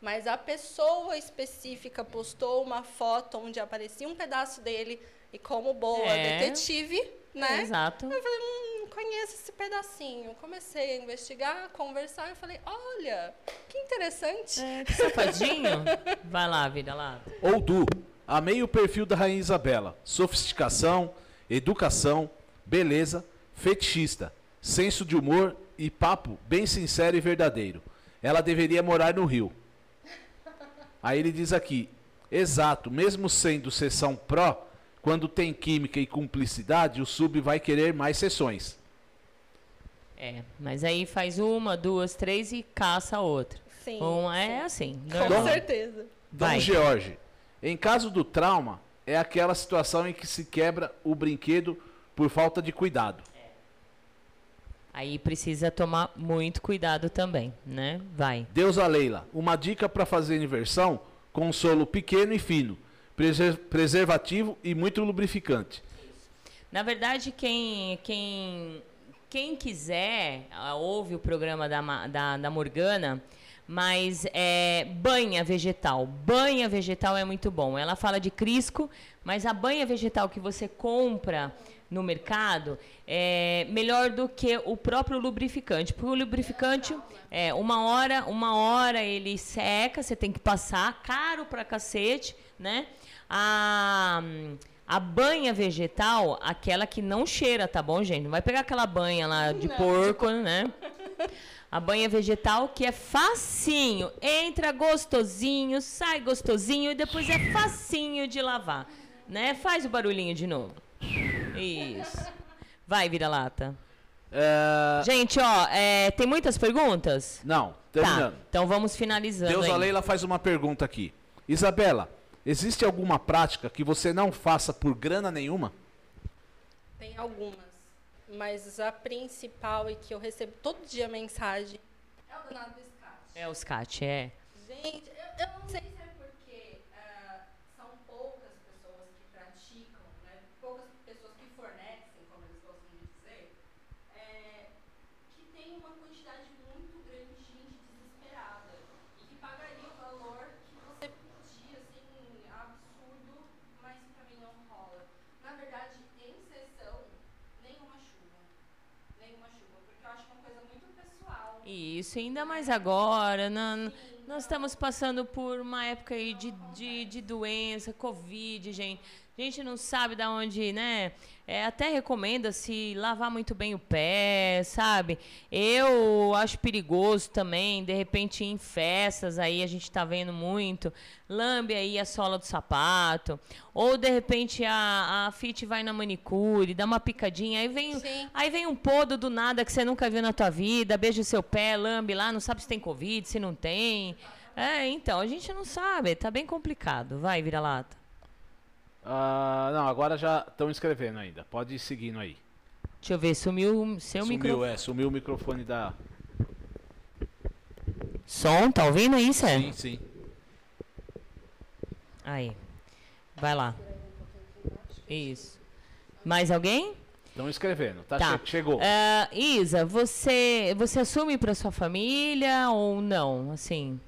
[SPEAKER 7] Mas a pessoa específica postou uma foto onde aparecia um pedaço dele e como boa
[SPEAKER 3] É.
[SPEAKER 7] detetive, né?
[SPEAKER 3] Exato.
[SPEAKER 7] Eu falei, hum, conheço esse pedacinho. Comecei a investigar, a conversar. Eu falei, olha, que interessante.
[SPEAKER 3] É, que safadinho. Vai lá, vida lá.
[SPEAKER 6] Ou Du, amei o perfil da Rainha Isabela. Sofisticação, educação, beleza, fetichista, senso de humor e papo bem sincero e verdadeiro. Ela deveria morar no Rio. Aí ele diz aqui, exato, mesmo sendo sessão pró, quando tem química e cumplicidade, o sub vai querer mais sessões.
[SPEAKER 3] É, mas aí faz uma, duas, três e caça a outra.
[SPEAKER 7] Sim,
[SPEAKER 3] Uma
[SPEAKER 7] sim.
[SPEAKER 3] é assim.
[SPEAKER 7] Com
[SPEAKER 3] normal.
[SPEAKER 7] certeza.
[SPEAKER 6] Dom
[SPEAKER 3] Vai.
[SPEAKER 6] George, em caso do trauma, é aquela situação em que se quebra o brinquedo por falta de cuidado.
[SPEAKER 3] Aí precisa tomar muito cuidado também, né? Vai.
[SPEAKER 6] Deusa Leila, uma dica para fazer inversão: consolo pequeno e fino, preservativo e muito lubrificante.
[SPEAKER 3] Na verdade, quem, quem, quem quiser, ah, ouve o programa da, da, da Morgana, mas é banha vegetal. Banha vegetal é muito bom. Ela fala de crisco, mas a banha vegetal que você compra no mercado é melhor do que o próprio lubrificante. Porque o lubrificante, é, uma hora, uma hora ele seca, você tem que passar, caro pra cacete, né? A, a banha vegetal, aquela que não cheira, tá bom, gente? Não vai pegar aquela banha lá de porco, né? A banha vegetal que é facinho, entra gostosinho, sai gostosinho e depois é facinho de lavar, né? Faz o barulhinho de novo. Isso. Vai, vira-lata.
[SPEAKER 6] É,
[SPEAKER 3] Gente, ó, é, tem muitas perguntas?
[SPEAKER 6] Não, terminando.
[SPEAKER 3] Tá, então vamos finalizando
[SPEAKER 6] Deusa
[SPEAKER 3] aí.
[SPEAKER 6] Leila faz uma pergunta aqui. Isabela, existe alguma prática que você não faça por grana nenhuma?
[SPEAKER 7] Tem algumas. Mas a principal e que eu recebo todo dia mensagem é o danado do SCAT.
[SPEAKER 3] É o SCAT, é.
[SPEAKER 7] Gente, eu, eu não sei se é porque ah, são poucas pessoas que praticam, né? poucas pessoas que fornecem, como eles gostam de dizer, é, que tem uma quantidade muito grande de gente desesperada e que pagaria o valor que você pedia, assim, absurdo, mas pra mim não rola. Na verdade, em sessão, nenhuma chuva. Nenhuma chuva, porque eu acho que é uma coisa muito pessoal.
[SPEAKER 3] Isso, ainda mais agora. não- nós estamos passando por uma época aí de, de, de doença, Covid, gente. A gente não sabe da onde, né? É, até recomenda-se lavar muito bem o pé, sabe? Eu acho perigoso também, de repente em festas aí a gente tá vendo muito, lambe aí a sola do sapato, ou de repente a, a fit vai na manicure, dá uma picadinha, aí vem,
[SPEAKER 7] Sim.
[SPEAKER 3] aí vem um podo do nada que você nunca viu na tua vida, beija o seu pé, lambe lá, não sabe se tem covid, se não tem. É, então, a gente não sabe, tá bem complicado. Vai, vira-lata.
[SPEAKER 6] Ah, não, agora já estão escrevendo ainda. Pode ir seguindo aí.
[SPEAKER 3] Deixa eu ver, sumiu o seu
[SPEAKER 6] sumiu,
[SPEAKER 3] microfone.
[SPEAKER 6] é, sumiu o microfone da.
[SPEAKER 3] Som, tá ouvindo isso? É?
[SPEAKER 6] Sim, sim.
[SPEAKER 3] Aí. Vai lá. Isso. Mais alguém?
[SPEAKER 6] Estão escrevendo. Tá,
[SPEAKER 3] Tá.
[SPEAKER 6] che- chegou.
[SPEAKER 3] Ah, Isa, você, você assume pra sua família ou não? Assim.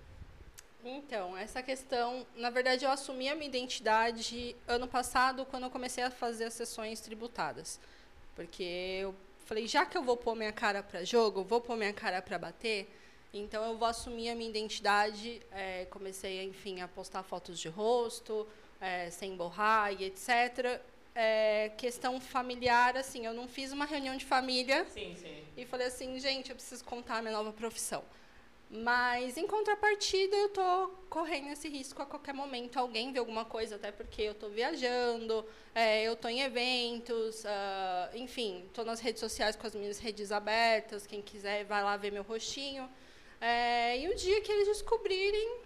[SPEAKER 7] Então, essa questão, na verdade, eu assumi a minha identidade ano passado, quando eu comecei a fazer as sessões tributadas. Porque eu falei, já que eu vou pôr minha cara para jogo, vou pôr minha cara para bater, então eu vou assumir a minha identidade. É, comecei, enfim, a postar fotos de rosto, é, sem borrar e etc. É, questão familiar, assim, eu não fiz uma reunião de família
[SPEAKER 3] Sim, sim.
[SPEAKER 7] e falei assim, gente, eu preciso contar a minha nova profissão. Mas, em contrapartida, eu tô correndo esse risco a qualquer momento. Alguém vê alguma coisa, até porque eu tô viajando, é, eu tô em eventos, ah, enfim, tô nas redes sociais com as minhas redes abertas. Quem quiser, vai lá ver meu rostinho. É, e o dia que eles descobrirem,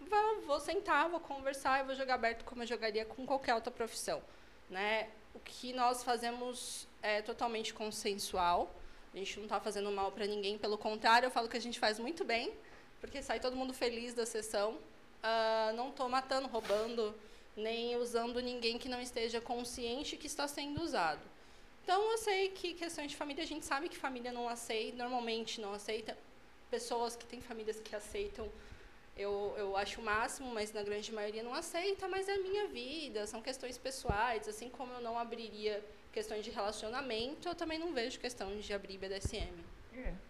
[SPEAKER 7] vou, vou sentar, vou conversar e vou jogar aberto como eu jogaria com qualquer outra profissão. Né? O que nós fazemos é totalmente consensual. A gente não está fazendo mal para ninguém, pelo contrário, eu falo que a gente faz muito bem, porque sai todo mundo feliz da sessão. Ah, não estou matando, roubando, nem usando ninguém que não esteja consciente que está sendo usado. Então, eu sei que questões de família, a gente sabe que família não aceita, normalmente não aceita. Pessoas que têm famílias que aceitam, eu, eu acho o máximo, mas na grande maioria não aceita, mas é a minha vida, são questões pessoais, assim como eu não abriria questões de relacionamento, eu também não vejo questão de abrir BDSM.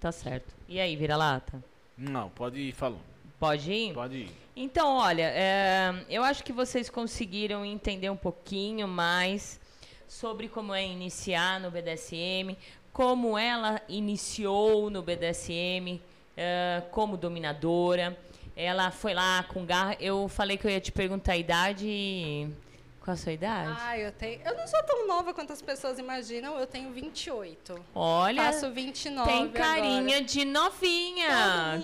[SPEAKER 3] Tá certo. E aí, vira-lata?
[SPEAKER 6] Não, pode ir falando.
[SPEAKER 3] Pode ir?
[SPEAKER 6] Pode ir.
[SPEAKER 3] Então, olha, é, eu acho que vocês conseguiram entender um pouquinho mais sobre como é iniciar no BDSM, como ela iniciou no BDSM é, como dominadora. Ela foi lá com garra. Eu falei que eu ia te perguntar a idade. e- Qual a sua idade?
[SPEAKER 7] Ah, eu tenho. Eu não sou tão nova quanto as pessoas imaginam, eu tenho 28.
[SPEAKER 3] Olha,
[SPEAKER 7] Faço 29.
[SPEAKER 3] tem carinha
[SPEAKER 7] agora.
[SPEAKER 3] de novinha.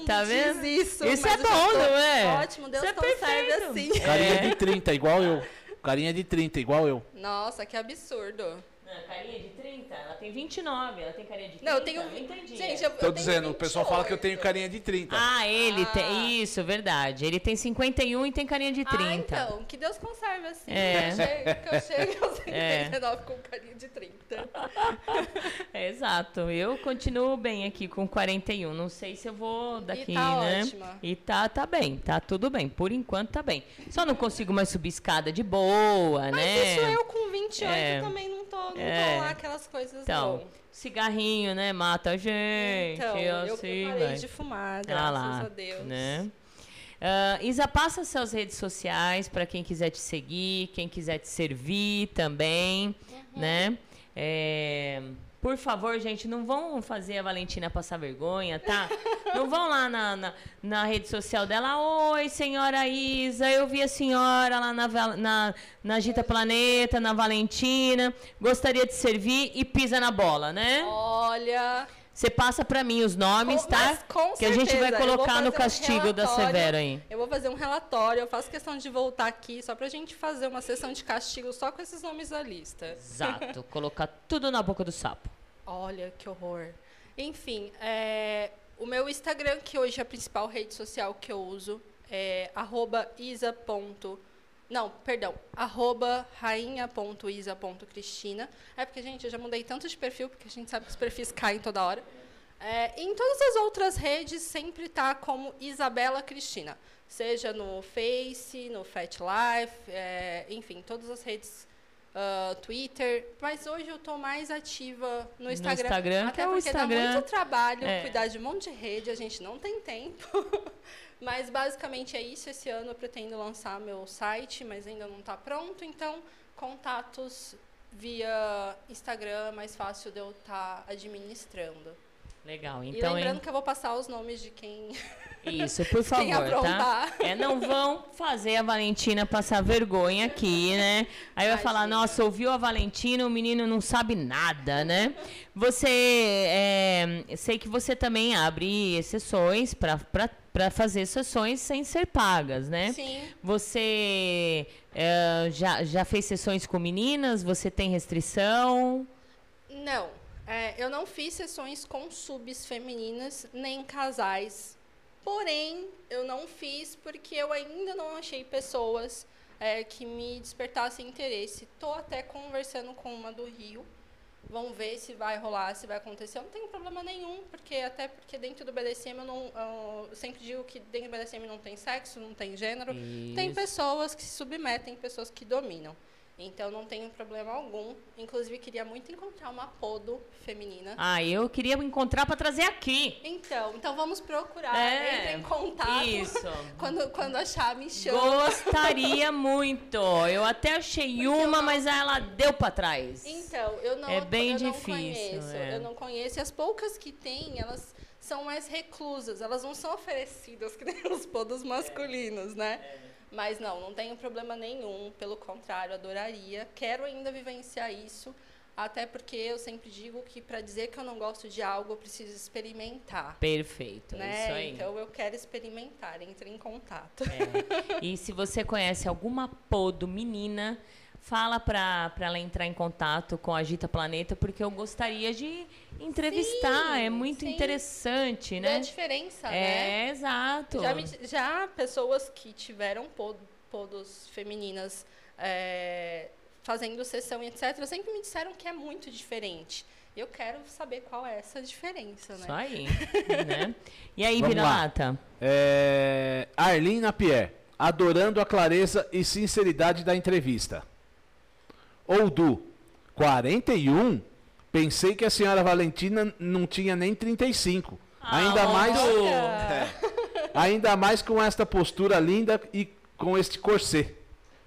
[SPEAKER 3] Tá vendo?
[SPEAKER 7] Isso,
[SPEAKER 3] Isso é bom,
[SPEAKER 7] tô-
[SPEAKER 3] não é?
[SPEAKER 7] Ótimo, Deus
[SPEAKER 3] Isso é
[SPEAKER 7] conserve
[SPEAKER 3] perfeito.
[SPEAKER 7] assim.
[SPEAKER 6] Carinha
[SPEAKER 3] É.
[SPEAKER 6] de 30, igual eu. Carinha de 30, igual eu.
[SPEAKER 7] Nossa, que absurdo.
[SPEAKER 3] Carinha de 30? Ela tem 29, ela tem carinha de 30?
[SPEAKER 7] Não, eu tenho.
[SPEAKER 3] Não entendi.
[SPEAKER 7] Gente, eu,
[SPEAKER 6] Tô
[SPEAKER 7] eu
[SPEAKER 6] dizendo, o pessoal fala que eu tenho
[SPEAKER 7] 28.
[SPEAKER 6] carinha de 30.
[SPEAKER 3] Ah, ele
[SPEAKER 7] Ah.
[SPEAKER 3] tem. Isso, verdade. Ele tem 51 e tem carinha de 30.
[SPEAKER 7] Ah, então, que Deus conserve assim.
[SPEAKER 3] É.
[SPEAKER 7] Que eu chegue, aos
[SPEAKER 3] É.
[SPEAKER 7] 59 com carinha de 30.
[SPEAKER 3] É, exato. Eu continuo bem aqui com 41. Não sei se eu vou daqui,
[SPEAKER 7] tá
[SPEAKER 3] né?
[SPEAKER 7] ótima.
[SPEAKER 3] E tá, tá bem, tá tudo bem. Por enquanto tá bem. Só não consigo mais subir escada de boa,
[SPEAKER 7] Mas
[SPEAKER 3] né?
[SPEAKER 7] isso eu com 28
[SPEAKER 3] É.
[SPEAKER 7] também não tô, não
[SPEAKER 3] É.
[SPEAKER 7] tô lá aquelas coisas
[SPEAKER 3] Então,
[SPEAKER 7] não.
[SPEAKER 3] cigarrinho, né? Mata a gente.
[SPEAKER 7] Então, eu
[SPEAKER 3] assim,
[SPEAKER 7] parei
[SPEAKER 3] vai.
[SPEAKER 7] de fumar,
[SPEAKER 3] Ah
[SPEAKER 7] graças
[SPEAKER 3] lá,
[SPEAKER 7] a Deus.
[SPEAKER 3] Né? Ah, Isa, passa suas redes sociais para quem quiser te seguir, quem quiser te servir também,
[SPEAKER 7] Uhum.
[SPEAKER 3] né? É, por favor, gente, não vão fazer a Valentina passar vergonha, tá? Não vão lá na, na, na rede social dela. Oi, senhora Isa, eu vi a senhora lá na, na, na Gita Planeta, na Valentina. Gostaria de servir e pisa na bola, né?
[SPEAKER 7] Olha,
[SPEAKER 3] Você passa pra mim os nomes,
[SPEAKER 7] Com-
[SPEAKER 3] tá?
[SPEAKER 7] com
[SPEAKER 3] que a gente vai
[SPEAKER 7] certeza,
[SPEAKER 3] colocar no
[SPEAKER 7] fazer um
[SPEAKER 3] castigo da. Severo aí.
[SPEAKER 7] eu vou fazer um relatório, eu faço questão de voltar aqui só pra gente fazer uma sessão de castigo só com esses nomes da lista.
[SPEAKER 3] Exato. colocar tudo na boca do sapo.
[SPEAKER 7] Olha, que horror. Enfim, é, o meu Instagram, que hoje é a principal rede social que eu uso, é arroba isa. Não, perdão, arroba rainha.isa.cristina. É porque, gente, eu já mudei tanto de perfil, porque a gente sabe que os perfis caem toda hora. É, em todas as outras redes sempre tá como Isabela Cristina. Seja no Face, no Fat Life, é, enfim, todas as redes ah, Twitter, mas hoje eu tô mais ativa no Instagram.
[SPEAKER 3] Instagram,
[SPEAKER 7] até
[SPEAKER 3] é
[SPEAKER 7] porque
[SPEAKER 3] Instagram.
[SPEAKER 7] dá muito trabalho
[SPEAKER 3] É.
[SPEAKER 7] cuidar de um monte de rede, a gente não tem tempo. mas basicamente é isso. Esse ano eu pretendo lançar meu site, mas ainda não está pronto. Então, contatos via Instagram é mais fácil de eu estar administrando.
[SPEAKER 3] Legal.
[SPEAKER 7] e
[SPEAKER 3] Então,
[SPEAKER 7] lembrando
[SPEAKER 3] hein?
[SPEAKER 7] que eu vou passar os nomes de quem.
[SPEAKER 3] Isso, por favor, tá? É, não vão fazer a Valentina passar vergonha aqui, né? Aí vai falar, nossa, ouviu a Valentina, o menino não sabe nada, né? Você, é, sei que você também abre exceções para fazer sessões sem ser pagas, né?
[SPEAKER 7] Sim.
[SPEAKER 3] Você é, já, já fez sessões com meninas? Você tem restrição?
[SPEAKER 7] Não. É, eu não fiz sessões com subs femininas nem casais. Porém, eu não fiz porque eu ainda não achei pessoas é, que me despertassem interesse. Estou até conversando com uma do Rio Vamos ver se vai rolar, se vai acontecer. Eu não tenho problema nenhum, porque até porque dentro do BDSM eu não. Eu sempre digo que dentro do BDSM não tem sexo, não tem gênero. Tem
[SPEAKER 3] Isso.
[SPEAKER 7] pessoas que se submetem, pessoas que dominam. Então não tenho problema algum. Inclusive queria muito encontrar uma podo feminina.
[SPEAKER 3] Ah, eu queria encontrar para trazer aqui.
[SPEAKER 7] Então, então vamos procurar,
[SPEAKER 3] É,
[SPEAKER 7] entre em contato.
[SPEAKER 3] isso.
[SPEAKER 7] Quando, quando achar, me chama.
[SPEAKER 3] Gostaria muito. Eu até achei uma, mas ela deu para trás.
[SPEAKER 7] Então, eu não,
[SPEAKER 3] É bem
[SPEAKER 7] eu não
[SPEAKER 3] difícil,
[SPEAKER 7] conheço.
[SPEAKER 3] é.
[SPEAKER 7] Eu não conheço. E as poucas que tem, elas são mais reclusas. Elas não são oferecidas que nem os podos masculinos, né? Mas não, não tenho problema nenhum. Pelo contrário, adoraria. Quero ainda vivenciar isso. Até porque eu sempre digo que para dizer que eu não gosto de algo, eu preciso experimentar.
[SPEAKER 3] Perfeito,
[SPEAKER 7] Né?
[SPEAKER 3] isso aí.
[SPEAKER 7] Então eu quero experimentar, entre em contato.
[SPEAKER 3] É. E se você conhece alguma podo menina, fala pra, pra ela entrar em contato com a Gita Planeta, porque eu gostaria de entrevistar.
[SPEAKER 7] Sim,
[SPEAKER 3] é muito
[SPEAKER 7] sim.
[SPEAKER 3] interessante,
[SPEAKER 7] É a
[SPEAKER 3] né?
[SPEAKER 7] diferença, né?
[SPEAKER 3] É, exato.
[SPEAKER 7] Já, me- já pessoas que tiveram pod- podos femininas é, fazendo sessão e etc., sempre me disseram que é muito diferente. Eu quero saber qual é essa diferença,
[SPEAKER 3] Isso
[SPEAKER 7] né?
[SPEAKER 3] aí, né? E aí, vira-lata?
[SPEAKER 6] É... Arlene Napier, adorando a clareza e sinceridade da entrevista. Ou do 41, pensei que a senhora Valentina não tinha nem 35. ainda mais
[SPEAKER 7] Olha!
[SPEAKER 6] ainda mais com esta postura linda e com este corset.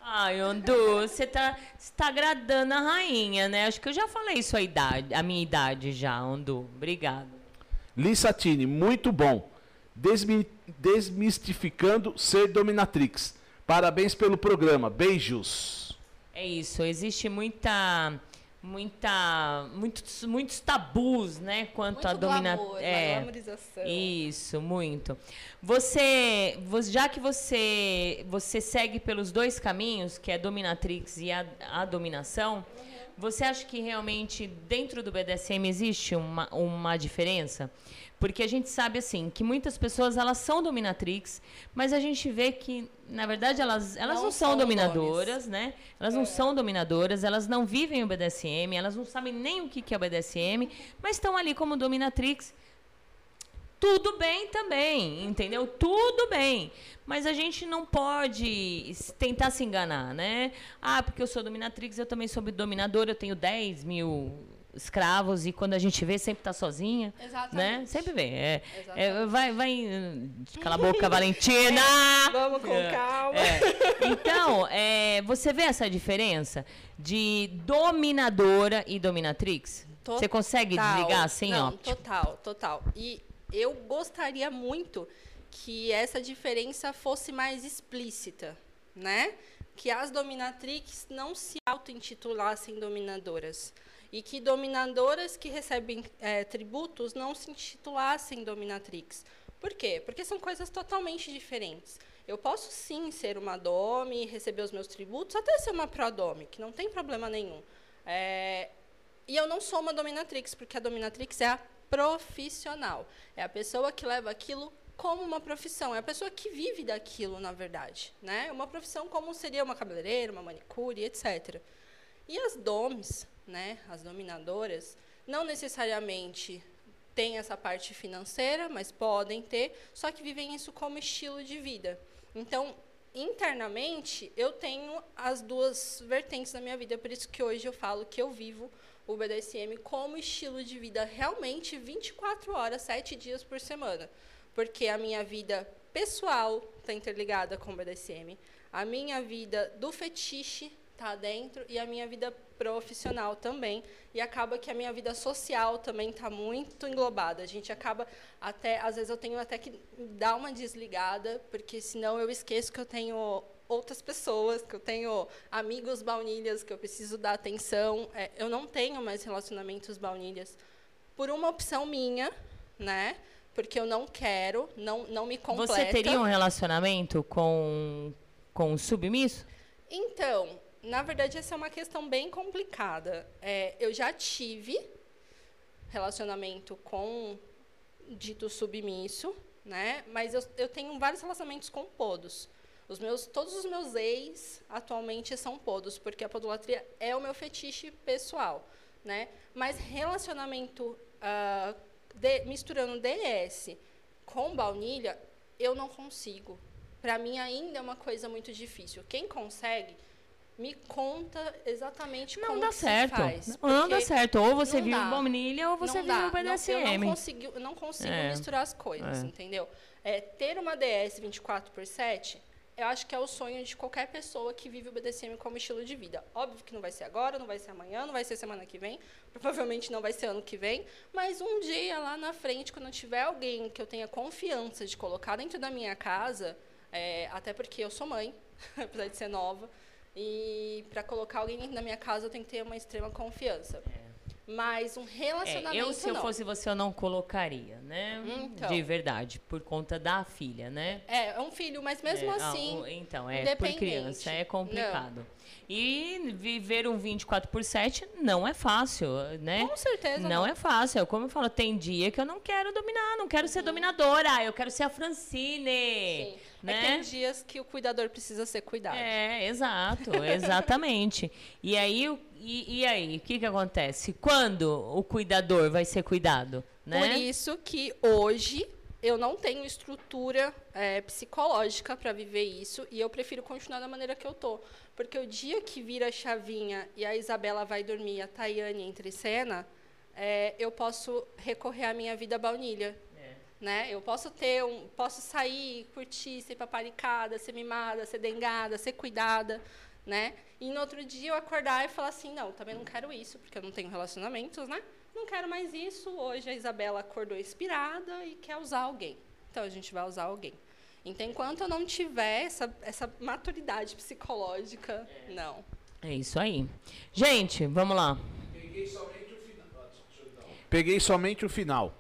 [SPEAKER 3] Ai, Ondu, você tá, tá agradando a rainha, né? Acho que eu já falei sua idade, a minha idade já, Ondu. Obrigado.
[SPEAKER 6] Lissatini, muito bom. Desmi- desmistificando ser dominatrix. Parabéns pelo programa. Beijos.
[SPEAKER 3] É isso, existe muita muita muitos muitos tabus, né, quanto
[SPEAKER 7] Muito
[SPEAKER 3] à dominação.
[SPEAKER 7] uma
[SPEAKER 3] É.
[SPEAKER 7] glamorização.
[SPEAKER 3] Isso, muito. Você, já que você você segue pelos dois caminhos, que é a dominatrix e a, a dominação, você acha que realmente dentro do BDSM existe uma, uma diferença? Porque a gente sabe assim que muitas pessoas elas são dominatrix, mas a gente vê que na verdade elas elas não,
[SPEAKER 7] Não
[SPEAKER 3] são
[SPEAKER 7] são
[SPEAKER 3] dominadoras, né? Elas
[SPEAKER 7] É.
[SPEAKER 3] não são dominadoras, elas não vivem o BDSM, elas não sabem nem o que que é o BDSM, mas estão ali como dominatrix tudo bem também, entendeu? Tudo bem. Mas a gente não pode tentar se enganar, né? Ah, porque eu sou dominatrix, eu também sou dominadora, eu tenho 10 mil escravos e quando a gente vê, sempre tá sozinha. Né?
[SPEAKER 7] Exatamente.
[SPEAKER 3] Sempre vê. É, é, vai, vai. Cala a boca, Valentina!
[SPEAKER 7] Vamos com
[SPEAKER 3] É,
[SPEAKER 7] calma.
[SPEAKER 3] é. Então, é, você vê essa diferença de dominadora e dominatrix?
[SPEAKER 7] Total.
[SPEAKER 3] Você consegue desligar assim,
[SPEAKER 7] Não,
[SPEAKER 3] ó?
[SPEAKER 7] Total, total. E eu gostaria muito que essa diferença fosse mais explícita, né? Que as dominatrix não se auto-intitulassem dominadoras. E que dominadoras que recebem eh, tributos não se intitulassem dominatrix. Por quê? Porque são coisas totalmente diferentes. Eu posso sim ser uma dome receber os meus tributos, até ser uma pro-dome, que não tem problema nenhum. É, e eu não sou uma dominatrix, porque a dominatrix é a profissional. É a pessoa que leva aquilo como uma profissão. É a pessoa que vive daquilo, na verdade. Né? É uma profissão como seria uma cabeleireira, uma manicure, etc. E as domes, né, as dominadoras, não necessariamente têm essa parte financeira, mas podem ter, só que vivem isso como estilo de vida. Então, internamente, eu tenho as duas vertentes na minha vida, por isso que hoje eu falo que eu vivo o BDSM como estilo de vida realmente 24 horas, 7 dias por semana. Porque a minha vida pessoal está interligada com o BDSM, a minha vida do fetiche está dentro e a minha vida profissional também. E acaba que a minha vida social também está muito englobada. A gente acaba até, às vezes eu tenho até que dar uma desligada, porque senão eu esqueço que eu tenho outras pessoas, que eu tenho amigos baunilhas, que eu preciso dar atenção. É, eu não tenho mais relacionamentos baunilhas por uma opção minha, né? Porque eu não quero, não, não me completa.
[SPEAKER 3] Você teria um relacionamento com, com um submisso?
[SPEAKER 7] Então, na verdade, essa é uma questão bem complicada. É, eu já tive relacionamento com dito submisso, né? Mas eu, eu tenho vários relacionamentos com podos. Os meus, todos os meus ex atualmente são podos, porque a podolatria é o meu fetiche pessoal. né? Mas relacionamento uh, de, misturando DS com baunilha, eu não consigo. Para mim ainda é uma coisa muito difícil. Quem consegue, me conta exatamente
[SPEAKER 3] não
[SPEAKER 7] como
[SPEAKER 3] dá
[SPEAKER 7] que
[SPEAKER 3] certo.
[SPEAKER 7] faz.
[SPEAKER 3] Não, dá certo. Ou você vive
[SPEAKER 7] dá.
[SPEAKER 3] baunilha ou você vive o BDSM.
[SPEAKER 7] Não, eu não consigo, eu não consigo
[SPEAKER 3] É.
[SPEAKER 7] misturar as coisas,
[SPEAKER 3] É.
[SPEAKER 7] entendeu? É, ter uma DS 24 por 7, eu acho que é o sonho de qualquer pessoa que vive o BDSM como estilo de vida. Óbvio que não vai ser agora, não vai ser amanhã, não vai ser semana que vem, provavelmente não vai ser ano que vem, mas um dia lá na frente, quando eu tiver alguém que eu tenha confiança de colocar dentro da minha casa, é, até porque eu sou mãe, apesar de ser nova, e para colocar alguém da minha casa eu tenho que ter uma extrema confiança. Mas um
[SPEAKER 3] É,
[SPEAKER 7] relacionamento
[SPEAKER 3] eu, se eu
[SPEAKER 7] não.
[SPEAKER 3] fosse você, eu não colocaria, né?
[SPEAKER 7] Então.
[SPEAKER 3] De verdade, por conta da filha, né?
[SPEAKER 7] É, é um filho, mas mesmo
[SPEAKER 3] É, ah,
[SPEAKER 7] assim.
[SPEAKER 3] o- então, é por criança, é complicado. E viver um 24 por 7 não é fácil, né?
[SPEAKER 7] Com certeza
[SPEAKER 3] Não,
[SPEAKER 7] não.
[SPEAKER 3] é fácil. É Como eu falo, tem dia que eu não quero dominar, não quero ser dominadora, eu quero ser a Francine.
[SPEAKER 7] Uhum. Sim. É
[SPEAKER 3] Né?
[SPEAKER 7] que tem dias que o cuidador precisa ser cuidado.
[SPEAKER 3] É, exato, exatamente. e aí, o- e, e aí, o que que acontece? Quando o cuidador vai ser cuidado, né?
[SPEAKER 7] Por isso que hoje eu não tenho estrutura é, psicológica para viver isso e eu prefiro continuar da maneira que eu tô. Porque o dia que vira a chavinha e a Isabela vai dormir a Tayane entra em cena, é, eu posso recorrer à minha vida baunilha. Né? Eu posso ter um, posso sair, curtir, ser paparicada, ser mimada, ser dengada, ser cuidada, né? E no outro dia eu acordar e falar assim, não, também não quero isso, porque eu não tenho relacionamentos, né? Não quero mais isso. Hoje a Isabela acordou inspirada e quer usar alguém. Então a gente vai usar alguém. Então, enquanto eu não tiver essa, essa maturidade psicológica, não.
[SPEAKER 3] É isso aí. Gente, vamos lá.
[SPEAKER 6] Peguei somente o final.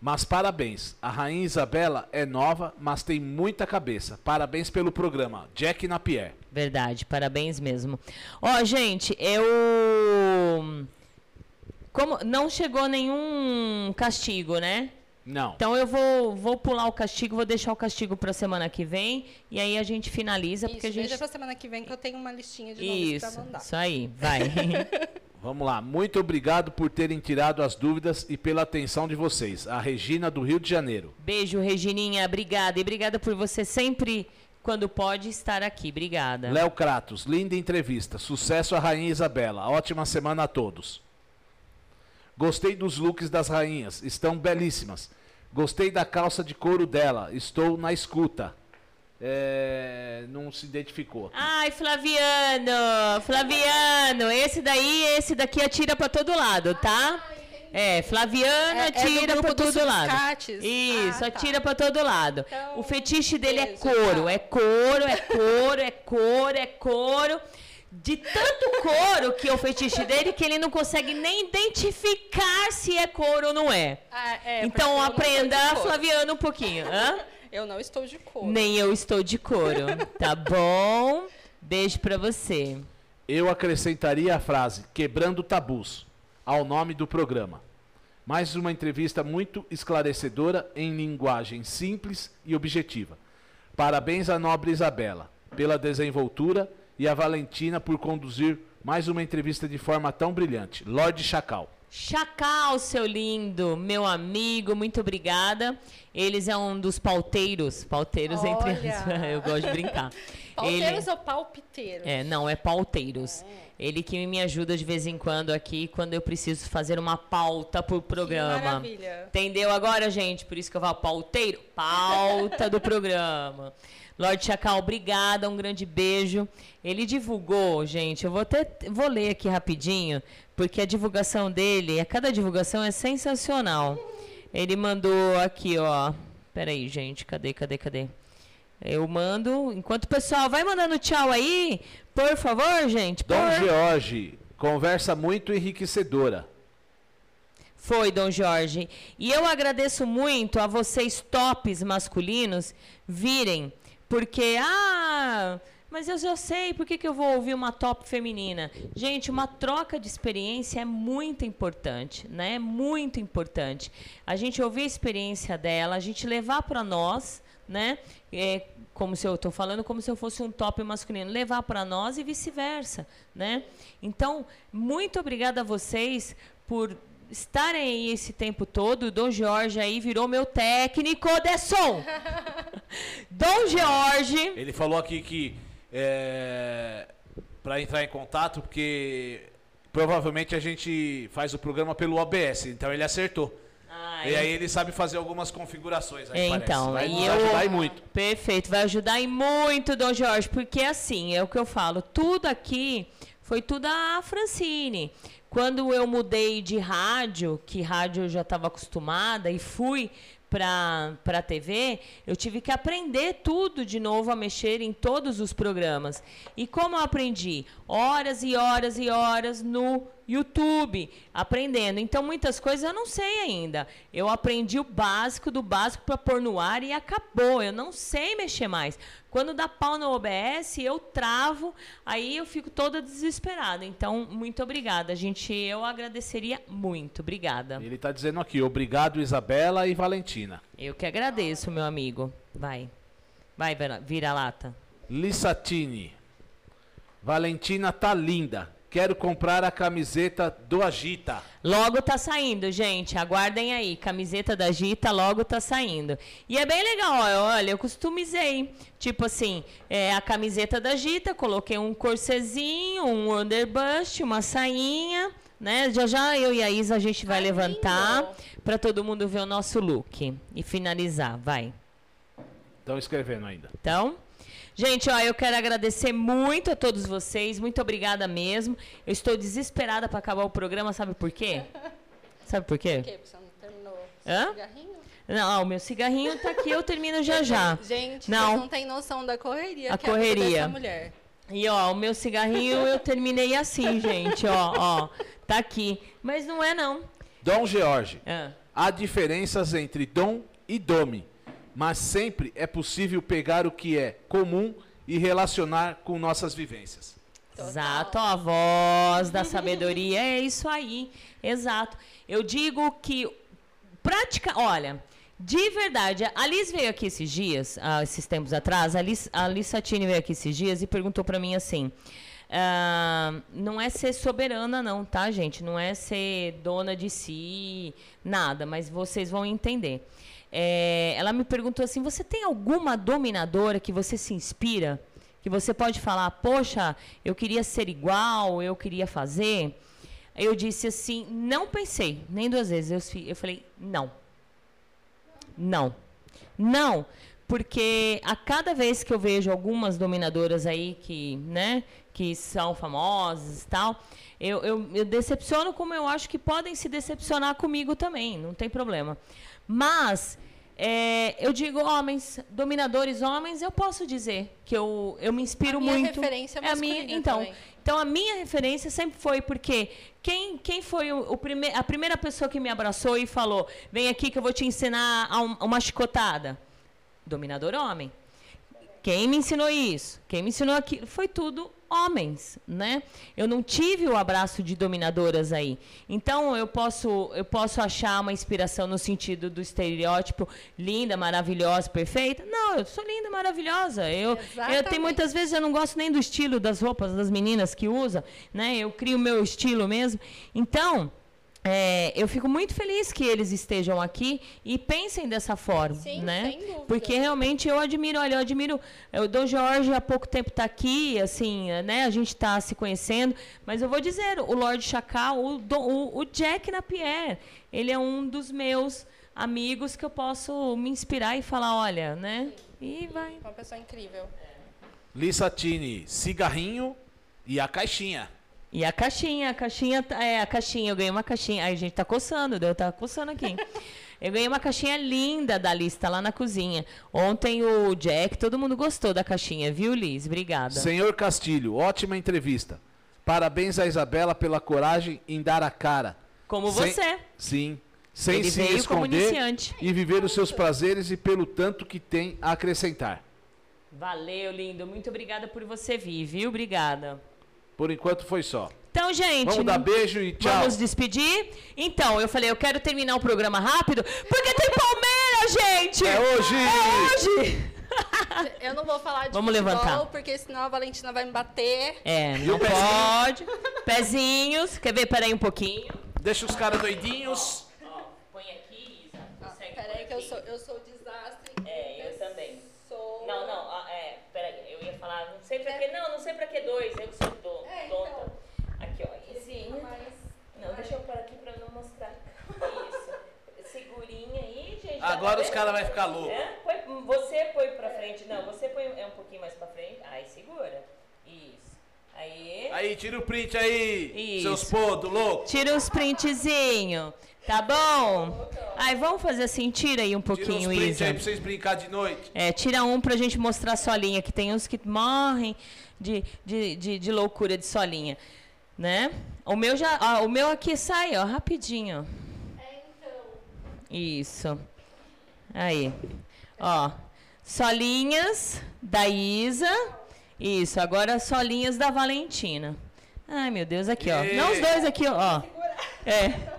[SPEAKER 6] Mas parabéns. A Rainha Isabela é nova, mas tem muita cabeça. Parabéns pelo programa. Jack Napier.
[SPEAKER 3] Verdade, parabéns mesmo. Ó, gente, eu. Como não chegou nenhum castigo, né?
[SPEAKER 6] Não.
[SPEAKER 3] Então eu vou, vou pular o castigo, vou deixar o castigo pra semana que vem e aí a gente finaliza
[SPEAKER 7] Isso,
[SPEAKER 3] porque a gente
[SPEAKER 7] deixa pra semana que vem que eu tenho uma listinha de nomes
[SPEAKER 3] Isso,
[SPEAKER 7] pra mandar.
[SPEAKER 3] isso aí, vai.
[SPEAKER 6] Vamos lá. Muito obrigado por terem tirado as dúvidas e pela atenção de vocês. A Regina do Rio de Janeiro.
[SPEAKER 3] Beijo, Regininha, obrigada e obrigada por você sempre quando pode estar aqui. Obrigada.
[SPEAKER 6] Léo Kratos, linda entrevista. Sucesso à Rainha Isabela. Ótima semana a todos. Gostei dos looks das rainhas, estão belíssimas. Gostei da calça de couro dela, estou na escuta. É, não se identificou.
[SPEAKER 3] Ai, Flaviano, Flaviano, esse daí, esse daqui atira pra todo lado, tá? É, Flaviano
[SPEAKER 7] É- é
[SPEAKER 3] atira pra
[SPEAKER 7] dos
[SPEAKER 3] todo lado. Isso,
[SPEAKER 7] Ah, tá.
[SPEAKER 3] atira pra todo lado.
[SPEAKER 7] Então,
[SPEAKER 3] o fetiche dele é couro,
[SPEAKER 7] tá.
[SPEAKER 3] é couro, é couro, é couro, é couro. De tanto couro que é o fetiche dele que ele não consegue nem identificar se é couro ou não é.
[SPEAKER 7] Ah, é,
[SPEAKER 3] então aprenda,
[SPEAKER 7] couro.
[SPEAKER 3] Flaviano, um pouquinho. Hã?
[SPEAKER 7] Eu não estou de cor.
[SPEAKER 3] Nem eu estou de couro, tá bom? Beijo pra você.
[SPEAKER 6] Eu acrescentaria a frase quebrando tabus ao nome do programa. Mais uma entrevista muito esclarecedora em linguagem simples e objetiva. Parabéns à nobre Isabela pela desenvoltura e a Valentina por conduzir mais uma entrevista de forma tão brilhante. Lorde Chacal.
[SPEAKER 3] Chacal, seu lindo, meu amigo, muito obrigada. Eles é um dos pauteiros, pauteiros entre
[SPEAKER 7] Olha!
[SPEAKER 3] eu gosto de brincar.
[SPEAKER 7] Pauteiros
[SPEAKER 3] Ele-
[SPEAKER 7] ou palpiteiros?
[SPEAKER 3] É, não, é pauteiros. Ele que me ajuda de vez em quando aqui, quando eu preciso fazer uma pauta pro programa.
[SPEAKER 7] maravilha.
[SPEAKER 3] Entendeu agora, gente? Por isso que eu falo pauteiro, pauta do programa. Lorde Chacal, obrigada, um grande beijo. Ele divulgou, gente, eu vou até vou ler aqui rapidinho, porque a divulgação dele, a cada divulgação é sensacional. Ele mandou aqui, ó. Peraí, gente, cadê, cadê, cadê? Eu mando, enquanto o pessoal vai mandando tchau aí, por favor, gente.
[SPEAKER 6] Dom
[SPEAKER 3] por-
[SPEAKER 6] George, conversa muito enriquecedora.
[SPEAKER 3] Foi, Dom Jorge. E eu agradeço muito a vocês, tops masculinos, virem. Porque, ah, mas eu já sei, por que, que eu vou ouvir uma top feminina? Gente, uma troca de experiência é muito importante, né? É muito importante. A gente ouvir a experiência dela, a gente levar para nós, né? É, como se eu estou falando, como se eu fosse um top masculino, levar para nós e vice-versa, né? Então, muito obrigada a vocês por estarem aí esse tempo todo. O Dom Jorge aí virou meu técnico de som. Dom Jorge.
[SPEAKER 6] Ele falou aqui que é, para entrar em contato, porque provavelmente a gente faz o programa pelo OBS, então ele acertou.
[SPEAKER 3] Ah,
[SPEAKER 6] E aí ele sabe fazer algumas configurações. Aí
[SPEAKER 3] É,
[SPEAKER 6] parece.
[SPEAKER 3] então,
[SPEAKER 6] vai
[SPEAKER 3] aí
[SPEAKER 6] nos
[SPEAKER 3] eu-
[SPEAKER 6] ajudar e muito.
[SPEAKER 3] Perfeito, vai ajudar e muito, Dom Jorge, porque assim, é o que eu falo, tudo aqui foi tudo a Francine. Quando eu mudei de rádio, que rádio eu já estava acostumada e fui para para TV, eu tive que aprender tudo de novo a mexer em todos os programas. E como eu aprendi? Horas e horas e horas no YouTube, aprendendo. Então, muitas coisas eu não sei ainda. Eu aprendi o básico do básico para pôr no ar e acabou. Eu não sei mexer mais. Quando dá pau no OBS, eu travo, aí eu fico toda desesperada. Então, muito obrigada, gente. Eu agradeceria muito. Obrigada.
[SPEAKER 6] Ele tá dizendo aqui, obrigado Isabela e Valentina.
[SPEAKER 3] Eu que agradeço, meu amigo. Vai. Vai, vira-lata.
[SPEAKER 6] Lissatini. Valentina tá linda. Quero comprar a camiseta do Agita.
[SPEAKER 3] Logo tá saindo, gente. Aguardem aí. Camiseta da Gita logo tá saindo. E é bem legal, ó, olha, eu customizei. Tipo assim, é, a camiseta da Gita, coloquei um corsezinho, um underbust, uma sainha, né? Já já eu e a Isa a gente vai
[SPEAKER 7] Ai,
[SPEAKER 3] levantar para todo mundo ver o nosso look e finalizar, vai.
[SPEAKER 6] Estão escrevendo ainda.
[SPEAKER 3] Então, gente, ó, eu quero agradecer muito a todos vocês. Muito obrigada mesmo. Eu estou desesperada para acabar o programa, sabe por quê? Sabe por quê?
[SPEAKER 7] Por quê? Você não terminou
[SPEAKER 3] Hã?
[SPEAKER 7] cigarrinho?
[SPEAKER 3] Não, o meu cigarrinho tá aqui, eu termino já já.
[SPEAKER 7] Gente,
[SPEAKER 3] Não.
[SPEAKER 7] vocês não tem noção da correria
[SPEAKER 3] A
[SPEAKER 7] que é
[SPEAKER 3] correria.
[SPEAKER 7] dessa mulher.
[SPEAKER 3] E ó, o meu cigarrinho eu terminei assim, gente, ó, ó. Tá aqui. Mas não é não.
[SPEAKER 6] Dom George. Há diferenças entre dom e dome, mas sempre é possível pegar o que é comum e relacionar com nossas vivências.
[SPEAKER 3] Exato, ó, a voz da sabedoria é isso aí. Exato. Eu digo que prática, olha, de verdade, a Liz veio aqui esses dias, ah, esses tempos atrás, a Liz, a Liz Satini veio aqui esses dias e perguntou pra mim assim: ah, não é ser soberana, não, tá, gente? Não é ser dona de si, nada, mas vocês vão entender. É, ela me perguntou assim: você tem alguma dominadora que você se inspira? Que você pode falar, poxa, eu queria ser igual, eu queria fazer? Eu disse assim: não pensei, nem duas vezes. Eu, eu falei: não. Não. Não, porque a cada vez que eu vejo algumas dominadoras aí que, né, que são famosas e tal, eu, eu, eu decepciono como eu acho que podem se decepcionar comigo também, não tem problema. Mas é, eu digo homens, dominadores homens, eu posso dizer que eu, eu me inspiro
[SPEAKER 7] A minha
[SPEAKER 3] muito.
[SPEAKER 7] referência é
[SPEAKER 3] a minha, então,
[SPEAKER 7] também.
[SPEAKER 3] então a minha referência sempre foi porque quem, quem foi o, o prime a primeira pessoa que me abraçou e falou: vem aqui que eu vou te ensinar a um- uma chicotada? Dominador homem. Quem me ensinou isso? Quem me ensinou aquilo? Foi tudo homens, né? Eu não tive o abraço de dominadoras aí. Então eu posso eu posso achar uma inspiração no sentido do estereótipo linda, maravilhosa, perfeita? Não, eu sou linda, maravilhosa. Eu eu
[SPEAKER 7] Exatamente.
[SPEAKER 3] tenho muitas vezes eu não gosto nem do estilo das roupas das meninas que usam, né? Eu crio o meu estilo mesmo. Então, é, eu fico muito feliz que eles estejam aqui e pensem dessa forma,
[SPEAKER 7] Sim,
[SPEAKER 3] né?
[SPEAKER 7] sem dúvida.
[SPEAKER 3] Porque realmente eu admiro, olha, eu admiro. O Dom Jorge há pouco tempo está aqui, assim, né? A gente está se conhecendo, mas eu vou dizer, o Lorde Chacal, o, Dom- o, o Jack Napier, ele é um dos meus amigos que eu posso me inspirar e falar, olha, né? E vai.
[SPEAKER 7] Uma pessoa incrível.
[SPEAKER 6] Lissatini, cigarrinho e a caixinha.
[SPEAKER 3] E a caixinha, a caixinha, tá- é, a caixinha, eu ganhei uma caixinha. Aí, gente, tá coçando, eu tá coçando aqui. Eu ganhei uma caixinha linda da lista lá na cozinha. Ontem o Jack, todo mundo gostou da caixinha, viu, Liz? Obrigada.
[SPEAKER 6] Senhor Castilho, ótima entrevista. Parabéns a Isabela pela coragem em dar a cara.
[SPEAKER 3] Como
[SPEAKER 6] Sem-
[SPEAKER 3] você.
[SPEAKER 6] Sim. Sem
[SPEAKER 3] Ele
[SPEAKER 6] se esconder
[SPEAKER 3] iniciante.
[SPEAKER 6] e viver os seus prazeres e pelo tanto que tem a acrescentar.
[SPEAKER 3] Valeu, lindo. Muito obrigada por você vir, viu? Obrigada.
[SPEAKER 6] Por enquanto foi só.
[SPEAKER 3] Então, gente.
[SPEAKER 6] Vamos dar beijo e tchau.
[SPEAKER 3] Vamos despedir. Então, eu falei, eu quero terminar o programa rápido, porque tem Palmeiras, gente!
[SPEAKER 6] É hoje!
[SPEAKER 3] É hoje!
[SPEAKER 7] Eu não vou falar de
[SPEAKER 3] Vamos
[SPEAKER 7] futebol,
[SPEAKER 3] levantar.
[SPEAKER 7] porque senão a Valentina vai me bater.
[SPEAKER 3] É, não
[SPEAKER 6] o pezinho?
[SPEAKER 3] pode. Pezinhos. Quer ver? Peraí um pouquinho.
[SPEAKER 6] Deixa os caras doidinhos.
[SPEAKER 3] Põe aqui, Isa.
[SPEAKER 7] Ah, peraí que eu sou, eu sou desastre.
[SPEAKER 3] É, eu também.
[SPEAKER 7] Sou...
[SPEAKER 3] Não, não, ah, é, peraí, eu ia falar, não sei pra que, não, não sei pra que dois, eu que sou do,
[SPEAKER 7] É,
[SPEAKER 3] tonta.
[SPEAKER 7] então.
[SPEAKER 3] Aqui, ó, Izinha.
[SPEAKER 7] Mas...
[SPEAKER 3] Não, deixa eu pôr aqui pra não mostrar. Isso. Segurinha aí, gente.
[SPEAKER 6] Agora
[SPEAKER 3] pra
[SPEAKER 6] os caras vão ficar loucos.
[SPEAKER 3] É? Você põe pra frente, não, você põe é um pouquinho mais pra frente, aí segura. Isso. Aí.
[SPEAKER 6] Aí, tira o print aí,
[SPEAKER 3] Isso.
[SPEAKER 6] seus podos loucos.
[SPEAKER 3] Tira os printzinho, tá bom? Aí, vamos fazer assim, tira aí um
[SPEAKER 6] Tira
[SPEAKER 3] pouquinho,
[SPEAKER 6] print
[SPEAKER 3] Isa.
[SPEAKER 6] aí pra vocês brincar de noite.
[SPEAKER 3] É, tira um pra gente mostrar a solinha, que tem uns que morrem de, de, de, de loucura de solinha, né? O meu já, ó, o meu aqui sai, ó, rapidinho.
[SPEAKER 7] É, então...
[SPEAKER 3] Isso. Aí. Ó, solinhas da Isa. Isso, agora solinhas da Valentina. Ai, meu Deus, aqui, ó.
[SPEAKER 6] Ê.
[SPEAKER 3] Não os dois aqui, ó. É.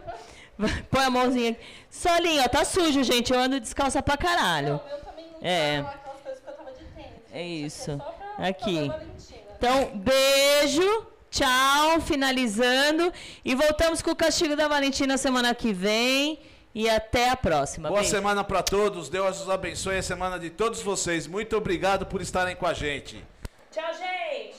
[SPEAKER 3] Põe a mãozinha aqui. Solinha, ó, tá sujo, gente. Eu ando descalça pra caralho.
[SPEAKER 7] Eu também não
[SPEAKER 3] É.
[SPEAKER 7] aquelas coisas que eu tava de tênis.
[SPEAKER 3] É isso.
[SPEAKER 7] Só pra
[SPEAKER 3] Aqui. Então, beijo, tchau, finalizando. E voltamos com o castigo da Valentina semana que vem. E até a próxima.
[SPEAKER 6] Boa
[SPEAKER 3] Beijo.
[SPEAKER 6] semana pra todos. Deus os abençoe a semana de todos vocês. Muito obrigado por estarem com a gente.
[SPEAKER 3] Tchau, gente.